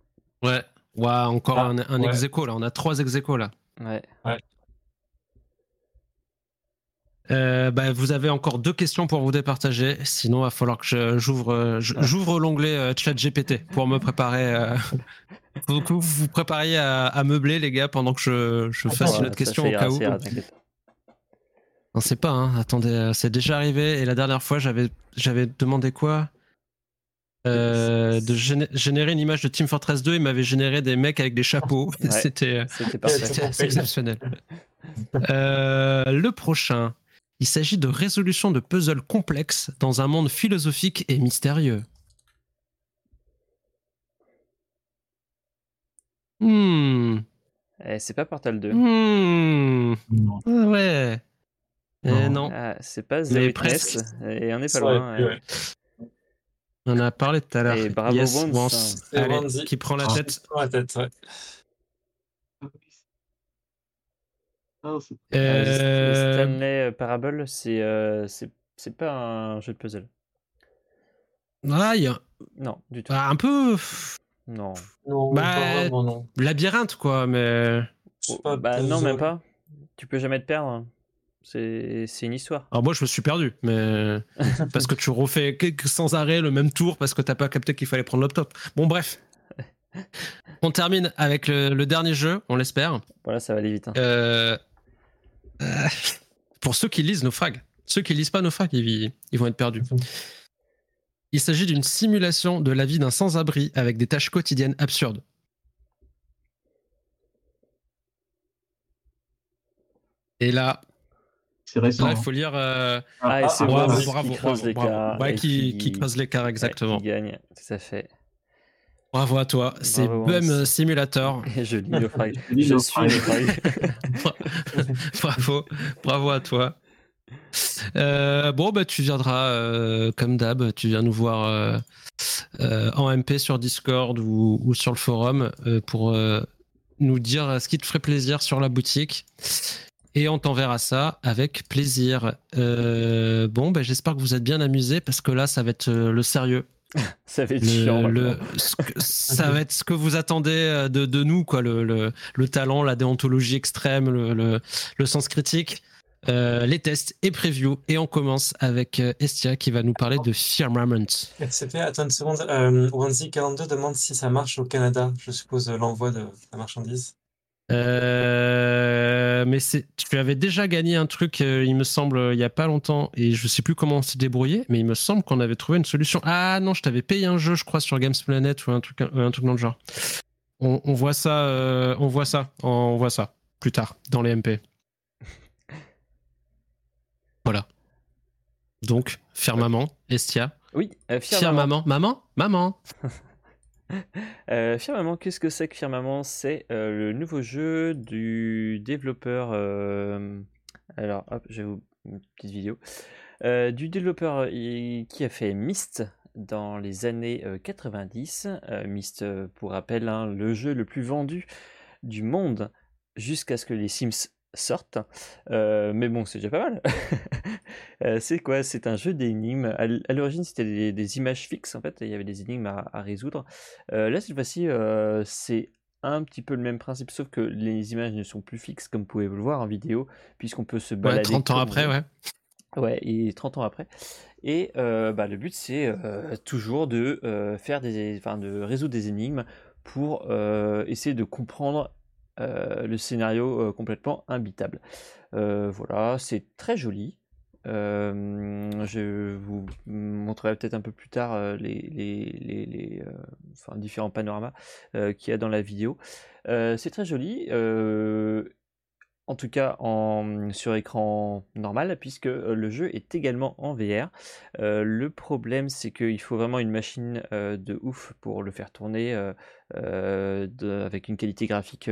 Ouais. Ouais, encore Ah, un, un ouais. ex là. On a trois ex là. Ouais. Euh, bah, vous avez encore deux questions pour vous départager. Sinon, il va falloir que j'ouvre euh, j'ouvre l'onglet euh, chat GPT pour me préparer. euh, [laughs] que vous vous prépariez à, à meubler, les gars, pendant que je, je fasse Voilà, une autre question au cas où. ira, t'inquiète. On sait pas, hein. attendez, c'est déjà arrivé. Et la dernière fois, j'avais j'avais demandé quoi? Euh, De géné- générer une image de Team Fortress 2. Il m'avait généré des mecs avec des chapeaux. Ouais. [laughs] C'était C'était parfait. c'était assez exceptionnel. [laughs] Euh, le prochain, il s'agit de résolution de puzzles complexes dans un monde philosophique et mystérieux. Hmm. Eh, c'est pas Portal 2. Hmm. Non. Ah ouais. Eh Non. Ah, c'est pas The presque. Et on est pas loin. ouais. on en a parlé tout à l'heure. Et bravo, Yes, Allez, Wanzi. qui prend la Ah, tête. prend la tête, ouais. Ah, c'est- Euh, Euh, Stanley Parable, c'est euh, c'est c'est pas un jeu de puzzle. ah, il y a Non, du tout. ah, un peu Non. Non, Bah, pas vraiment, non. labyrinthe, quoi, mais. Oh, pas bah non, même pas. Tu peux jamais te perdre. C'est c'est une histoire. Alors moi je me suis perdu, mais [laughs] parce que tu refais sans arrêt le même tour parce que t'as pas capté qu'il fallait prendre le top. Bon bref. [laughs] On termine avec le, le dernier jeu, on l'espère. Voilà, ça va aller vite. hein. Euh, euh, pour ceux qui lisent nos frags, ceux qui lisent pas nos frags, ils, ils vont être perdus. Il s'agit d'une simulation de la vie d'un sans-abri avec des tâches quotidiennes absurdes. Et là, C'est récent. là il hein. faut lire. euh, Ah, et c'est bravo, bravo, qui bravo, creuse l'écart. qui, qui creuse l'écart, exactement. ouais, qui gagne, tout à fait. Bravo à toi. C'est Bum. Simulator. [laughs] Je lis le. Je lis Je le suis le [laughs] bravo, bravo à toi. Euh, bon, bah, tu viendras, euh, comme d'hab, tu viens nous voir euh, euh, en MP sur Discord ou, ou sur le forum euh, pour euh, nous dire ce qui te ferait plaisir sur la boutique. Et on t'enverra ça avec plaisir. Euh, bon, bah, j'espère que vous êtes bien amusés parce que là, ça va être le sérieux. [laughs] Ça va être Le- chiant. le- ce que- ça va être ce que vous attendez euh, de, de nous, quoi, le, le- le talent, la déontologie extrême, le, le- le sens critique, euh, les tests et previews. Et on commence avec euh, Estia qui va nous parler de Firmament. FCP, attends une seconde. Euh, Wanzi42 demande si ça marche au Canada. Je suppose l'envoi de la marchandise. Euh, mais tu avais déjà gagné un truc, euh, il me semble, il y a pas longtemps, et je sais plus comment on s'est débrouillé, mais il me semble qu'on avait trouvé une solution. Ah non, je t'avais payé un jeu, je crois, sur Games Planet ou un truc, un truc dans le genre. On, on voit ça, euh, on voit ça, on voit ça plus tard dans les MP. [laughs] Voilà. Donc, Firmament, Estia. Oui, euh, Firmament. Firmament, maman, maman. [laughs] Euh, Firmament, qu'est-ce que c'est que Firmament? C'est euh, le nouveau jeu du développeur. euh, Alors, hop, je vais vous une petite vidéo. Du développeur qui a fait Myst dans les années euh, 90. Euh, Myst, pour rappel, hein, le jeu le plus vendu du monde jusqu'à ce que les Sims sortent. Euh, mais bon, c'est déjà pas mal. [laughs] Euh, c'est quoi? C'est un jeu d'énigmes. À l'origine, c'était des, des images fixes en fait. Il y avait des énigmes à, à résoudre. Euh, là, cette fois-ci, c'est un petit peu le même principe, sauf que les images ne sont plus fixes, comme vous pouvez le voir en vidéo, puisqu'on peut se Ouais, balader. 30 ans après, ouais. Ouais, et 30 ans après. Et bah, le but, c'est toujours de faire des, enfin, de résoudre des énigmes pour essayer de comprendre le scénario complètement imbitable. voilà, c'est très joli. je vous montrerai peut-être un peu plus tard les, les, différents panoramas qu'il y a dans la vidéo. c'est très joli en tout cas en, sur écran normal, puisque le jeu est également en VR. le problème, c'est qu'il faut vraiment une machine de ouf pour le faire tourner avec une qualité graphique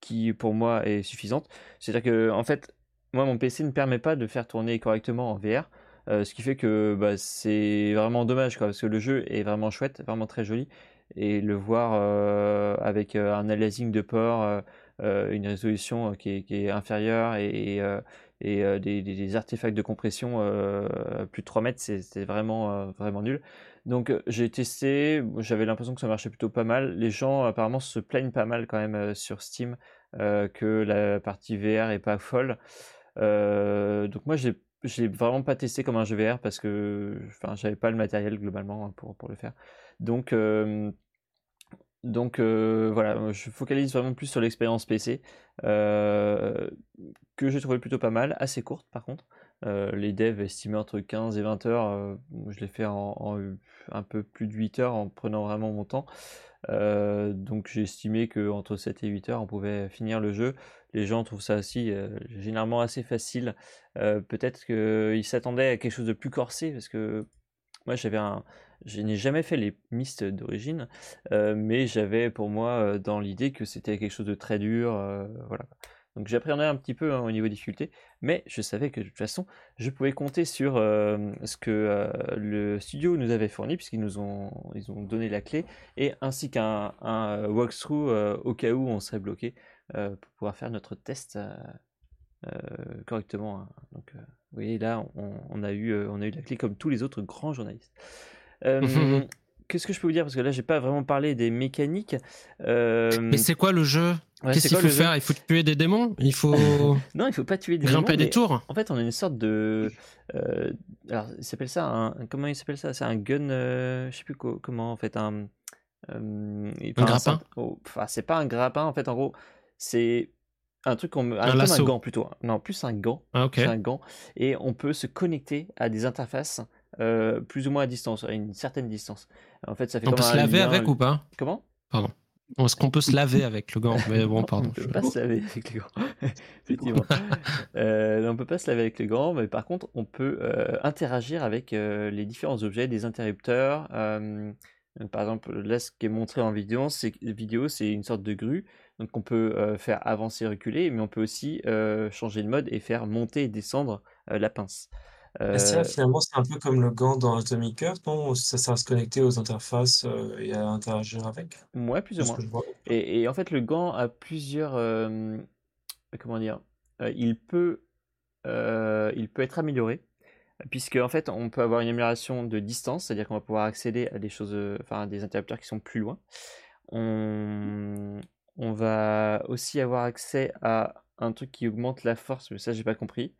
qui, pour moi, est suffisante. C'est-à-dire que, en fait, moi, mon PC ne permet pas de faire tourner correctement en VR. ce qui fait que bah, c'est vraiment dommage, parce que le jeu est vraiment chouette, vraiment très joli. Et le voir avec un aliasing de port, euh, une résolution euh, qui est, inférieure et, euh, des, artefacts de compression plus de 3 mètres, c'est vraiment, vraiment nul. Donc j'ai testé, j'avais l'impression que ça marchait plutôt pas mal. Les gens apparemment se plaignent pas mal quand même sur Steam que la partie VR est pas folle. donc moi j'ai j'ai vraiment pas testé comme un jeu VR parce que enfin j'avais pas le matériel globalement hein, pour, le faire. Donc donc euh, voilà, je focalise vraiment plus sur l'expérience PC, euh, que j'ai trouvé plutôt pas mal, assez courte par contre. Euh, les devs estimaient entre 15 et 20 heures, je l'ai fait en, un peu plus de 8 heures en prenant vraiment mon temps. donc j'ai estimé qu'entre 7 et 8 heures on pouvait finir le jeu. Les gens trouvent ça aussi généralement assez facile. Peut-être qu'ils s'attendaient à quelque chose de plus corsé parce que moi j'avais un, je n'ai jamais fait les mistes d'origine, euh, mais j'avais pour moi euh, dans l'idée que c'était quelque chose de très dur. Euh, voilà. Donc j'appréhendais un petit peu hein, au niveau difficulté, mais je savais que de toute façon, je pouvais compter sur ce que le studio nous avait fourni, puisqu'ils nous ont, ils ont donné la clé, et ainsi qu'un un walkthrough au cas où on serait bloqué, pour pouvoir faire notre test correctement. Hein. Donc vous voyez là, on, on, a eu, on a eu la clé comme tous les autres grands journalistes. [laughs] Euh, qu'est-ce que je peux vous dire? Parce que là, j'ai pas vraiment parlé des mécaniques. Euh, Mais c'est quoi le jeu? Qu'est-ce qu'il faut faire? Il faut tuer des démons? Il faut. [laughs] non, il faut pas tuer des démons. Grimper des tours? En fait, on a une sorte de. Euh, alors, il s'appelle ça un. Comment il s'appelle ça? C'est un gun. je sais plus comment, en fait. Un. un grappin? oh, Enfin, c'est pas un grappin, en fait, en gros. C'est un truc qu'on un, un, un, gant plutôt. Non, plus un gant. Ah, ok. un gant. Et on peut se connecter à des interfaces euh, plus ou moins à distance, à une certaine distance. En fait, ça fait on peut se laver avec ou pas? Comment? Pardon. Est-ce qu'on peut se laver avec le gant Mais bon, [laughs] pardon. on ne peut pas [laughs] se laver avec le gant. [laughs] Effectivement. euh, on ne peut pas se laver avec le gant, mais par contre, on peut euh, interagir avec euh, les différents objets, des interrupteurs. par exemple, là, ce qui est montré en vidéo, c'est vidéo, c'est une sorte de grue. Donc, on peut faire avancer, reculer, mais on peut aussi changer de mode et faire monter et descendre la pince. Euh, finalement, c'est un peu comme le gant dans Atomic Heart, non? ça sert à se connecter aux interfaces euh, et à interagir avec? Ouais, plus ou moins. Et, en fait, le gant a plusieurs. comment dire? Euh, il peut, il peut être amélioré, puisque en fait, on peut avoir une amélioration de distance, c'est-à-dire qu'on va pouvoir accéder à des choses, enfin, à des interrupteurs qui sont plus loin. On, on va aussi avoir accès à un truc qui augmente la force, mais ça, j'ai pas compris.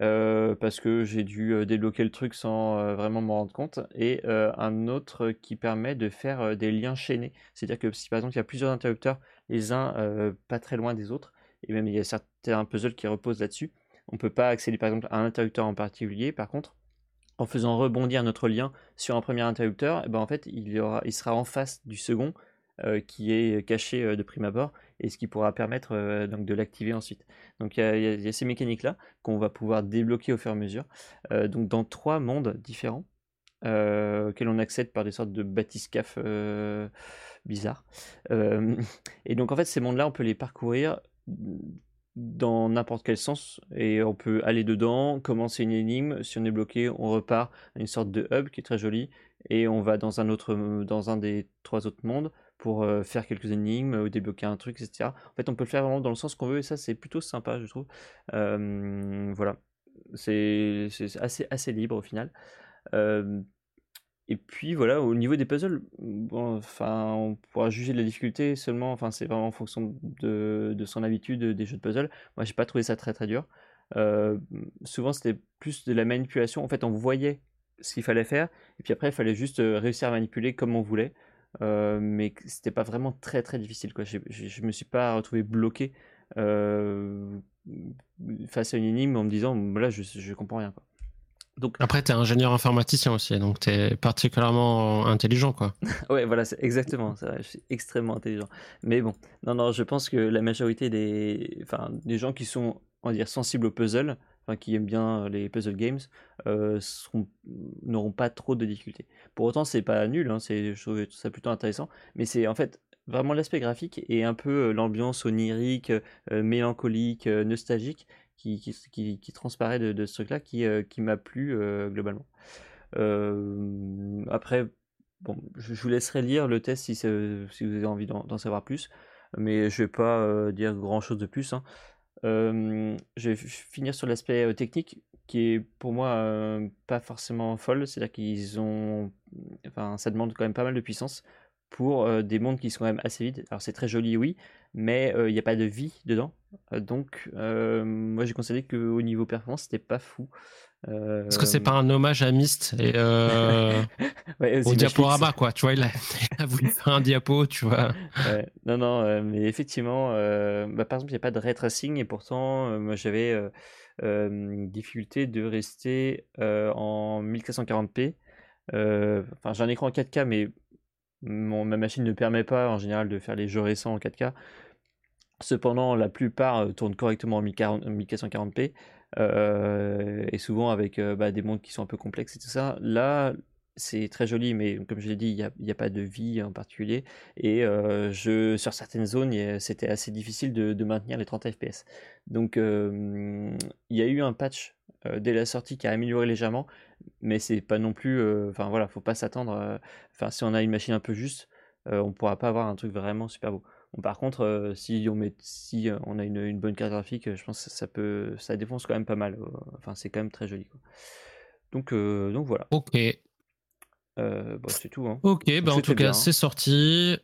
Euh, parce que j'ai dû euh, débloquer le truc sans euh, vraiment m'en rendre compte, et un autre qui permet de faire des liens chaînés. C'est-à-dire que si par exemple il y a plusieurs interrupteurs, les uns pas très loin des autres, et même il y a certains puzzles qui reposent là-dessus, on ne peut pas accéder par exemple à un interrupteur en particulier. Par contre, en faisant rebondir notre lien sur un premier interrupteur, et eh ben en fait il, y aura, il sera en face du second qui est caché de prime abord et ce qui pourra permettre euh, donc de l'activer ensuite. Donc il y, a ces mécaniques-là qu'on va pouvoir débloquer au fur et à mesure, euh, donc dans trois mondes différents, euh, on accède par des sortes de bathyscaphes bizarres. [laughs] et donc en fait ces mondes-là, on peut les parcourir dans n'importe quel sens et on peut aller dedans, commencer une énigme, si on est bloqué, on repart à une sorte de hub qui est très joli et on va dans un autre dans un des trois autres mondes pour euh, faire quelques énigmes ou débloquer un truc, etc. En fait, on peut le faire vraiment dans le sens qu'on veut et ça, c'est plutôt sympa, je trouve. voilà, c'est assez, assez libre au final. et puis voilà, au niveau des puzzles, enfin, on pourra juger de la difficulté seulement. Enfin, c'est vraiment en fonction de, de, son habitude des jeux de puzzle. Moi, j'ai pas trouvé ça très très dur. souvent, c'était plus de la manipulation. En fait, on voyait ce qu'il fallait faire, et puis après, il fallait juste réussir à manipuler comme on voulait. Euh, mais c'était pas vraiment très très difficile. Quoi. Je, je, me suis pas retrouvé bloqué euh, face à une énigme en me disant là je, je comprends rien. Quoi. Donc... Après, tu es ingénieur informaticien aussi, donc tu es particulièrement intelligent. quoi. [laughs] ouais, voilà, c'est exactement ça. Je suis extrêmement intelligent. Mais bon, non, non, je pense que la majorité des, enfin, des gens qui sont on va dire, sensibles au puzzle, enfin, qui aiment bien les puzzle games, euh, n'auront pas trop de difficultés. Pour autant, c'est pas nul, hein, je trouve ça plutôt intéressant, mais c'est en fait vraiment l'aspect graphique et un peu euh, l'ambiance onirique, euh, mélancolique, nostalgique qui, transparaît de, ce truc-là qui, m'a plu globalement. après, bon, je, vous laisserai lire le test si, vous avez envie d'en savoir plus, mais je vais pas dire grand-chose de plus. Hein je vais finir sur l'aspect technique qui est pour moi pas forcément folle, c'est-à-dire qu'ils ont, enfin, ça demande quand même pas mal de puissance pour des mondes qui sont quand même assez vides. Alors c'est très joli, oui, mais il n'y a pas de vie dedans. donc moi j'ai considéré qu'au niveau performance c'était pas fou. Est-ce que c'est pas un hommage à Myst et euh, [laughs] au diaporama quoi Tu vois, il a, voulu faire un diapo, tu vois. Non, non, euh, mais effectivement, euh, bah, par exemple, il n'y a pas de ray tracing et pourtant, moi j'avais difficulté de rester en 1440p. Enfin, j'ai un écran en 4K, mais ma machine ne permet pas en général de faire les jeux récents en 4K. Cependant, la plupart tournent correctement en 1440p. Euh, et souvent avec euh, bah, des mondes qui sont un peu complexes et tout ça. Là, c'est très joli, mais comme je l'ai dit, il n'y a, pas de vie en particulier. Et euh, je, sur certaines zones, c'était assez difficile de, maintenir les 30 FPS. Donc, il y a eu un patch dès la sortie qui a amélioré légèrement, mais c'est pas non plus. Enfin voilà, faut pas s'attendre. Enfin, si on a une machine un peu juste, on pourra pas avoir un truc vraiment super beau par contre, euh, si on met, si euh, on a une, bonne carte graphique, je pense que ça peut, ça défonce quand même pas mal. Euh, enfin, c'est quand même très joli. Donc, donc voilà. Ok. c'est tout. Hein. Ok, bah en tout cas, c'est sorti.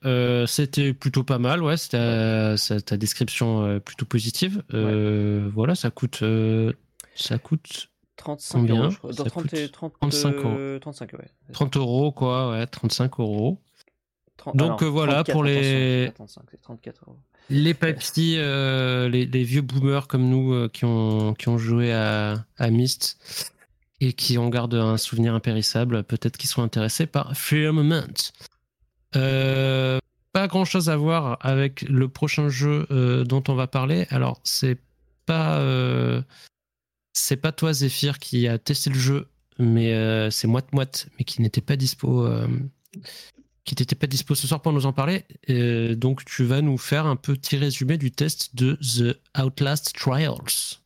c'était plutôt pas mal, ouais. C'était ta description plutôt positive. Voilà, ça coûte, ça coûte 35 combien euros, je crois. 35 euros. 35, ouais. 30 euros, quoi, ouais, 35 euros. Donc euh, voilà pour les les papis, euh, les, vieux boomers comme nous euh, qui ont qui ont joué à, à Myst et qui en gardent un souvenir impérissable, peut-être qu'ils sont intéressés par Firmament. pas grand chose à voir avec le prochain jeu dont on va parler. Alors c'est pas c'est pas toi Zephyr qui a testé le jeu, mais c'est moite moite, mais qui n'était pas dispo qui n'était pas dispo ce soir pour nous en parler. donc, tu vas nous faire un petit résumé du test de The Outlast Trials.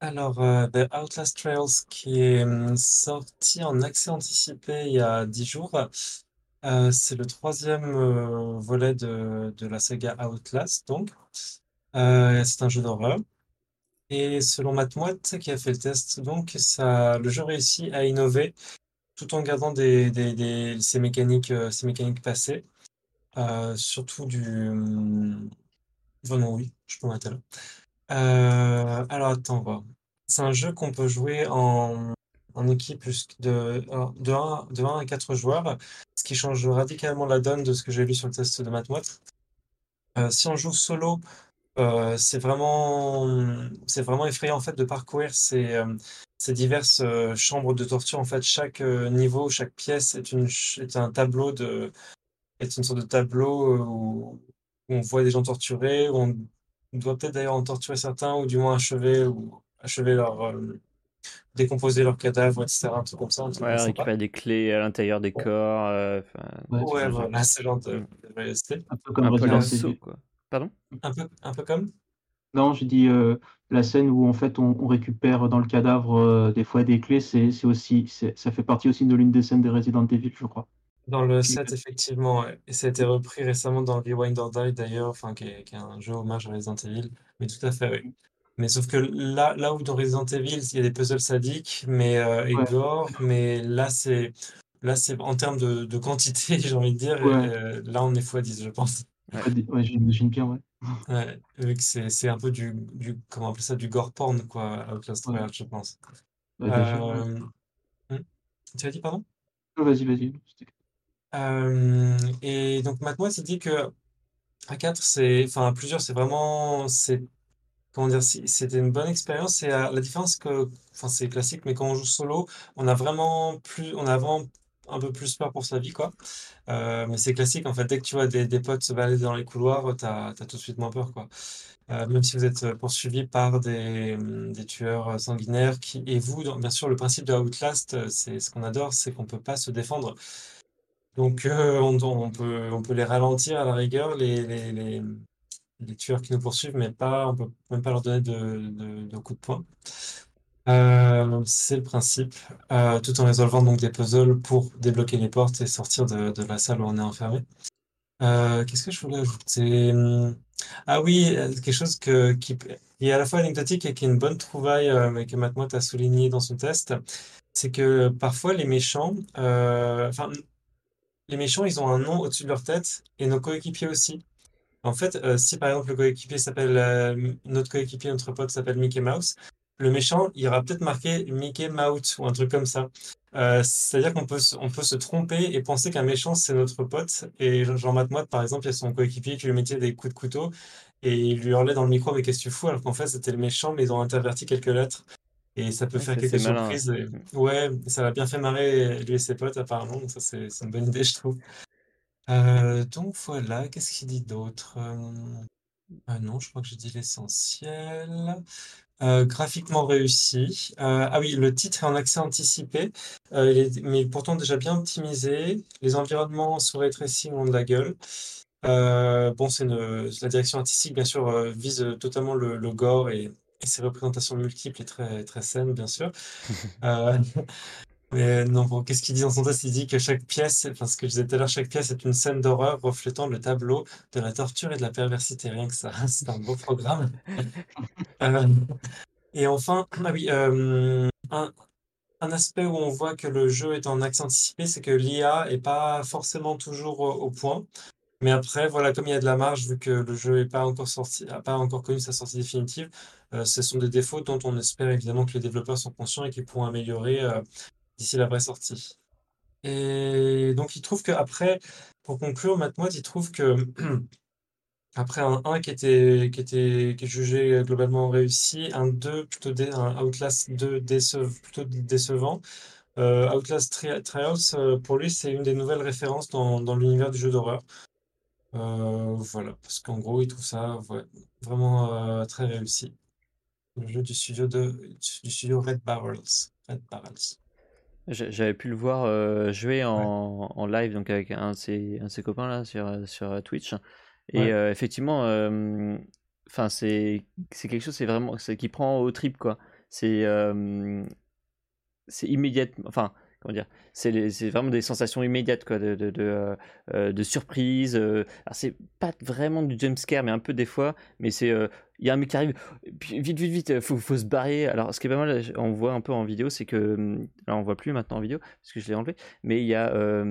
Alors, euh, The Outlast Trials qui est hum, sorti en accès anticipé il y a 10 jours. Euh, c'est le troisième euh, volet de, de, la saga Outlast, donc. c'est un jeu d'horreur. Et selon Matt Mouette, qui a fait le test, donc ça, le jeu réussit à innover tout en gardant des, ces mécaniques, euh, ces mécaniques passées. Euh, surtout du. Vraiment, oui, je peux m'arrêter là. Euh, alors, attends, voir. C'est un jeu qu'on peut jouer en, équipe de, de, 1, de 1 à 4 joueurs, ce qui change radicalement la donne de ce que j'ai lu sur le test de Matmoite. Si on joue solo, euh, c'est vraiment, c'est vraiment effrayant en fait de parcourir ces, euh, ces diverses euh, chambres de torture. En fait, chaque niveau, chaque pièce est, une, est un tableau de, est une sorte de tableau où, on voit des gens torturés, où on doit peut-être d'ailleurs en torturer certains, ou du moins achever ou achever leur décomposer leurs cadavres, etc. Un truc comme ça. ouais, récupérer des clés à l'intérieur des corps. ouais, voilà, ce genre de, de Un peu comme Evil. Quoi. Pardon? Un peu, un peu comme? Non, je dis euh, la scène où en fait on, récupère dans le cadavre euh, des fois des clés, c'est aussi, ça fait partie aussi de l'une des scènes de Resident Evil, je crois. Dans le set, effectivement, et ça a été repris récemment dans Rewind or Die d'ailleurs, enfin, qui est, un jeu hommage à Resident Evil, mais tout à fait, oui. Mais sauf que là, là où dans Resident Evil, il y a des puzzles sadiques mais, euh, et gore, mais là, c'est là c'est en termes de, quantité, [laughs] j'ai envie de dire, là on est x10, je pense. Ouais, j'imagine bien, ouais. [laughs] Ouais, vu que c'est c'est un peu du du comment appeler ça? Du gore porn quoi, Outlast Ouais. Royale, je pense. Bah, déjà, mmh. Tu as dit pardon? vas-y, vas-y. et donc Matmois, il dit que à 4, c'est, enfin à plusieurs, c'est vraiment, c'est comment dire, c'était une bonne expérience. C'est la différence que, enfin c'est classique, mais quand on joue solo, on a vraiment plus, on a vraiment un peu plus peur pour sa vie, quoi. mais c'est classique, en fait, dès que tu vois des, potes se balader dans les couloirs, t'as, t'as tout de suite moins peur, quoi. Euh, même si vous êtes poursuivi par des, des tueurs sanguinaires qui, et vous, bien sûr, le principe de Outlast, c'est ce qu'on adore, c'est qu'on peut pas se défendre. Donc, on, peut, on peut les ralentir à la rigueur, les tueurs qui nous poursuivent, mais pas, on peut même pas leur donner de, de, de coups de poing. Euh, c'est le principe, euh, tout en résolvant donc des puzzles pour débloquer les portes et sortir de, la salle où on est enfermé. Euh, qu'est-ce que je voulais ajouter? Mmh, ah oui, quelque chose que, qui, est à la fois anecdotique et qui est une bonne trouvaille, mais que Matmot a souligné dans son test, c'est que parfois les méchants, enfin, les méchants, ils ont un nom au-dessus de leur tête et nos coéquipiers aussi. En fait, si par exemple le coéquipier s'appelle, notre coéquipier, notre pote s'appelle Mickey Mouse, le méchant, il y aura peut-être marqué Mickey Mouse ou un truc comme ça. Euh, c'est-à-dire qu'on peut, on peut se tromper et penser qu'un méchant, c'est notre pote. Et Jean Matmotte, par exemple, il y a son coéquipier qui lui mettait des coups de couteau et il lui hurlait dans le micro, mais qu'est-ce que tu fous? Alors qu'en fait, c'était le méchant, mais ils ont interverti quelques lettres. Et ça peut faire quelques surprises. Ouais, ça l'a bien fait marrer lui et ses potes, apparemment. Donc ça, c'est une bonne idée, je trouve. Euh, donc voilà, qu'est-ce qu'il dit d'autre? Ah non, je crois que j'ai dit l'essentiel. Euh, graphiquement réussi. Euh, ah oui, le titre est en accès anticipé, euh, mais pourtant déjà bien optimisé. Les environnements sous ray tracing ont de la gueule. bon, c'est la direction artistique, bien sûr, vise totalement le, gore et, ses représentations multiples et très, très saines, bien sûr. [laughs] mais non, bon, qu'est-ce qu'il dit dans son test Il dit que chaque pièce, enfin ce que je disais tout à l'heure, chaque pièce est une scène d'horreur reflétant le tableau de la torture et de la perversité. Rien que ça, [laughs] c'est un beau programme. [laughs] Euh, et enfin, ah oui, euh, un, aspect où on voit que le jeu est en accès anticipé, c'est que l'IA est pas forcément toujours au, point. Mais après, voilà, comme il y a de la marge, vu que le jeu n'a pas encore sorti, a pas encore connu sa sortie définitive, euh, ce sont des défauts dont on espère évidemment que les développeurs sont conscients et qu'ils pourront améliorer d'ici la vraie sortie. Et donc, il trouve qu'après, pour conclure, Matmod, il trouve que [clears throat] après un 1 qui était, qui était qui est jugé globalement réussi, un 2 plutôt un Outlast 2 plutôt décevant. Euh, Outlast Trials, euh, pour lui, c'est une des nouvelles références dans, dans l'univers du jeu d'horreur. Euh, voilà, parce qu'en gros, il trouve ça vraiment très réussi. Le jeu du studio, de, du studio. Red Barrels. J'avais pu le voir jouer en, en, live donc avec un de ses, un de ses copains là sur, sur Twitch. Et effectivement, enfin c'est c'est quelque chose, c'est vraiment qui prend au trip quoi. C'est c'est immédiatement, enfin comment dire, c'est vraiment des sensations immédiates quoi, de, euh, de surprise. Euh. alors c'est pas vraiment du jump scare, mais un peu des fois. Mais c'est euh, il y a un mec qui arrive, vite, vite, vite, faut, faut se barrer. Alors, ce qui est pas mal, on voit un peu en vidéo, c'est que, hum, alors on voit plus maintenant en vidéo parce que je l'ai enlevé, mais il y a,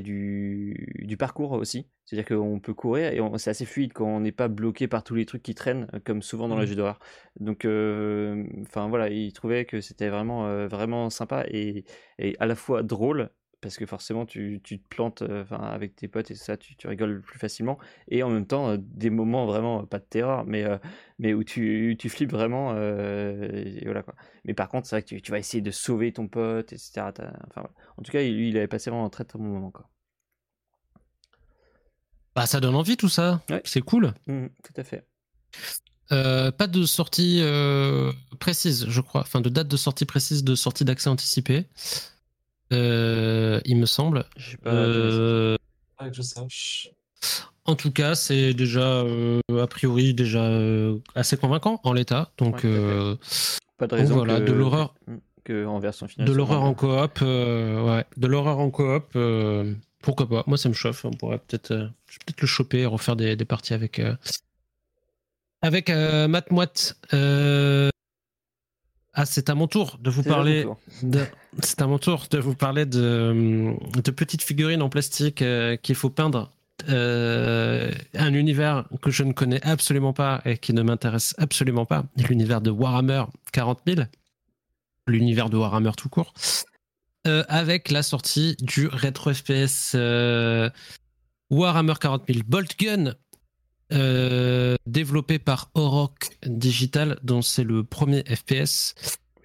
du parcours aussi. C'est-à-dire qu'on peut courir et c'est assez fluide quand on n'est pas bloqué par tous les trucs qui traînent, comme souvent dans les mmh. jeux d'horreur. Donc, enfin voilà, il trouvait que c'était vraiment, vraiment sympa et, et à la fois drôle parce que forcément tu, tu te plantes euh, avec tes potes et ça, tu, tu, rigoles plus facilement. Et en même temps, euh, des moments vraiment, pas de terreur, mais, euh, mais où tu, tu flippes vraiment. voilà, quoi. Mais par contre, c'est vrai que tu, tu, vas essayer de sauver ton pote, etc. Enfin, En tout cas, lui, il avait passé vraiment un très très bon moment. Quoi. Bah, ça donne envie tout ça. C'est cool. Mmh, tout à fait. pas de sortie précise, je crois. Enfin, de date de sortie précise, de sortie d'accès anticipé. Euh, il me semble. Euh, que je sache. En tout cas, c'est déjà euh, a priori déjà assez convaincant en l'état. Donc, pas de raison voilà, de l'horreur que en version finale. De l'horreur en coop, ouais, de l'horreur en coop. Pourquoi pas Moi, ça me chauffe. On pourrait peut-être, peut-être le choper et refaire des, des parties avec avec Matt Moite. Ah, c'est à mon tour de vous parler. C'est à mon tour de vous parler de, de petites figurines en plastique euh, qu'il faut peindre. Euh, un univers que je ne connais absolument pas et qui ne m'intéresse absolument pas, l'univers de Warhammer 40 000, l'univers de Warhammer tout court. Avec la sortie du rétro FPS Warhammer 40 000 Bolt Gun, développé par Oroc Digital, dont c'est le premier FPS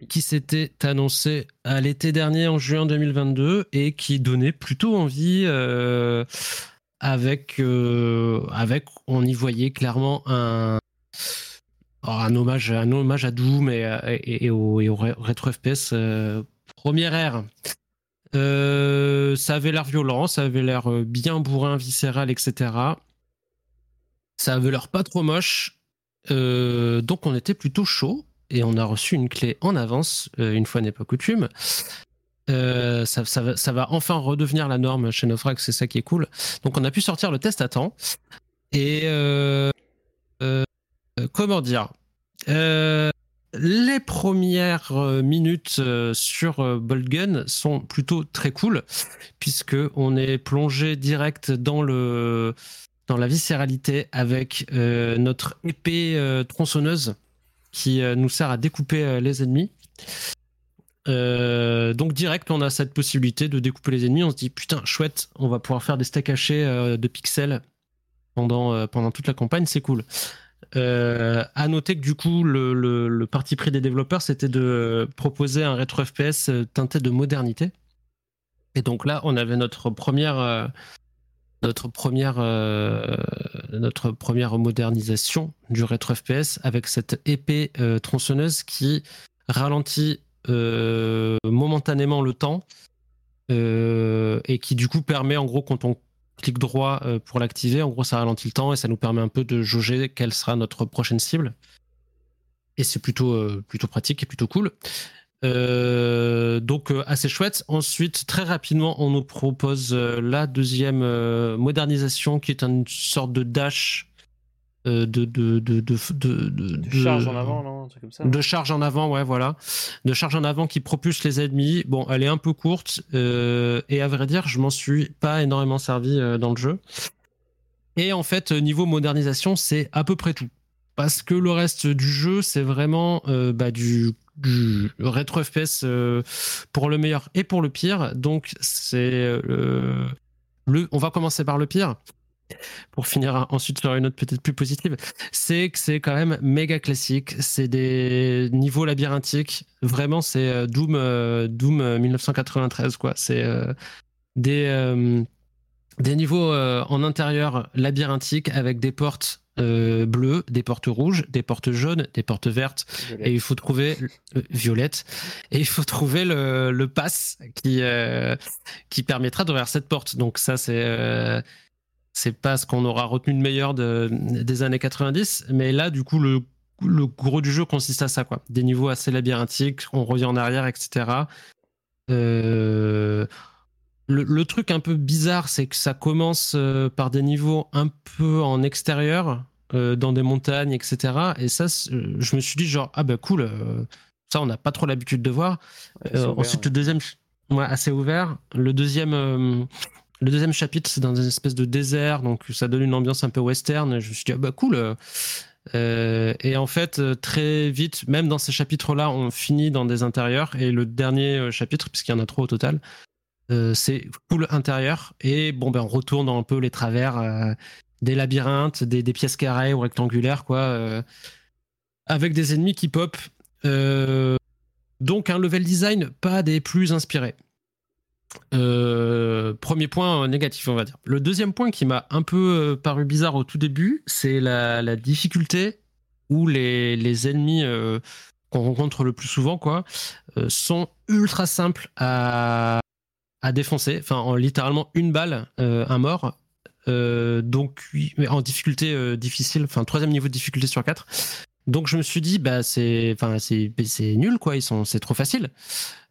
qui s'était annoncé à l'été dernier en juin 2022 et qui donnait plutôt envie euh, avec, euh, avec on y voyait clairement un, un, hommage, un hommage à Doom et, et, au, et FPS euh, première ère. ça avait l'air violent, ça avait l'air bien bourrin, viscéral, etc. Ça avait l'air pas trop moche. donc on était plutôt chaud et on a reçu une clé en avance, euh, une fois n'est pas coutume. Euh, ça, va, enfin redevenir la norme chez Nofrag, c'est ça qui est cool. Donc on a pu sortir le test à temps. Et euh, comment dire? Les premières minutes sur Boltgun sont plutôt très cool, puisque on est plongé direct dans le dans la viscéralité avec notre épée tronçonneuse qui euh, nous sert à découper euh, les ennemis. Euh, donc direct, on a cette possibilité de découper les ennemis. On se dit putain chouette, on va pouvoir faire des steaks hachés de pixels pendant pendant toute la campagne, c'est cool. À noter que du coup, le, parti pris des développeurs, c'était de proposer un rétro FPS teinté de modernité. Et donc là, on avait notre première notre première, euh, notre première modernisation du rétro FPS avec cette épée euh, tronçonneuse qui ralentit euh, momentanément le temps et qui du coup permet en gros quand on clique droit pour l'activer, en gros ça ralentit le temps et ça nous permet un peu de jauger quelle sera notre prochaine cible. Et c'est plutôt, plutôt pratique et plutôt cool. Euh, donc euh, assez chouette. Ensuite, très rapidement, on nous propose euh, la deuxième modernisation qui est une sorte de dash de, de, de, de, de, charge en avant, non un truc comme ça, De charge en avant, ouais, voilà. De charge en avant qui propulse les ennemis. Bon, elle est un peu courte et à vrai dire, je m'en suis pas énormément servi dans le jeu. Et en fait, niveau modernisation, c'est à peu près tout. Parce que le reste du jeu, c'est vraiment bah, du du rétro FPS euh, pour le meilleur et pour le pire. Donc c'est euh, le, on va commencer par le pire pour finir ensuite sur une note peut-être plus positive, c'est que c'est quand même méga classique. C'est des niveaux labyrinthiques. Vraiment, c'est euh, Doom, Doom 1993 quoi. C'est des des niveaux en intérieur labyrinthiques avec des portes euh, bleues, des portes rouges, des portes jaunes, des portes vertes, et il faut trouver euh, violette, et il faut trouver le, le pass qui euh, qui permettra d'ouvrir cette porte. Donc ça c'est euh, c'est pas ce qu'on aura retenu de meilleur de, des années 90, mais là du coup le le gros du jeu consiste à ça quoi, des niveaux assez labyrinthiques, on revient en arrière, etc. Euh, le, le, truc un peu bizarre, c'est que ça commence euh, par des niveaux un peu en extérieur, euh, dans des montagnes, etc. Et ça, je me suis dit genre, ah bah cool, ça on n'a pas trop l'habitude de voir. ensuite, le deuxième, ouais, assez ouvert. Le deuxième, le deuxième chapitre, c'est dans une espèce de désert, donc ça donne une ambiance un peu western. Je me suis dit, ah bah cool. et en fait, très vite, même dans ces chapitres-là, on finit dans des intérieurs. Et le dernier chapitre, puisqu'il y en a trois au total, euh, c'est cool intérieur et bon ben on retourne un peu les travers euh, des labyrinthes, des, pièces carrées ou rectangulaires quoi, euh, avec des ennemis qui pop. donc un level design pas des plus inspirés. Premier point négatif, on va dire. Le deuxième point qui m'a un peu paru bizarre au tout début, c'est la, difficulté où les, ennemis qu'on rencontre le plus souvent, quoi, sont ultra simples à, défoncer, enfin en littéralement une balle, euh, un mort. Euh, donc en difficulté euh, difficile, enfin troisième niveau de difficulté sur 4. Donc je me suis dit bah c'est nul quoi, c'est trop facile.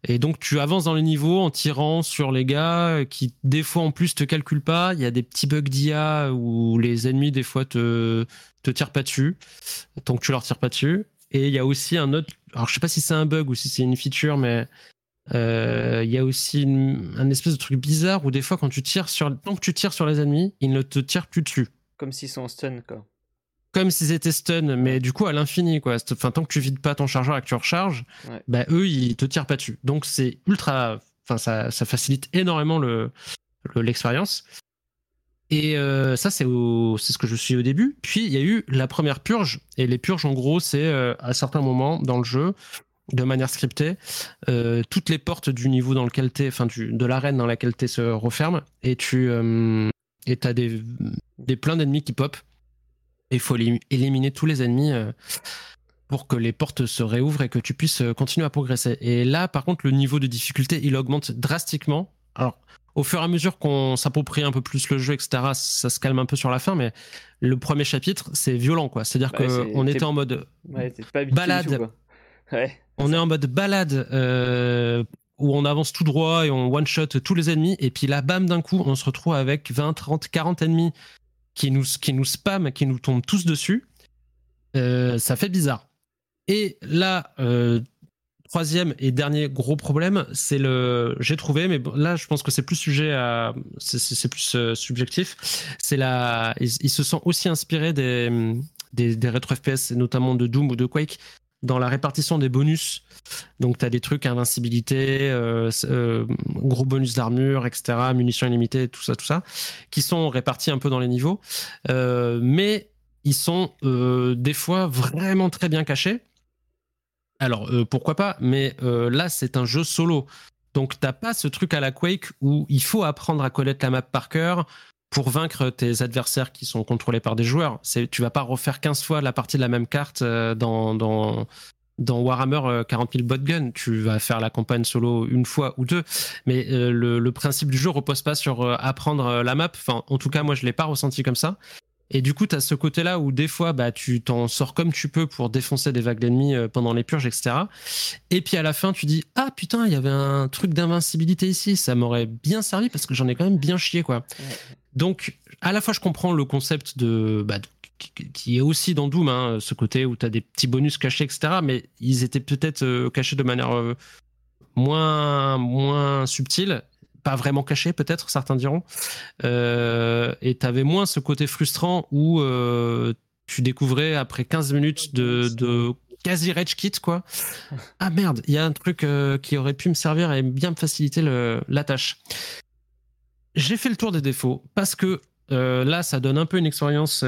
Et donc tu avances dans les niveaux en tirant sur les gars qui des fois en plus te calculent pas, il y a des petits bugs d'IA où les ennemis des fois te te tirent pas dessus que tu leur tires pas dessus. Et il y a aussi un autre alors je sais pas si c'est un bug ou si c'est une feature mais euh, il y a aussi un espèce de truc bizarre où des fois quand tu tires sur tant que tu tires sur les ennemis, ils ne te tirent plus dessus. Comme s'ils sont stun quoi. Comme s'ils étaient stun, mais du coup à l'infini quoi. Enfin tant que tu vides pas ton chargeur et que tu recharges, bah eux ils te tirent pas dessus. Donc c'est ultra Enfin, ça, ça facilite énormément le l'expérience. Et euh, ça, c'est ce que je suis au début. Puis, il y a eu la première purge. Et les purges, en gros, c'est euh, à certains moments dans le jeu, de manière scriptée, euh, toutes les portes du niveau dans lequel tu es, enfin, de l'arène dans laquelle tu es se referment. Et tu et as des, des plein d'ennemis qui pop. Il faut éliminer tous les ennemis pour que les portes se réouvrent et que tu puisses continuer à progresser. Et là, par contre, le niveau de difficulté, il augmente drastiquement. Alors, au fur et à mesure qu'on s'approprie un peu plus le jeu, etc., ça se calme un peu sur la fin, mais le premier chapitre, c'est violent, quoi. C'est-à-dire qu'on était en mode balade. On est en mode balade euh, où on avance tout droit et on one-shot tous les ennemis, et puis là, bam, d'un coup, on se retrouve avec 20, 30, 40 ennemis qui nous, qui nous spamment, qui nous tombent tous dessus. Euh, ça fait bizarre. Et là, euh, troisième et dernier gros problème, c'est le. J'ai trouvé, mais là, je pense que c'est plus sujet à. C'est plus euh, subjectif. C'est la. Ils, se sont aussi inspirés des, des, des rétro FPS, notamment de Doom ou de Quake, dans la répartition des bonus. Donc, tu as des trucs, invincibilité, euh, euh, gros bonus d'armure, etc., munitions illimitées, tout ça, tout ça, qui sont répartis un peu dans les niveaux. mais ils sont des fois vraiment très bien cachés alors euh, pourquoi pas, mais euh, là c'est un jeu solo. Donc t'as pas ce truc à la Quake où il faut apprendre à connaître la map par cœur pour vaincre tes adversaires qui sont contrôlés par des joueurs. Tu vas pas refaire 15 fois la partie de la même carte euh, dans, dans Warhammer 40 000 botgun. Tu vas faire la campagne solo une fois ou deux. Mais le, le, principe du jeu repose pas sur apprendre la map. Enfin, en tout cas, moi je l'ai pas ressenti comme ça. Et du coup, tu as ce côté-là où des fois, bah, tu t'en sors comme tu peux pour défoncer des vagues d'ennemis euh, pendant les purges, etc. Et puis à la fin, tu dis Ah putain, il y avait un truc d'invincibilité ici, ça m'aurait bien servi parce que j'en ai quand même bien chié, quoi. Donc, à la fois, je comprends le concept de. Bah, qui est aussi dans Doom, hein, ce côté où tu as des petits bonus cachés, etc. Mais ils étaient peut-être euh, cachés de manière euh, moins, moins subtile pas vraiment caché peut-être, certains diront. Euh, et tu avais moins ce côté frustrant où tu découvrais après 15 minutes de, quasi rage kit quoi. [laughs] Ah merde, il y a un truc qui aurait pu me servir et bien me faciliter la tâche. J'ai fait le tour des défauts parce que là, ça donne un peu une expérience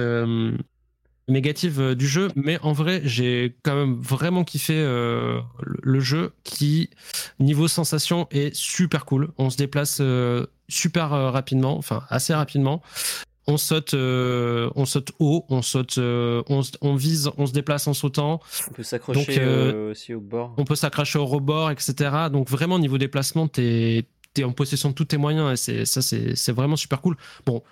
négative euh, du jeu, mais en vrai, j'ai quand même vraiment kiffé euh, le jeu qui, niveau sensation, est super cool. On se déplace euh, super rapidement, enfin assez rapidement. On saute, on saute haut, on saute, on, vise, on se déplace en sautant. On peut s'accrocher aussi au bord. On peut s'accrocher au rebord, etc. Donc vraiment, niveau déplacement, t'es es en possession de tous tes moyens et ça, c'est vraiment super cool. Bon,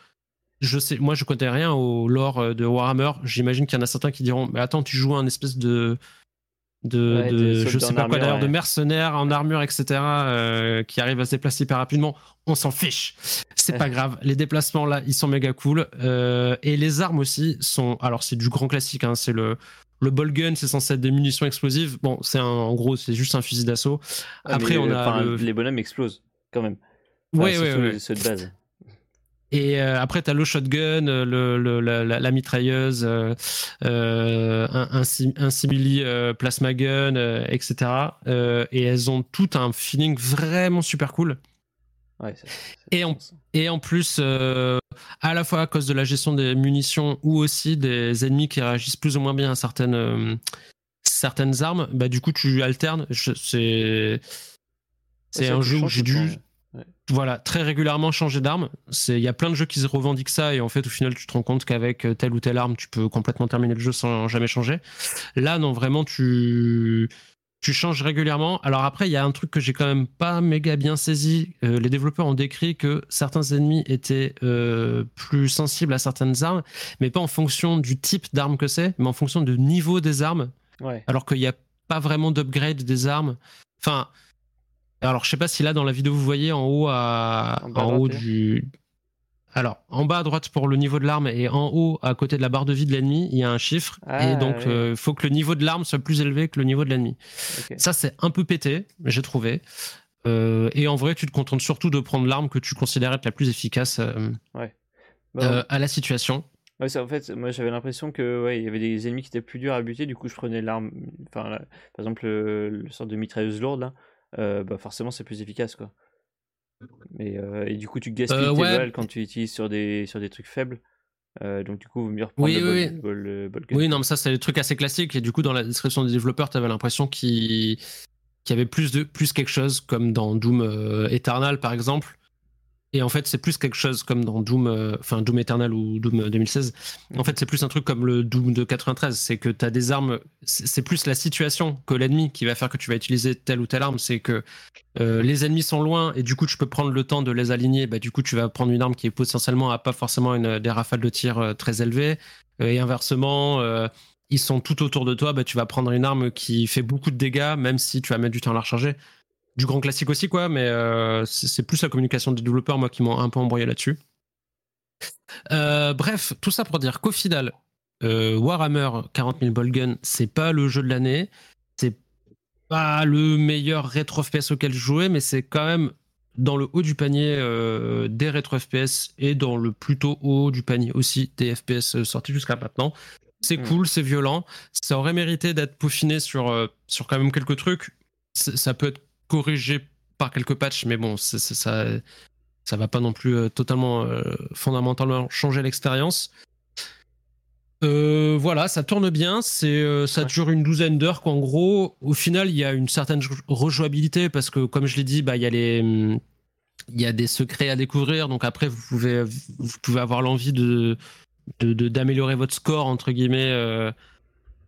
je sais, moi je connais rien au lore euh, de Warhammer. J'imagine qu'il y en a certains qui diront Mais attends, tu joues un espèce de. de, je sais pas quoi d'ailleurs, de mercenaires en armure, etc., euh, qui arrive à se déplacer hyper rapidement. On s'en fiche. C'est pas [laughs] grave. Les déplacements là, ils sont méga cool. Euh, et les armes aussi sont. Alors, c'est du grand classique, hein, c'est le. Le ball gun, c'est censé être des munitions explosives. Bon, c'est en gros, c'est juste un fusil d'assaut. Après, on a. Les bonhommes explosent quand même. oui, oui, Ceux de base. Et euh, après, tu as le shotgun, euh, le, la, mitrailleuse, euh, un, un, un, simili plasma gun, etc. et elles ont tout un feeling vraiment super cool. Ouais, et, en, et en plus, à la fois à cause de la gestion des munitions ou aussi des ennemis qui réagissent plus ou moins bien à certaines, certaines armes, bah, du coup, tu alternes. C'est c'est un jeu où j'ai dû voilà, très régulièrement changer d'arme. Il y a plein de jeux qui se revendiquent ça et en fait, au final, tu te rends compte qu'avec euh, telle ou telle arme, tu peux complètement terminer le jeu sans jamais changer. Là, non, vraiment, tu, tu changes régulièrement. Alors après, il y a un truc que j'ai quand même pas méga bien saisi. Euh, les développeurs ont décrit que certains ennemis étaient euh, plus sensibles à certaines armes, mais pas en fonction du type d'arme que c'est, mais en fonction du niveau des armes. Alors qu'il n'y a pas vraiment d'upgrade des armes. Enfin, alors, je sais pas si là dans la vidéo vous voyez en haut à en, haut du. Alors, en bas à droite pour le niveau de l'arme et en haut à côté de la barre de vie de l'ennemi, il y a un chiffre et ah, donc il euh, faut que le niveau de l'arme soit plus élevé que le niveau de l'ennemi. Ça c'est un peu pété, j'ai trouvé. Euh, et en vrai, tu te contentes surtout de prendre l'arme que tu considères être la plus efficace euh, bah, à la situation. Ouais, en fait, moi j'avais l'impression que ouais, il y avait des ennemis qui étaient plus durs à buter, du coup je prenais l'arme, enfin par exemple le, le, sort de mitrailleuse lourde là, euh, bah forcément c'est plus efficace quoi. Mais, et du coup, tu gaspilles tes balles quand tu utilises sur des, sur des trucs faibles. donc du coup, vaut mieux reprendre oui, le, oui. Ball, ball, oui, non, mais ça, c'est des trucs assez classiques. Et du coup, dans la description des développeurs, tu avais l'impression qu'il y avait plus de plus quelque chose comme dans Doom euh, Eternal par exemple. Et en fait, c'est plus quelque chose comme dans Doom, euh, enfin Doom Eternal ou Doom 2016. En fait, c'est plus un truc comme le Doom de 93. C'est que tu as des armes, c'est plus la situation que l'ennemi qui va faire que tu vas utiliser telle ou telle arme. C'est que euh, les ennemis sont loin et du coup, tu peux prendre le temps de les aligner. Bah, du coup, tu vas prendre une arme qui est potentiellement à pas forcément des rafales de tir très élevées. et inversement, ils sont tout autour de toi, bah, tu vas prendre une arme qui fait beaucoup de dégâts, même si tu vas mettre du temps à la recharger. Du grand classique aussi, quoi, mais euh, c'est plus la communication des développeurs, moi, qui m'ont un peu embrouillé là-dessus. Euh, bref, tout ça pour dire qu'au final, euh, Warhammer 40 000 Bolgun, c'est pas le jeu de l'année, c'est pas le meilleur rétro FPS auquel jouer, mais c'est quand même dans le haut du panier des rétro FPS et dans le plutôt haut du panier aussi des FPS sortis jusqu'à maintenant. C'est mm. cool, c'est violent. Ça aurait mérité d'être peaufiné sur, sur quand même quelques trucs. ça peut être corrigé par quelques patchs, mais bon, ça, ça va pas non plus euh, totalement euh, fondamentalement changer l'expérience. voilà, ça tourne bien, c'est ça dure une douzaine d'heures qu'en gros, au final, il y a une certaine rejouabilité parce que comme je l'ai dit, bah il y a les il y a des secrets à découvrir, donc après vous pouvez vous pouvez avoir l'envie de d'améliorer votre score entre guillemets euh,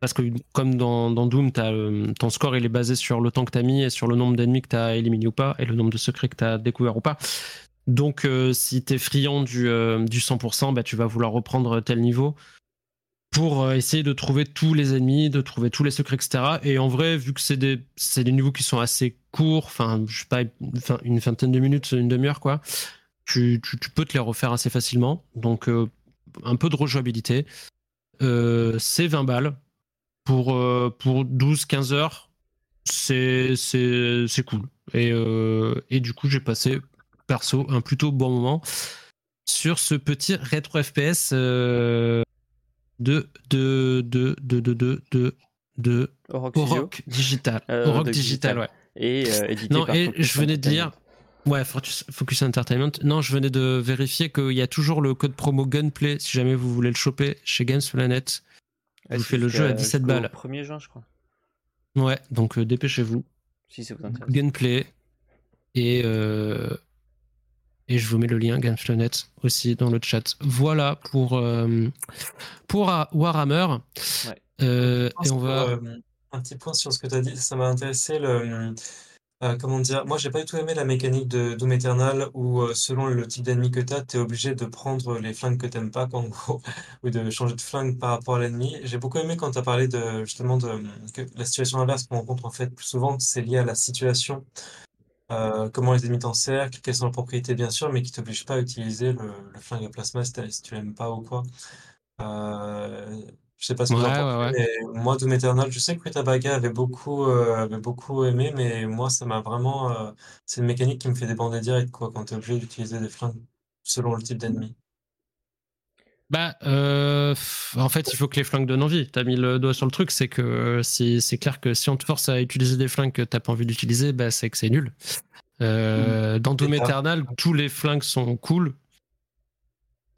parce que comme dans, Doom as, ton score il est basé sur le temps que tu as mis et sur le nombre d'ennemis que tu as éliminé ou pas et le nombre de secrets que tu as découvert ou pas donc euh, si tu es friand du, euh, du 100% bah, tu vas vouloir reprendre tel niveau pour essayer de trouver tous les ennemis, de trouver tous les secrets, etc. Et en vrai, vu que c'est des, niveaux qui sont assez courts, enfin, je sais pas, une vingtaine de minutes, une demi-heure, quoi, tu, peux te les refaire assez facilement. Donc, un peu de rejouabilité. Euh, c'est 20 balles. Pour, euh, pour 12-15 heures, c'est, c'est, cool. Et, euh, et du coup, j'ai passé, perso, un plutôt bon moment sur ce petit rétro FPS de, de, de, de, de, de, de, de Rock, Digital. Rock Digital, ouais. Et édité non, et je venais de dire, Ouais, Focus Entertainment. Non, je venais de vérifier qu'il y a toujours le code promo Gunplay si jamais vous voulez le choper chez Games Planet. Ah, vous fait le jeu à 17 balles. 1er juin, je crois. Ouais, donc euh, dépêchez-vous. Si ça vous intéresse. Gunplay. Et, euh, et je vous mets le lien Games.net aussi dans le chat. Voilà pour, euh, pour Warhammer. Ouais. et on va. un petit point sur ce que tu as dit, ça m'a intéressé. Le, euh, comment dire? Moi, j'ai pas du tout aimé la mécanique de Doom Eternal où, euh, selon le type d'ennemi que tu as, tu es obligé de prendre les flingues que t'aimes pas, quoi, gros, [laughs] ou de changer de flingue par rapport à l'ennemi. J'ai beaucoup aimé quand tu as parlé de justement de que la situation inverse qu'on rencontre, en fait, plus souvent, c'est lié à la situation, euh, comment les ennemis t'encerclent, quelles sont leurs propriétés, bien sûr, mais qui t'obligent pas à utiliser le flingue à plasma si tu l'aimes pas ou quoi. Je sais pas ce que vous en pensez, mais moi, Doom Eternal, je sais que Ritabaga avait beaucoup, euh, avait beaucoup aimé, mais moi, ça m'a vraiment. Euh, c'est une mécanique qui me fait débander direct, quoi, quand tu es obligé d'utiliser des flingues selon le type d'ennemi. Bah, euh, en fait, il faut que les flingues donnent envie. Tu as mis le doigt sur le truc, c'est que c'est clair que si on te force à utiliser des flingues que t'as pas envie d'utiliser, bah, c'est que c'est nul. Mmh. Dans Doom Eternal, tous les flingues sont cool,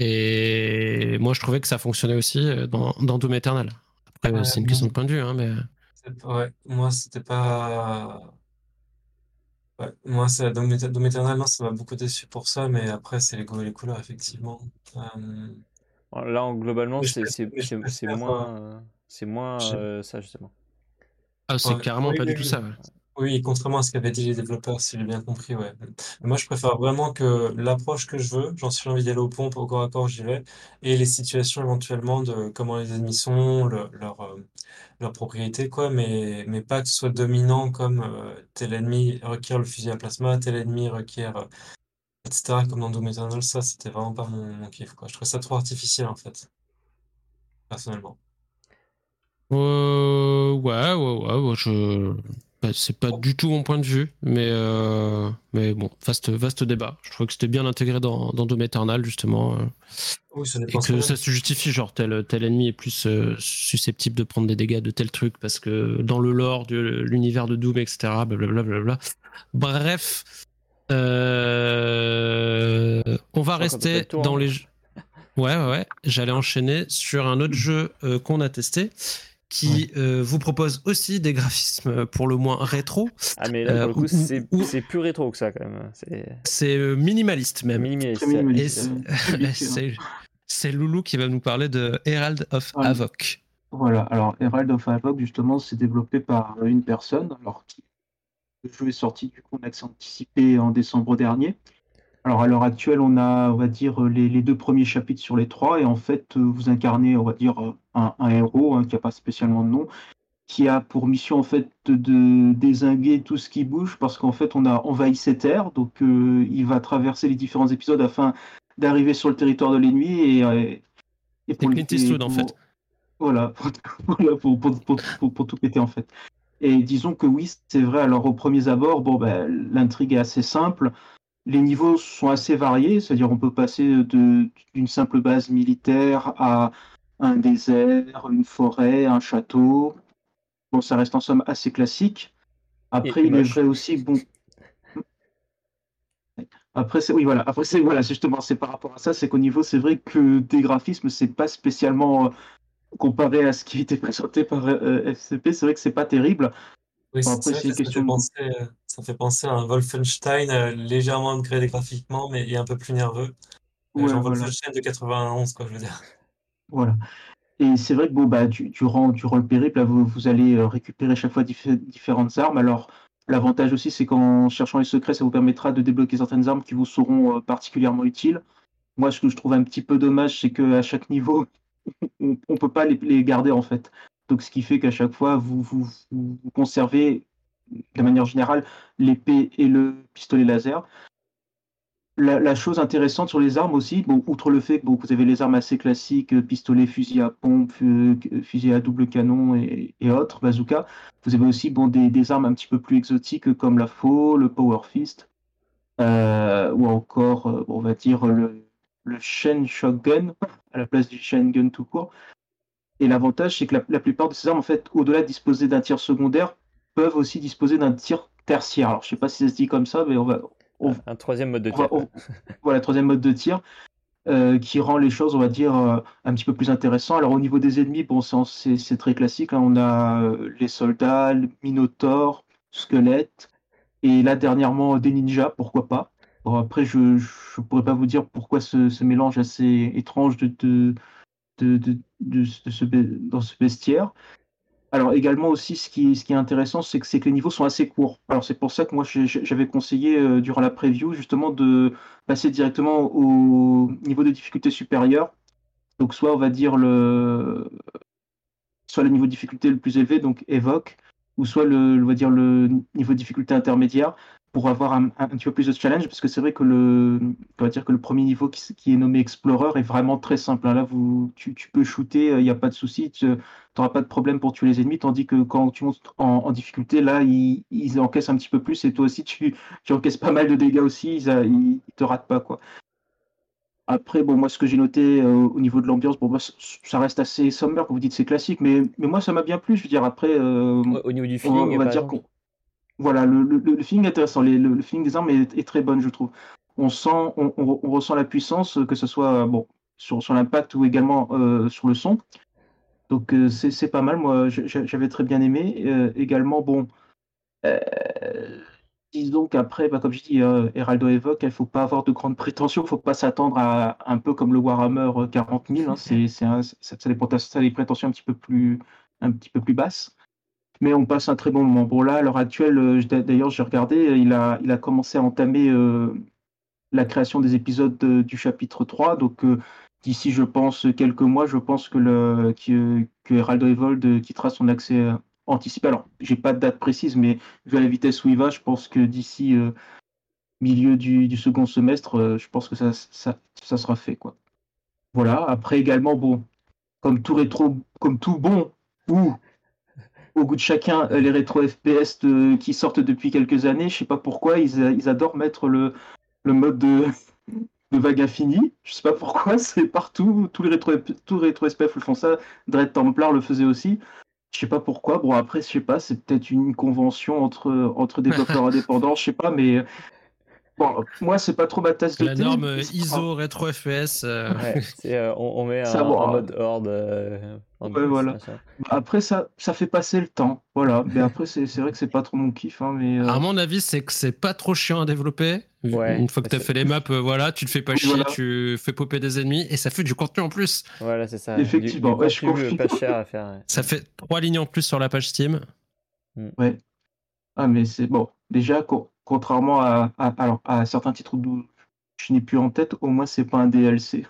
et moi, je trouvais que ça fonctionnait aussi euh, dans, dans Doom Eternal. Après, c'est une question de point de vue, hein, mais. Ouais, moi, c'était pas. Ouais, moi, c'est Doom, Doom Eternal, non, ça m'a beaucoup déçu pour ça, mais après, c'est les goûts et les couleurs, effectivement. Euh, là, globalement, c'est moins, c'est moins euh, ça, justement. Ah, c'est carrément pas du tout ça. Ouais. Oui, contrairement à ce qu'avaient dit les développeurs, si j'ai bien compris, ouais. Moi, je préfère vraiment que l'approche que je veux, j'en suis envie d'aller aux pompes, au corps à corps, j'y vais, et les situations éventuellement de comment les ennemis sont, leur, euh, leur propriété, quoi, mais, mais pas que ce soit dominant comme euh, tel ennemi requiert le fusil à plasma, tel ennemi requiert, euh, etc., comme dans Doom Eternal, ça, c'était vraiment pas mon, kiff, quoi. Je trouve ça trop artificiel, en fait, personnellement. ouais, ouais, ouais, je c'est pas du tout mon point de vue, mais, euh, mais bon, vaste, vaste débat. Je trouve que c'était bien intégré dans, dans Doom Eternal, justement. Euh, oui, ça et que ça se justifie, genre tel, tel ennemi est plus euh, susceptible de prendre des dégâts de tel truc, parce que dans le lore de l'univers de Doom, etc., blablabla. Bref, on va rester dans hein. les jeux. Ouais, ouais, ouais. J'allais enchaîner sur un autre jeu qu'on a testé qui vous propose aussi des graphismes pour le moins rétro. Ah mais là, pour le coup, c'est plus rétro que ça quand même. C'est minimaliste même. Minimaliste. [laughs] C'est Loulou qui va nous parler de Herald of Havoc. Voilà, alors Herald of Havoc, justement, c'est développé par une personne. Alors, le jeu est sorti du coup en accès anticipé en décembre dernier. Alors, à l'heure actuelle, on a, on va dire, les, deux premiers chapitres sur les trois, et en fait, vous incarnez, on va dire, un, héros hein, qui n'a pas spécialement de nom, qui a pour mission, en fait, de, désinguer tout ce qui bouge, parce qu'en fait, on a envahi cette terre, donc euh, il va traverser les différents épisodes afin d'arriver sur le territoire de l'ennemi et, euh, et pour, Clint en fait. Voilà, [laughs] pour, pour, tout péter en fait. Et disons que oui, c'est vrai. Alors au premier abord, bon, ben, l'intrigue est assez simple. Les niveaux sont assez variés, c'est-à-dire on peut passer d'une simple base militaire à un désert, une forêt, un château. Bon, ça reste en somme assez classique. Après, il est vrai aussi, bon, après, c'est oui, voilà. Après, c'est voilà, justement, c'est par rapport à ça, c'est qu'au niveau, c'est vrai que des graphismes, c'est pas spécialement euh, comparé à ce qui était [laughs] présenté par euh, FCP. C'est vrai que c'est pas terrible. Oui, c'est ça, fait penser, euh, ça fait penser à un Wolfenstein légèrement upgradé graphiquement, mais un peu plus nerveux. Ouais, genre Wolfenstein de 91, quoi, je veux dire. Voilà. Et c'est vrai que bon, bah, durant, durant le périple, là, vous, vous allez récupérer chaque fois différentes armes. Alors, L'avantage aussi, c'est qu'en cherchant les secrets, ça vous permettra de débloquer certaines armes qui vous seront euh, particulièrement utiles. Moi, ce que je trouve un petit peu dommage, c'est qu'à chaque niveau, [laughs] on ne peut pas les, garder en fait. Donc, ce qui fait qu'à chaque fois, vous, vous, vous conservez de manière générale l'épée et le pistolet laser la, chose intéressante sur les armes aussi, bon, outre le fait que vous avez les armes assez classiques, euh, pistolet, fusil à pompe, euh, fusil à double canon et, autres, bazooka, vous avez aussi bon, des, armes un petit peu plus exotiques comme la faux, le power fist, euh, ou encore, on va dire, le, le Shen Shotgun à la place du Shen Gun tout court. Et l'avantage, c'est que la, la, plupart de ces armes, en fait, au-delà de disposer d'un tir secondaire, peuvent aussi disposer d'un tir tertiaire. Alors, je ne sais pas si ça se dit comme ça, mais on va, un troisième mode de tir. [laughs] voilà, troisième mode de tir. Euh, qui rend les choses, on va dire, euh, un petit peu plus intéressantes. Alors au niveau des ennemis, bon, c'est très classique. Hein. On a euh, les soldats, le Minotaur, squelettes, et là dernièrement des ninjas, pourquoi pas. Bon, après, je ne pourrais pas vous dire pourquoi ce, mélange assez étrange de, de, de, de ce, dans ce bestiaire. Alors également aussi, ce qui, est intéressant, c'est que, les niveaux sont assez courts. Alors c'est pour ça que moi j'avais conseillé euh, durant la preview justement de passer directement au niveau de difficulté supérieur. Donc soit on va dire le soit le niveau de difficulté le plus élevé, donc évoque, ou soit on va dire le niveau de difficulté intermédiaire pour avoir un, petit peu plus de challenge, parce que c'est vrai que le, on va dire que le premier niveau qui, est nommé Explorer est vraiment très simple. Hein. Là, vous, tu, peux shooter, il n'y a pas de souci, tu n'auras pas de problème pour tuer les ennemis, tandis que quand tu montes en, difficulté, là, ils, encaissent un petit peu plus, et toi aussi, tu, tu encaisses pas mal de dégâts aussi, ils, ne te ratent pas, quoi. Après, bon, moi, ce que j'ai noté euh, au niveau de l'ambiance, bon, ça reste assez sommaire, quand vous dites c'est classique, mais, mais moi, ça m'a bien plu. Je veux dire, après. Euh, au niveau du feeling, on, va dire voilà, le, le, feeling est intéressant. le, feeling des armes est, très bon, je trouve. On sent, on, ressent la puissance, que ce soit sur, sur l'impact ou également euh, sur le son. Donc euh, c'est pas mal. Moi, j'avais très bien aimé. Euh, également, bon, disons qu'après, bah, comme je dis, Heraldo évoque, il ne faut pas avoir de grandes prétentions. Il ne faut pas s'attendre à un peu comme le Warhammer 40 000. Hein. c'est, ça, ça, ça, des prétentions un peu plus, un petit peu plus basses mais on passe un très bon moment. Bon, là, à l'heure actuelle, euh, d'ailleurs, j'ai regardé, il a, il a commencé à entamer euh, la création des épisodes du chapitre 3. Donc, euh, d'ici, je pense, quelques mois, je pense que, le, que, que Heraldo Evold quittera son accès anticipé. Alors, j'ai pas de date précise, mais vu à la vitesse où il va, je pense que d'ici milieu du, second semestre, je pense que ça, ça, ça, sera fait. Quoi. Voilà. Après, également, bon, comme tout rétro, comme tout bon ou au goût de chacun euh, les rétro FPS qui sortent depuis quelques années. Je sais pas pourquoi, ils, adorent mettre le, mode de, vague infinie. Je sais pas pourquoi, [laughs] c'est partout. Tous les rétro, tous rétro SPF le font ça. Dread Templar le faisait aussi. Je sais pas pourquoi. Bon, après, je sais pas, c'est peut-être une convention entre, entre développeurs [laughs] indépendants, je sais pas, mais Bon, moi, c'est pas trop ma tasse de La norme ISO rétro FPS. Ouais, [laughs] on, met un, en mode horde. ouais, voilà. Après, ça, ça fait passer le temps. Voilà. Mais après, c'est vrai que c'est pas trop mon kiff. Hein, mais, À mon avis, c'est que c'est pas trop chiant à développer. Une fois que tu as fait les maps, voilà, tu te fais pas chier, tu fais popper des ennemis et ça fait du contenu en plus. Voilà, c'est ça. Effectivement, du, je pas cher à faire. Ça fait trois lignes en plus sur la page Steam. Mm. Ouais. Ah, mais c'est bon. Déjà, contrairement à, alors, à certains titres où je n'ai plus en tête, au moins c'est pas un DLC.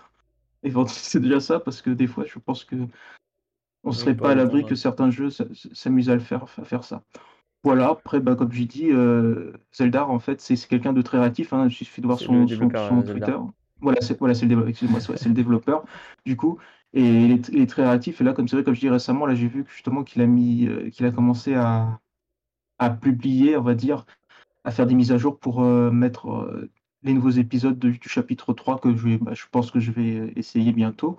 Et [laughs] c'est déjà ça, parce que des fois, je pense que on serait pas à l'abri que certains jeux s'amusent à le faire, à faire ça. Voilà, après, bah, comme j'ai dit, euh, Zelda, en fait, c'est quelqu'un de très réactif. Hein, il suffit de voir son, son, Twitter. Voilà, c'est voilà, le, le développeur, du coup. Et il est, très réactif. Et là, comme c'est vrai, comme je dis récemment, là, j'ai vu justement qu'il a mis, euh, qu'il a commencé à, à publier, on va dire, à faire des mises à jour pour euh, mettre euh, les nouveaux épisodes du chapitre 3 que je, vais, bah, je pense que je vais essayer bientôt.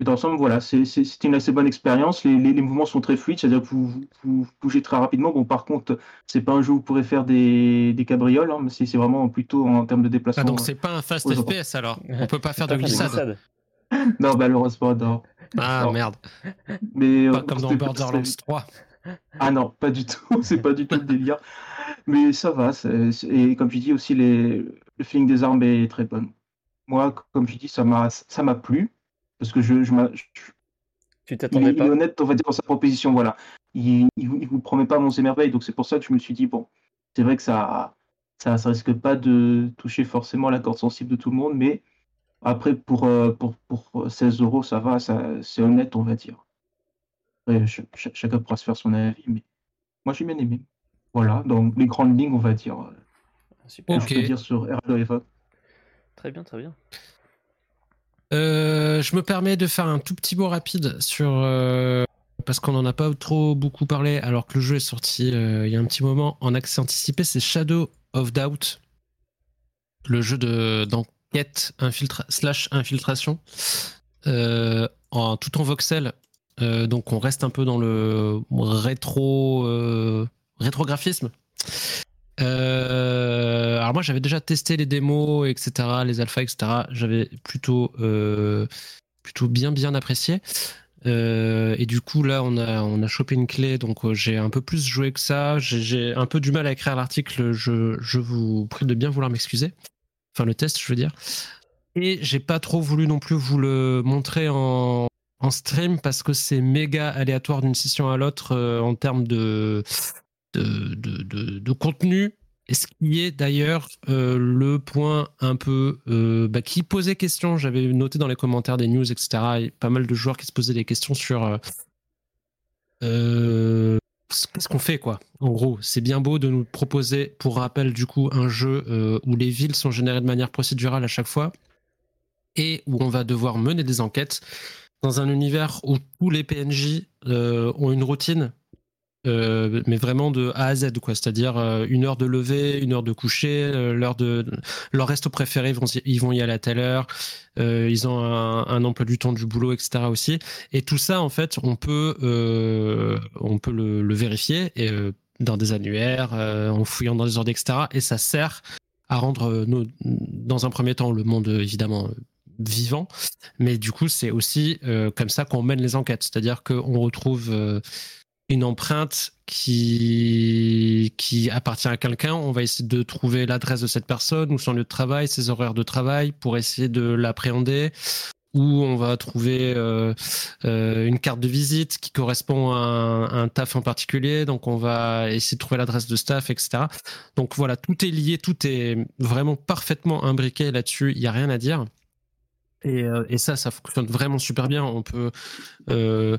Mais dans l'ensemble, voilà, c'est une assez bonne expérience. Les, les, mouvements sont très fluides, c'est-à-dire que vous, vous, bougez très rapidement. Bon, par contre, c'est pas un jeu où vous pourrez faire des, des cabrioles, hein, mais c'est vraiment plutôt en termes de déplacement. Ah, donc c'est pas un fast FPS alors [laughs] On peut pas faire de glissade [laughs] Non, malheureusement, non. Ah merde. Mais, pas comme dans Borderlands 3. Ah non, pas du tout. [laughs] c'est pas du tout le délire. Mais ça va. Et comme je dis aussi, les... le feeling des armes est très bon. Moi, comme je dis, ça m'a ça m'a plu parce que je, je, tu t'attendais pas. Il est honnête, on va dire dans sa proposition. Voilà, il, il, vous promet pas mon émerveil, donc c'est pour ça que je me suis dit bon, c'est vrai que ça, ça, ça risque pas de toucher forcément la corde sensible de tout le monde, mais après pour euh, pour, pour 16 euros, ça va, ça, c'est honnête, on va dire chacun pourra se faire son avis, mais moi j'ai bien aimé. Voilà, donc les grandes lignes, on va dire. Euh, Super. Je peux dire sur R2 Très bien, très bien. Euh, je me permets de faire un tout petit mot rapide sur. Euh, parce qu'on n'en a pas trop beaucoup parlé, alors que le jeu est sorti il y a un petit moment en accès anticipé, c'est Shadow of Doubt, le jeu d'enquête infiltra slash infiltration, en, tout en voxel euh, donc on reste un peu dans le rétro euh, rétrographisme. Euh, alors moi j'avais déjà testé les démos, etc., les alphas, etc. J'avais plutôt plutôt bien bien apprécié. et du coup là on a on a chopé une clé, donc j'ai un peu plus joué que ça. J'ai un peu du mal à écrire l'article. Je, je vous prie de bien vouloir m'excuser. Enfin le test, je veux dire. Et j'ai pas trop voulu non plus vous le montrer en, en stream parce que c'est méga aléatoire d'une session à l'autre euh, en termes de de, contenu. Et ce qui est d'ailleurs euh, le point un peu euh, bah, qui posait question, j'avais noté dans les commentaires des news, etc., pas mal de joueurs qui se posaient des questions sur qu'est-ce qu'on fait, quoi. En gros, c'est bien beau de nous proposer, pour rappel, du coup, un jeu où les villes sont générées de manière procédurale à chaque fois et où on va devoir mener des enquêtes dans un univers où tous les PNJ euh, ont une routine, euh, mais vraiment de A à Z, quoi. C'est-à-dire euh, une heure de lever, une heure de coucher, l'heure de leur resto préféré, ils vont, y aller à telle heure. ils ont un, emploi du temps du boulot, etc. aussi. Et tout ça, en fait, on peut, on peut le, vérifier et, dans des annuaires, en fouillant dans des ordres, etc. Et ça sert à rendre, dans un premier temps, le monde évidemment vivant. Mais du coup, c'est aussi euh, comme ça qu'on mène les enquêtes. C'est-à-dire qu'on retrouve euh, une empreinte qui, appartient à quelqu'un. On va essayer de trouver l'adresse de cette personne ou son lieu de travail, ses horaires de travail pour essayer de l'appréhender. Ou on va trouver euh, une carte de visite qui correspond à un, taf en particulier. Donc on va essayer de trouver l'adresse de staff, etc. Donc voilà, tout est lié, tout est vraiment parfaitement imbriqué là-dessus. Il n'y a rien à dire. Euh, et, ça, ça fonctionne vraiment super bien. On peut, euh,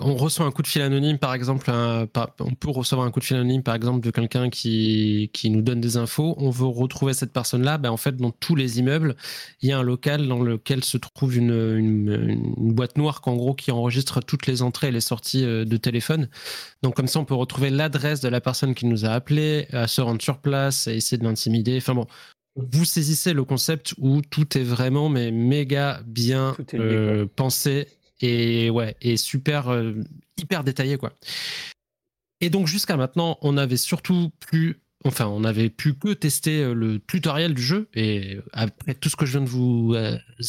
on reçoit un coup de fil anonyme, par exemple. on peut recevoir un coup de fil anonyme, par exemple, de quelqu'un qui, qui nous donne des infos. On veut retrouver cette personne-là. Ben, en fait, dans tous les immeubles, il y a un local dans lequel se trouve une, une, boîte noire, qu'en gros, qui enregistre toutes les entrées et les sorties euh, de téléphone. Donc, comme ça, on peut retrouver l'adresse de la personne qui nous a appelé, à se rendre sur place, à essayer de l'intimider. Enfin bon, vous saisissez le concept où tout est vraiment mais méga bien euh, pensé et ouais et super euh, hyper détaillé quoi. Et donc jusqu'à maintenant, on avait surtout plus enfin, on avait pu que tester le tutoriel du jeu. Et après tout ce que je viens de vous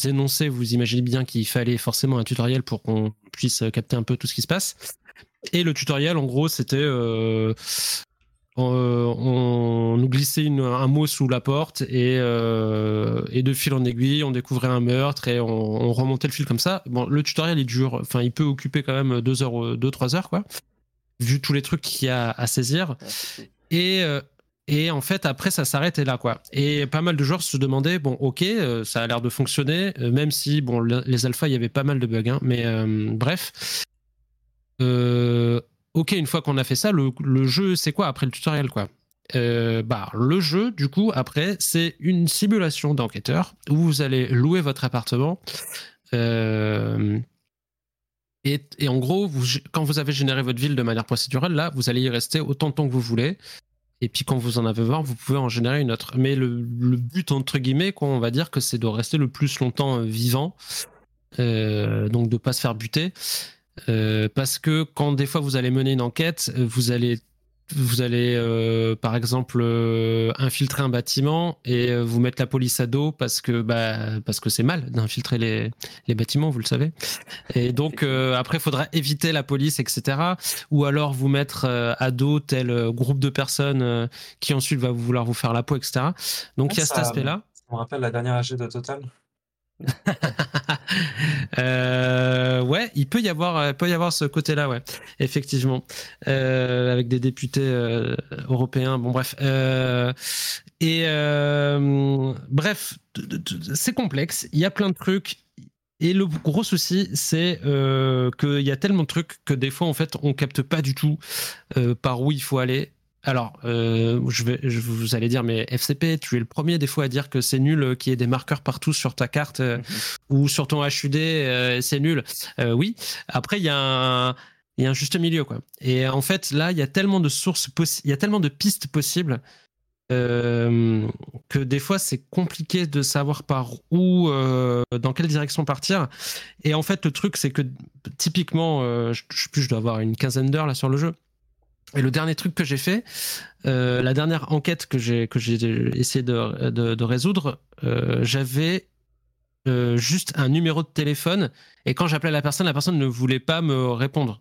énoncer, vous imaginez bien qu'il fallait forcément un tutoriel pour qu'on puisse capter un peu tout ce qui se passe. Et le tutoriel, en gros, c'était on, nous glissait un mot sous la porte et, et, de fil en aiguille, on découvrait un meurtre et on, remontait le fil comme ça. Bon, le tutoriel, il dure, enfin, il peut occuper quand même deux heures, deux trois heures, quoi, vu tous les trucs qu'il y a à saisir. Et et en fait, après, ça s'arrêtait là, quoi. Et pas mal de joueurs se demandaient, bon, ok, euh, ça a l'air de fonctionner, euh, même si, bon, les alphas, il y avait pas mal de bugs, hein, mais euh, bref. Ok, une fois qu'on a fait ça, le, jeu, c'est quoi après le tutoriel, quoi? Bah, le jeu, du coup, après, c'est une simulation d'enquêteur où vous allez louer votre appartement. Et, et, en gros, quand vous avez généré votre ville de manière procédurale, là, vous allez y rester autant de temps que vous voulez. Et puis quand vous en avez marre, vous pouvez en générer une autre. Mais le, but, entre guillemets, quoi, on va dire que c'est de rester le plus longtemps euh, vivant. Euh, donc de ne pas se faire buter. Euh, parce que quand des fois vous allez mener une enquête, vous allez vous allez euh, par exemple euh, infiltrer un bâtiment et vous mettre la police à dos parce que bah, parce que c'est mal d'infiltrer les, les, bâtiments, vous le savez. Et donc après, il faudra éviter la police, etc. Ou alors vous mettre à dos tel groupe de personnes qui ensuite va vouloir vous faire la peau, etc. Donc il y a cet aspect-là. On rappelle la dernière AG de Total. [laughs] Euh, ouais, il peut y avoir, peut y avoir ce côté-là, ouais, effectivement, euh, avec des députés euh, européens. Bon, bref, et bref, c'est complexe. Il y a plein de trucs. Et le gros souci, c'est qu'il y a tellement de trucs que des fois, en fait, on capte pas du tout par où il faut aller. Alors, euh, je vais, je, vous allez dire, mais FCP, tu es le premier des fois à dire que c'est nul euh, qu'il y ait des marqueurs partout sur ta carte euh, mhm. ou sur ton HUD, c'est nul. oui. Après, il y a un, il y a un juste milieu, quoi. Et en fait, là, il y a tellement de sources, il y a tellement de pistes possibles que des fois, c'est compliqué de savoir par où, dans quelle direction partir. Et en fait, le truc, c'est que typiquement, je, je, je dois avoir une quinzaine d'heures là sur le jeu. Et le dernier truc que j'ai fait, euh, la dernière enquête que j'ai que j'ai essayé de, résoudre, euh, j'avais euh, juste un numéro de téléphone et quand j'appelais la personne, la personne ne voulait pas me répondre.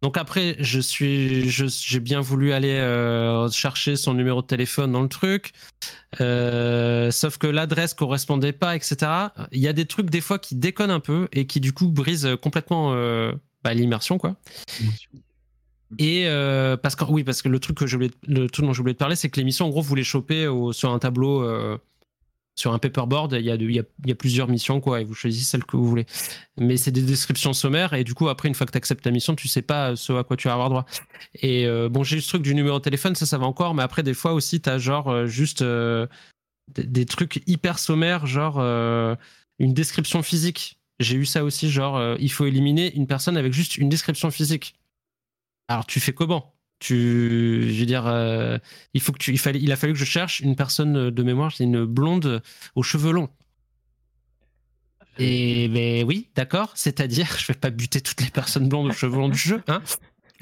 Donc après, je suis, j'ai bien voulu aller chercher son numéro de téléphone dans le truc, sauf que l'adresse correspondait pas, etc. Il y a des trucs des fois qui déconnent un peu et qui du coup brisent complètement bah, l'immersion, quoi. Et euh, parce que oui, parce que le truc que je voulais, le truc dont je voulais te parler, c'est que l'émission, en gros, vous les choper sur un tableau, euh, sur un paperboard. Il y, a il, y a, il y a plusieurs missions, quoi, et vous choisissez celle que vous voulez. Mais c'est des descriptions sommaires, et du coup, après, une fois que tu acceptes ta mission, tu sais pas ce à quoi tu vas avoir droit. Et euh, bon, j'ai eu ce truc du numéro de téléphone, ça, ça va encore, mais après, des fois aussi, tu as genre juste des, des, trucs hyper sommaires, genre une description physique. J'ai eu ça aussi, genre, il faut éliminer une personne avec juste une description physique. Alors tu fais comment? Tu, je veux dire, euh, il faut que tu, il fallait, il a fallu que je cherche une personne de mémoire, c'est une blonde aux cheveux longs. Et ben oui, d'accord. C'est-à-dire, [laughs] je vais pas buter toutes les personnes blondes aux cheveux longs du jeu, hein.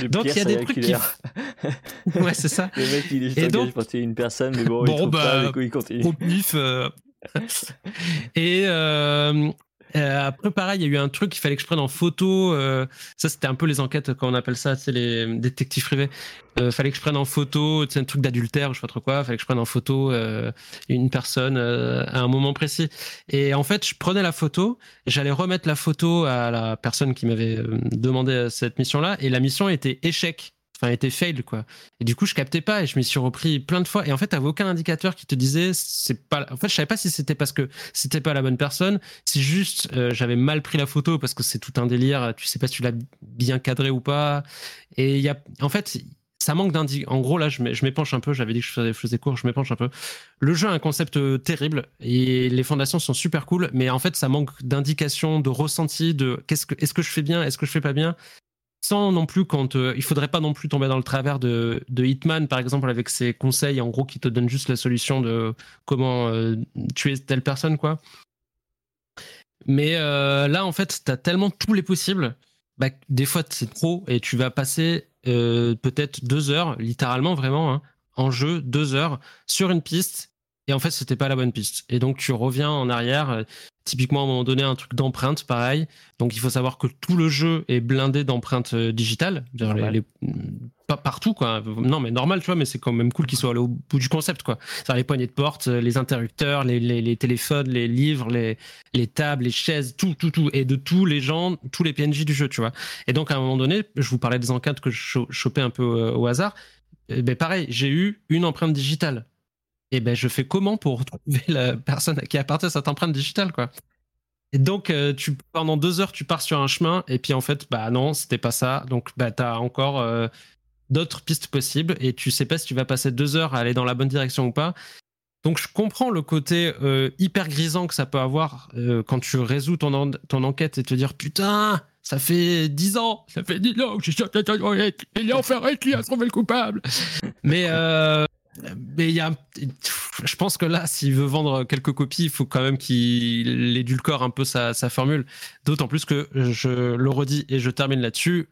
donc il y a des trucs qui. ouais, c'est ça. [laughs] Le mec il est juste donc... pour une personne, mais bon, bon il, bah, pas, il continue. Au pif. Euh... [laughs] et euh, euh, après, pareil, il y a eu un truc qu'il fallait que je prenne en photo. Euh, ça, c'était un peu les enquêtes, quand on appelle ça, c'est les détectives privés. Euh, fallait que je prenne en photo, c'est un truc d'adultère, je sais pas trop quoi. Fallait que je prenne en photo euh, une personne euh, à un moment précis. Et en fait, je prenais la photo, j'allais remettre la photo à la personne qui m'avait demandé cette mission-là, et la mission était échec enfin était fail quoi et du coup je captais pas et je m'y suis repris plein de fois et en fait t'avais aucun indicateur qui te disait c'est pas en fait je savais pas si c'était parce que c'était pas la bonne personne si juste euh, j'avais mal pris la photo parce que c'est tout un délire tu sais pas si tu l'as bien cadré ou pas et il y a en fait ça manque d'indications. En gros, là, je m'épanche un peu. J'avais dit que je faisais, court, je m'épanche un peu. Le jeu a un concept euh, terrible et les fondations sont super cool, mais en fait, ça manque d'indications, de ressenti, de qu'est-ce que, est-ce que je fais bien, est-ce que je fais pas bien sans non plus quand euh, il faudrait pas non plus tomber dans le travers de, de, Hitman par exemple avec ses conseils en gros qui te donnent juste la solution de comment euh, tuer telle personne quoi. Mais euh, là en fait tu as tellement tous les possibles. Bah, des fois c'est trop et tu vas passer peut-être deux heures littéralement vraiment hein, en jeu deux heures sur une piste et en fait c'était pas la bonne piste. Et donc tu reviens en arrière typiquement à un moment donné un truc d'empreinte pareil. Donc il faut savoir que tout le jeu est blindé d'empreintes digitales. Les, pas partout quoi. Non mais normal tu vois mais c'est quand même cool qu'ils soient allés au bout du concept quoi. C'est les poignées de porte les interrupteurs les, les, téléphones les livres les, les tables les chaises tout tout tout. Et de tous les gens tous les PNJ du jeu tu vois. Et donc à un moment donné je vous parlais des enquêtes que je chopais un peu au hasard. Eh ben pareil j'ai eu une empreinte digitale et ben je fais comment pour retrouver la personne qui appartient à cette empreinte digitale quoi. Et donc euh, tu pendant deux heures tu pars sur un chemin et puis en fait bah non c'était pas ça. Donc bah t'as encore euh, d'autres pistes possibles et tu sais pas si tu vas passer deux heures à aller dans la bonne direction ou pas. Donc je comprends le côté euh, hyper grisant que ça peut avoir quand tu résous ton, ton enquête et te dire putain ça fait dix ans, ça fait dix ans que suis il est enfermé qui a trouvé le coupable? Mais mais il y a, je pense que là, s'il veut vendre quelques copies, il faut quand même qu'il édulcore un peu sa, formule. D'autant plus que je le redis et je termine là-dessus.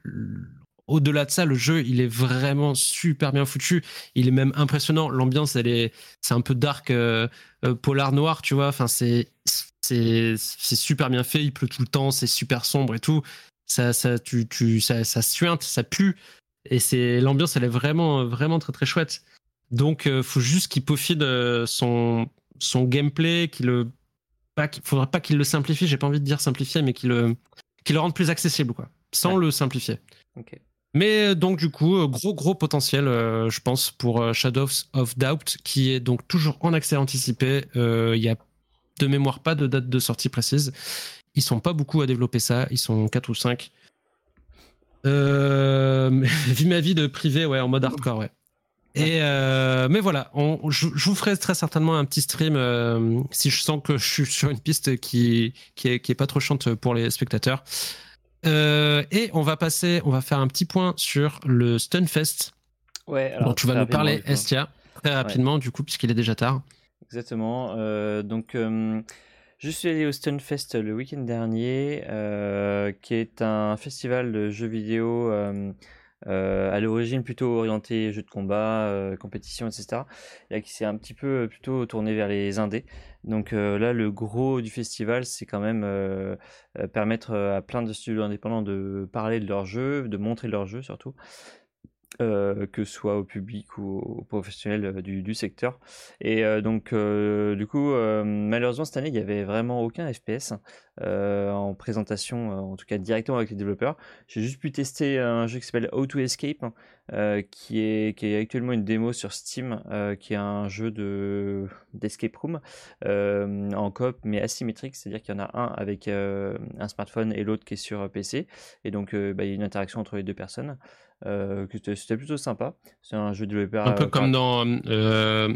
Au-delà de ça, le jeu, il est vraiment super bien foutu. Il est même impressionnant. L'ambiance, elle est, c'est un peu dark, euh, euh, polar noir, tu vois. Enfin, c'est, c'est, c'est super bien fait. Il pleut tout le temps, c'est super sombre et tout. Ça, ça, tu, tu, ça, ça suinte, ça pue. Et c'est l'ambiance, elle est vraiment, vraiment très très chouette. Donc, il euh, faut juste qu'il peaufine euh, son, son gameplay, qu'il le. Pas, faudra pas qu'il le simplifie, j'ai pas envie de dire simplifier, mais qu'il le, le rende plus accessible, quoi, sans le simplifier. Mais euh, donc, du coup, gros, gros potentiel, je pense, pour Shadows of Doubt, qui est donc toujours en accès anticipé. Il y a de mémoire pas de date de sortie précise. Ils sont pas beaucoup à développer ça, ils sont 4 ou 5. [laughs] vu ma vie de privé, ouais, en mode hardcore, ouais. Et euh, mais voilà, je, vous ferai très certainement un petit stream euh, si je sens que je suis sur une piste qui qui est, pas trop chante pour les spectateurs. Euh, et on va passer, on va faire un petit point sur le Stunfest. Ouais. Alors, tu vas nous parler, Estia, très rapidement du coup puisqu'il est déjà tard. Exactement. donc je suis allé au Stunfest le week-end dernier, qui est un festival de jeux vidéo euh, à l'origine plutôt orienté jeux de combat, euh, compétition, etc. Là, qui s'est un petit peu plutôt tourné vers les indés. Donc euh, là, le gros du festival, c'est quand même permettre à plein de studios indépendants de parler de leurs jeux, de montrer leurs jeux surtout. Euh, que ce soit au public ou aux professionnels euh, du, secteur. Et euh, donc, du coup, malheureusement, cette année, il n'y avait vraiment aucun FPS en présentation, en tout cas directement avec les développeurs. J'ai juste pu tester un jeu qui s'appelle How to Escape, qui, est, qui est actuellement une démo sur Steam, qui est un jeu de d'escape room en coop, mais asymétrique, c'est-à-dire qu'il y en a un avec un smartphone et l'autre qui est sur PC. Et donc, bah, il y a une interaction entre les deux personnes. Euh, c'était plutôt sympa. C'est un jeu développé. Un peu comme dans euh,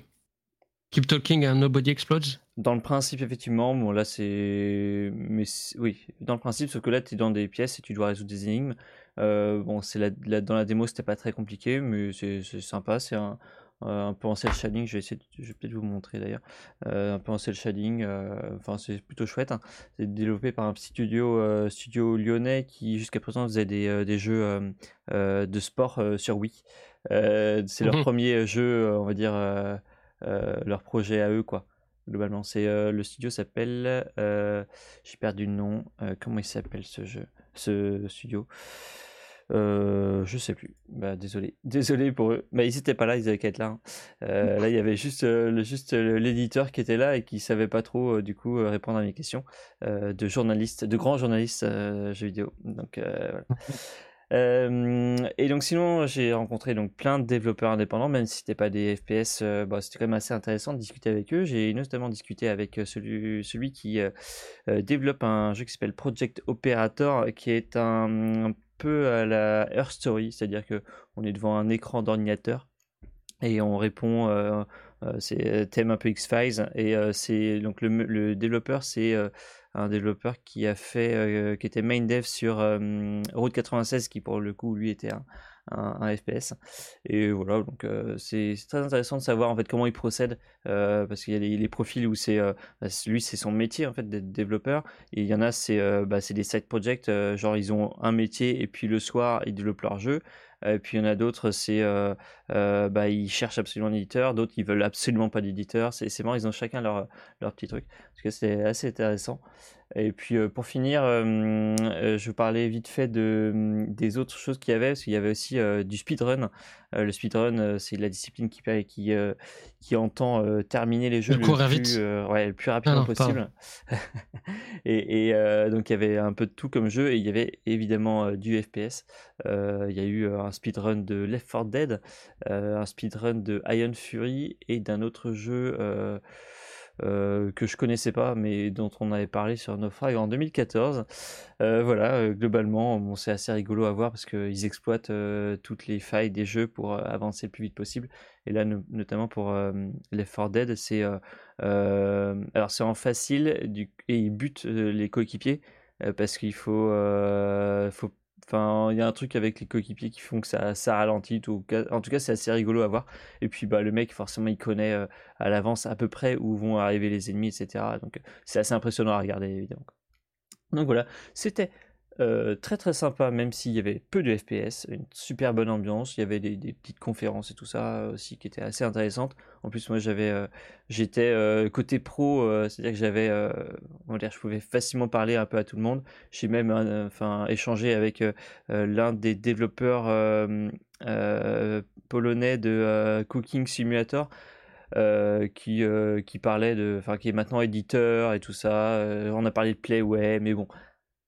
Keep Talking and Nobody Explodes Dans le principe, effectivement. Bon, là, c'est. Mais oui, dans le principe, sauf que là, tu es dans des pièces et tu dois résoudre des énigmes. Euh, bon, c'est la... dans la démo, c'était pas très compliqué, mais c'est sympa. C'est un euh, un peu en cel shading, je vais essayer, je vais peut-être vous montrer d'ailleurs, euh, un peu en cel shading, euh, enfin c'est plutôt chouette. Hein. C'est développé par un petit studio, studio lyonnais qui jusqu'à présent faisait des, des jeux de sport sur Wii. c'est leur mmh premier jeu, on va dire, leur projet à eux quoi. Globalement, c'est le studio s'appelle, j'ai perdu le nom, comment il s'appelle ce jeu, ce studio? Euh, je sais plus. Bah, désolé. [laughs] Désolé pour eux. Bah, ils étaient pas là, ils avaient qu'à être là. Hein. Euh, là, il y avait juste, euh, le, juste l'éditeur qui était là et qui savait pas trop, du coup, répondre à mes questions de journalistes, de grands journalistes jeux vidéo. Donc, voilà. [laughs] et donc sinon j'ai rencontré donc plein de développeurs indépendants même si c'était pas des FPS bah, c'était quand même assez intéressant de discuter avec eux j'ai notamment discuté avec celui, celui qui développe un jeu qui s'appelle Project Operator qui est un peu à la Earth Story, c'est-à-dire que on est devant un écran d'ordinateur et on répond. Euh, euh c'est thème un peu X-Files et euh, c'est donc le, développeur c'est euh, un développeur qui a fait qui était main dev sur Route 96 qui pour le coup lui était un, un, FPS. Et voilà, donc euh, c'est très intéressant de savoir en fait comment il procède euh, parce qu'il y a les, profils où c'est euh, bah, lui c'est son métier en fait d'être développeur et il y en a c'est bah, des side projects genre ils ont un métier et puis le soir ils développent leur jeu. Et puis il y en a d'autres, c'est bah, ils cherchent absolument un éditeur, d'autres ils veulent absolument pas d'éditeur. C'est marrant, ils ont chacun leur, leur petit truc. Parce que c'est assez intéressant. Et puis pour finir, je parlais vite fait de, mmh, des autres choses qu'il y avait, parce qu'il y avait aussi du speedrun. le speedrun, c'est la discipline qui, qui, qui entend terminer les jeux le, plus, ouais, le plus ah rapidement possible. [laughs] et, donc il y avait un peu de tout comme jeu, et il y avait évidemment du FPS. il y a eu un speedrun de Left 4 Dead, un speedrun de Iron Fury et d'un autre jeu euh, que je connaissais pas, mais dont on avait parlé sur Naufrag en 2014. Euh, voilà, euh, globalement, c'est assez rigolo à voir parce qu'ils exploitent toutes les failles des jeux pour avancer le plus vite possible. Et là, notamment pour les 4 Dead, c'est alors c'est en facile et ils butent les coéquipiers parce qu'il faut, faut Il y a un truc avec les coéquipiers qui font que ça, ralentit. Ou, en tout cas, c'est assez rigolo à voir. Et puis, bah, le mec, forcément, il connaît euh, à l'avance à peu près où vont arriver les ennemis, etc. Donc, c'est assez impressionnant à regarder, évidemment. Donc voilà, c'était euh, très très sympa, même s'il y avait peu de FPS, une super bonne ambiance. Il y avait des, petites conférences et tout ça aussi qui étaient assez intéressantes. En plus, moi j'avais, euh, j'étais euh, côté pro, c'est-à-dire que j'avais, on va dire, je pouvais facilement parler un peu à tout le monde. J'ai même, enfin, échangé avec l'un des développeurs polonais de Cooking Simulator. qui, qui parlait de, enfin qui est maintenant éditeur et tout ça. on a parlé de Playway, mais bon,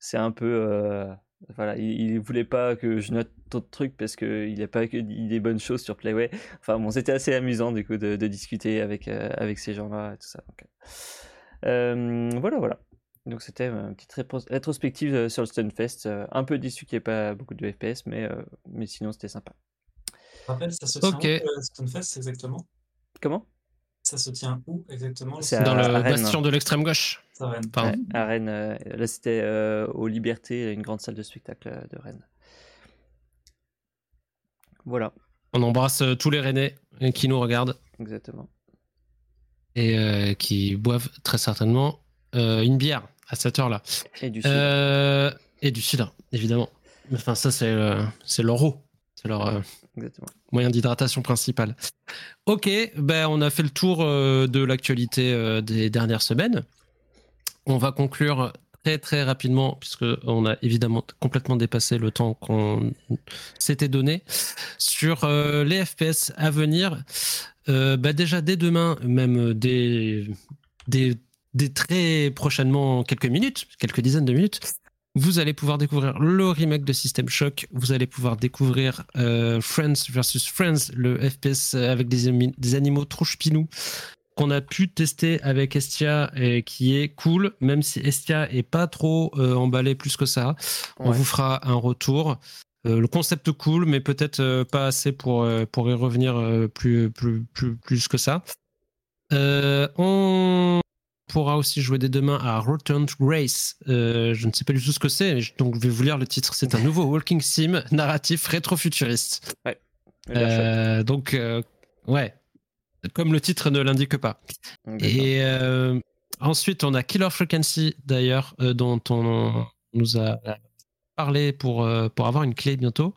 c'est un peu euh, voilà il, voulait pas que je note d'autres trucs parce qu'il n'a pas que des bonnes choses sur Playway. Enfin bon c'était assez amusant du coup de, discuter avec euh, avec ces gens là et tout ça euh, voilà voilà. Donc c'était une petite rétrospective sur le Stunfest un peu déçu qu'il n'y ait pas beaucoup de FPS mais mais sinon c'était sympa. Rappelle ça se tient okay. Stunfest exactement? Comment? Ça se tient où exactement C'est dans le bastion de l'extrême gauche. À Rennes. à Rennes. Euh, là, c'était euh, aux Libertés, une grande salle de spectacle euh, de Rennes. Voilà. On embrasse tous les Rennais qui nous regardent. Exactement. Et qui boivent très certainement une bière à cette heure-là. Et du cidre. et du cidre, évidemment. Enfin, ça, c'est c'est leur eau. C'est leur moyen d'hydratation principal. Ok, ben, on a fait le tour de l'actualité des dernières semaines on va conclure très très rapidement, puisqu'on a évidemment complètement dépassé le temps qu'on s'était donné, sur euh, les FPS à venir. Euh, bah, déjà dès demain, même dès, très prochainement, quelques minutes, quelques dizaines de minutes, vous allez pouvoir découvrir le remake de System Shock. Vous allez pouvoir découvrir euh, Friends versus Friends, le FPS avec des, des animaux trop chpinous qu'on a pu tester avec Estia et qui est cool, même si Estia est pas trop euh, emballé plus que ça. On vous fera un retour. Euh, le concept cool, mais peut-être euh, pas assez pour, pour y revenir plus, plus, plus, plus que ça. on pourra aussi jouer dès demain à Returned Grace. je ne sais pas du tout ce que c'est, donc je vais vous lire le titre. C'est un [laughs] nouveau walking sim narratif rétro-futuriste. Ouais. donc, ouais, comme le titre ne l'indique pas. Et euh, ensuite, on a Killer Frequency, d'ailleurs, euh, dont on nous a parlé pour, euh, pour avoir une clé bientôt.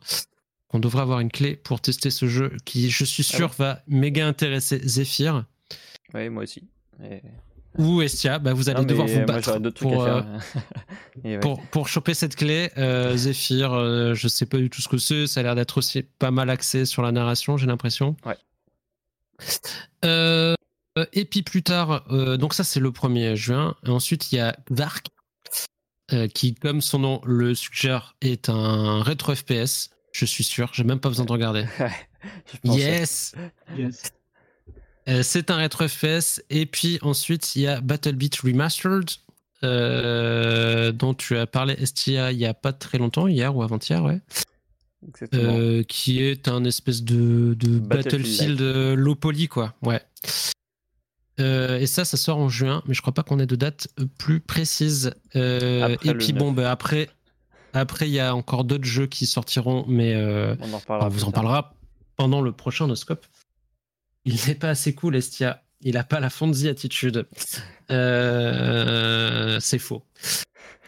On devrait avoir une clé pour tester ce jeu qui, je suis sûr, ah va méga intéresser Zephyr. Oui, moi aussi. Ou Estia, bah, vous allez devoir vous battre pour, [laughs] pour, pour, choper cette clé. Zephyr, je sais pas du tout ce que c'est. Ça a l'air d'être aussi pas mal axé sur la narration, j'ai l'impression. Ouais. Euh, et puis plus tard, euh, donc ça c'est le 1er juin. Et ensuite il y a Dark, euh, qui comme son nom le suggère est un rétro FPS. Je suis sûr, j'ai même pas besoin de regarder. [laughs] yes. yes. C'est un rétro FPS. Et puis ensuite il y a Battle Beat Remastered. dont tu as parlé Estia il y a pas très longtemps, hier ou avant-hier, ouais. Euh, qui est un espèce de, de Battlefield, euh, low poly, quoi. Ouais. Euh, et ça, ça sort en juin, mais je crois pas qu'on ait de date plus précise. et puis bon, bah, après, après il y a encore d'autres jeux qui sortiront, mais on, vous en parlera pendant le prochain Noscope. Il n'est pas assez cool, Estia. Il a pas la Fonzie attitude. Euh, c'est faux.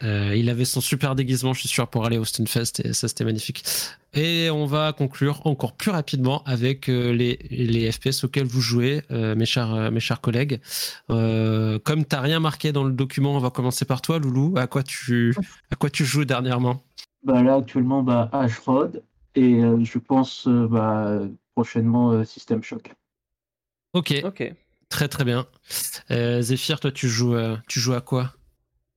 Euh, il avait son super déguisement, je suis sûr, pour aller au Stunfest et ça c'était magnifique. Et on va conclure encore plus rapidement avec euh, les, FPS auxquels vous jouez, mes, chers, collègues. comme t'as rien marqué dans le document, on va commencer par toi, Loulou. À quoi tu, à quoi tu joues dernièrement? Bah Là actuellement, bah, Ashrod et je pense bah, prochainement System Shock. Ok. Ok. Très très bien. Zephyr, toi tu joues, tu joues à quoi?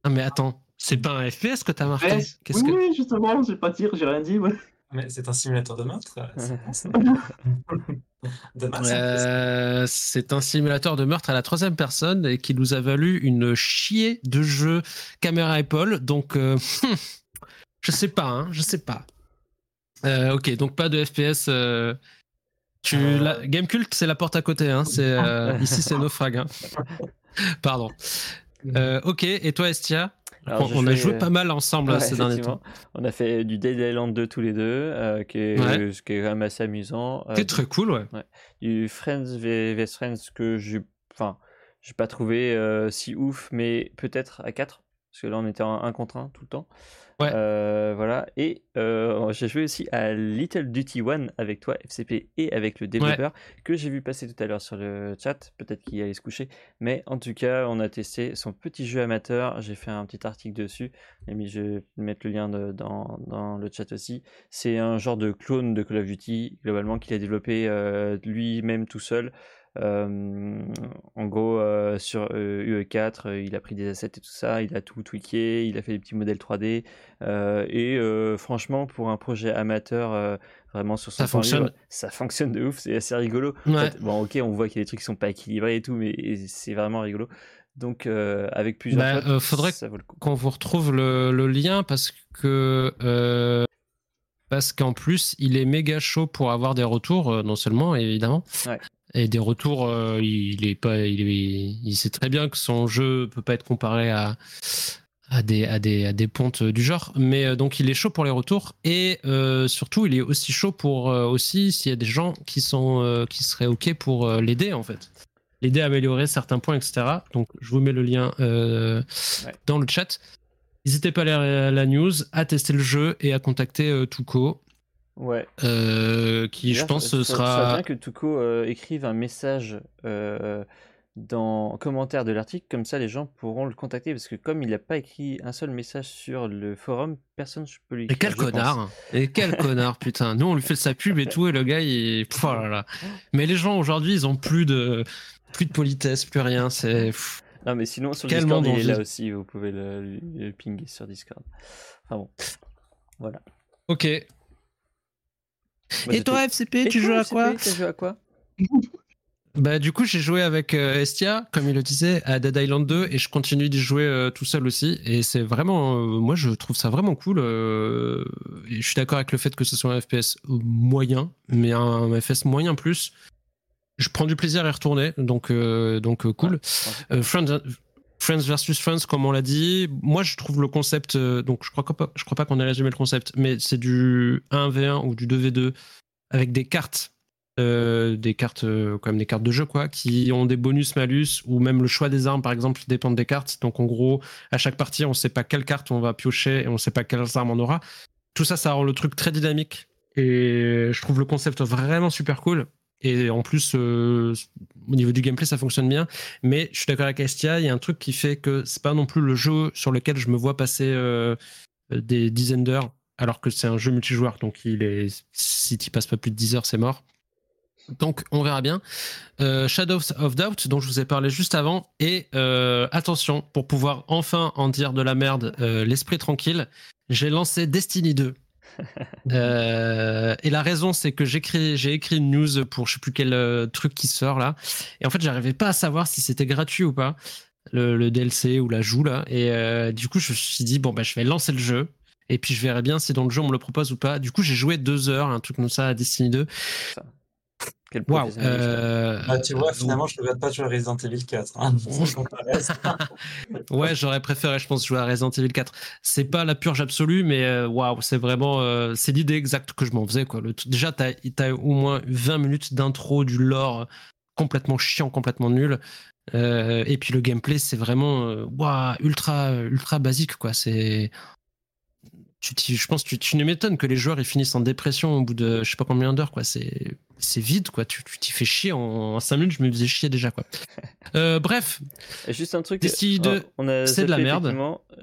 Ah mais attends. C'est pas un FPS que t'as marqué? Oui, que... oui, justement, j'ai pas dire, j'ai rien dit. Ouais. Mais c'est un simulateur de meurtre. Euh, c'est un simulateur de meurtre à la troisième personne et qui nous a valu une chier de jeu caméra épaule. Donc, euh, [laughs] je sais pas, hein, je sais pas. Euh, ok, donc pas de FPS. Tu, la, Gamecult, c'est la porte à côté. Hein, c'est [laughs] ici, c'est Naufrag. Hein. Pardon. ok, et toi, Estia? On, a joué pas mal ensemble ces derniers temps. On a fait du Dead Island 2 tous les deux, euh, qui, est, qui, est, quand même assez amusant. C'est très cool, ouais. Du Friends vs Friends que je enfin, j'ai pas trouvé euh, si ouf, mais peut-être à 4, parce que là on était en 1 contre 1 tout le temps. Euh, voilà. Et euh, j'ai joué aussi à Little Duty One avec toi, FCP, et avec le développeur que j'ai vu passer tout à l'heure sur le chat. Peut-être qu'il allait se coucher. Mais en tout cas, on a testé son petit jeu amateur. J'ai fait un petit article dessus. Et je vais mettre le lien dans, dans, le chat aussi. C'est un genre de clone de Call of Duty, globalement, qu'il a développé euh, lui-même tout seul en gros, sur UE4, il a pris des assets et tout ça, il a tout tweaké, il a fait des petits modèles 3D. et franchement, pour un projet amateur, vraiment sur son ça fonctionne. ça fonctionne de ouf, c'est assez rigolo. bon, ok, on voit qu'il y a des trucs qui sont pas équilibrés et tout, mais c'est vraiment rigolo. Donc, avec plusieurs. Bah, faudrait qu'on vous retrouve le, le, lien parce que. parce qu'en plus, il est méga chaud pour avoir des retours, non seulement, évidemment, ouais et des retours, euh, il est pas, il, il, sait très bien que son jeu peut pas être comparé à, à des, à des, à des pontes du genre, mais euh, donc il est chaud pour les retours et euh, surtout il est aussi chaud pour aussi s'il y a des gens qui sont qui seraient ok pour l'aider en fait, l'aider à améliorer certains points etc. Donc je vous mets le lien dans le chat. N'hésitez pas à lire la news, à tester le jeu et à contacter Tuco. Ouais. Euh, qui, je pense, ça, sera. Ça bien que Tuco euh, écrive un message euh, dans commentaire de l'article, comme ça les gens pourront le contacter, parce que comme il n'a pas écrit un seul message sur le forum, personne ne peut lui écrire. Et quel connard Et quel [laughs] connard, putain Nous, on lui fait sa pub et tout, et le gars, il. Oh là là. Mais les gens aujourd'hui, ils ont plus de plus de politesse, plus rien. C'est. Non, mais sinon, sur Discord, il est là aussi. Vous pouvez le, le pinguer sur Discord. Enfin bon. Voilà. Ok, et toi, FCP, tu joues à quoi Tu joues à quoi [laughs] bah du coup j'ai joué avec euh, Estia comme il le disait à Dead Island 2 et je continue d'y jouer euh, tout seul aussi. Et c'est vraiment euh, moi je trouve ça vraiment cool je suis d'accord avec le fait que ce soit un FPS moyen mais un FPS moyen plus. Je prends du plaisir à y retourner donc donc cool. Friends, Friends versus Friends comme on l'a dit. Moi je trouve le concept donc je crois pas je crois pas qu'on ait résumé le concept mais c'est du 1v1 ou du 2v2 avec des cartes euh, des cartes euh, comme des cartes de jeu quoi qui ont des bonus malus ou même le choix des armes par exemple dépend des cartes. Donc en gros à chaque partie on sait pas quelle carte on va piocher et on sait pas quelles armes on aura. Tout ça ça rend le truc très dynamique et je trouve le concept vraiment super cool et en plus euh, au niveau du gameplay ça fonctionne bien mais je suis d'accord avec Estia il y a un truc qui fait que c'est pas non plus le jeu sur lequel je me vois passer des dizaines d'heures alors que c'est un jeu multijoueur donc il est si tu passes pas plus de 10 heures c'est mort donc on verra bien. Euh, Shadows of Doubt, dont je vous ai parlé juste avant. Et euh, attention, pour pouvoir enfin en dire de la merde, euh, l'esprit tranquille, j'ai lancé Destiny 2. Et la raison, c'est que j'ai écrit, une news pour je sais plus quel truc qui sort là. Et en fait, j'arrivais pas à savoir si c'était gratuit ou pas, le, DLC ou la joue là. Et du coup, je me suis dit, bon, bah, je vais lancer le jeu. Et puis je verrai bien si dans le jeu on me le propose ou pas. Du coup, j'ai joué deux heures, un truc comme ça à Destiny 2. Wow. Euh... Ah, tu vois, finalement, je ne regrette pas jouer à Resident Evil 4. Hein, [laughs] [laughs] ouais, j'aurais préféré, je pense, jouer à Resident Evil 4. C'est pas la purge absolue, mais euh, waouh, c'est vraiment. Euh, c'est l'idée exacte que je m'en faisais. Quoi. Le, déjà, tu as, au moins 20 minutes d'intro du lore complètement chiant, complètement nul. et puis le gameplay, c'est vraiment ultra, ultra basique. quoi. C'est je pense que tu, ne m'étonnes que les joueurs ils finissent en dépression au bout de je sais pas combien d'heures quoi. C'est c'est vide quoi. Tu t'y fais chier en, 5 minutes, je me faisais chier déjà quoi. [laughs] Euh, bref. Juste un truc. de... on a c'est de la merde.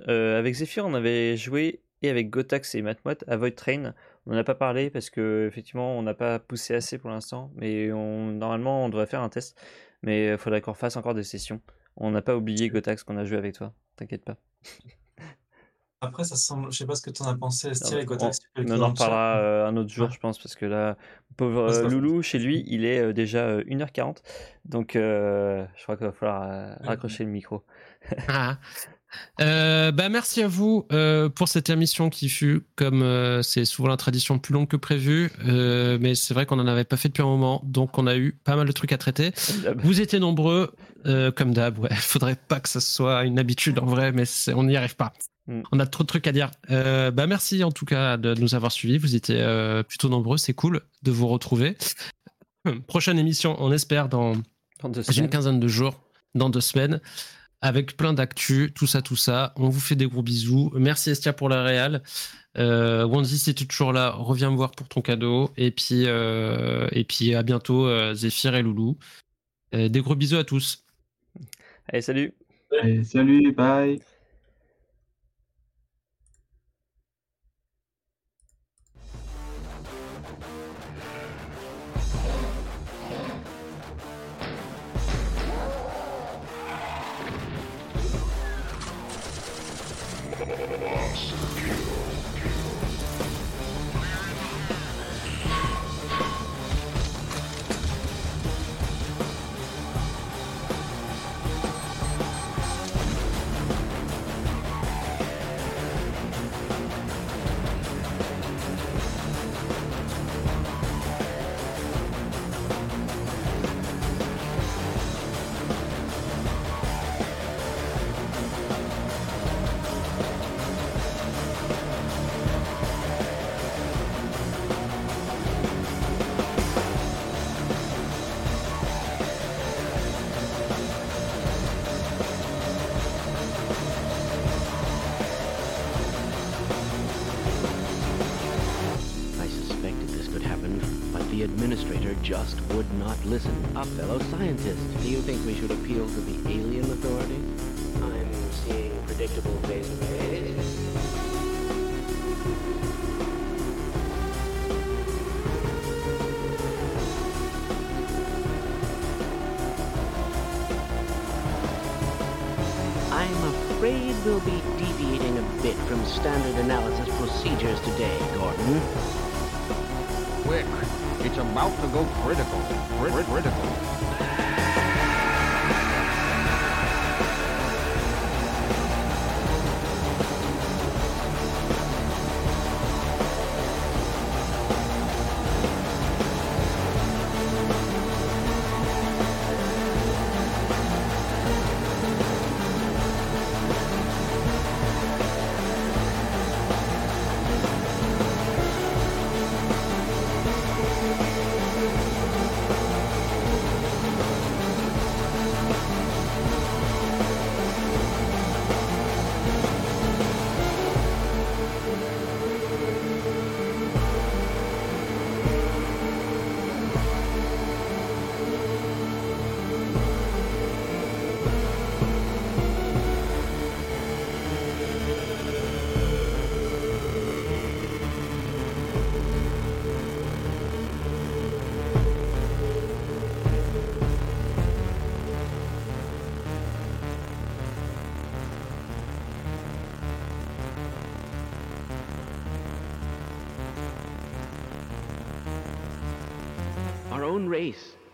Euh, avec Zephyr, on avait joué et avec Gotax et Matmot à Void Train. On n'en a pas parlé parce que effectivement on n'a pas poussé assez pour l'instant, mais on, normalement on devrait faire un test. Mais il faudrait qu'on fasse encore des sessions. On n'a pas oublié Gotax qu'on a joué avec toi. T'inquiète pas. [laughs] Après, ça semble, je sais pas ce que tu en as pensé, Estir et Gotax. On, en reparlera euh, un autre jour, je pense, parce que là, pauvre euh, Loulou, chez lui, il est euh, déjà 1h40. Donc, je crois qu'il va falloir raccrocher le micro. ah. bah, merci à vous pour cette émission qui fut, comme c'est souvent la tradition, plus longue que prévu. mais c'est vrai qu'on n'en avait pas fait depuis un moment, donc on a eu pas mal de trucs à traiter. Vous étiez nombreux, comme d'hab. Ouais, [laughs] faudrait pas que ça soit une habitude en vrai, mais on n'y arrive pas. Mm. On a trop de trucs à dire. Euh, bah merci en tout cas de nous avoir suivis. Vous étiez euh, plutôt nombreux. C'est cool de vous retrouver. [clears throat] Prochaine émission, on espère dans, une quinzaine de jours, dans deux semaines, avec plein d'actu, tout ça, tout ça. On vous fait des gros bisous. Merci Estia pour la réal. Euh, Wanzi, si tu es toujours là, reviens me voir pour ton cadeau. Et puis, euh, et puis à bientôt, Zéphyr et Loulou. des gros bisous à tous. Allez, salut. Allez, salut, bye.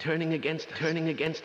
Turning against, turning against.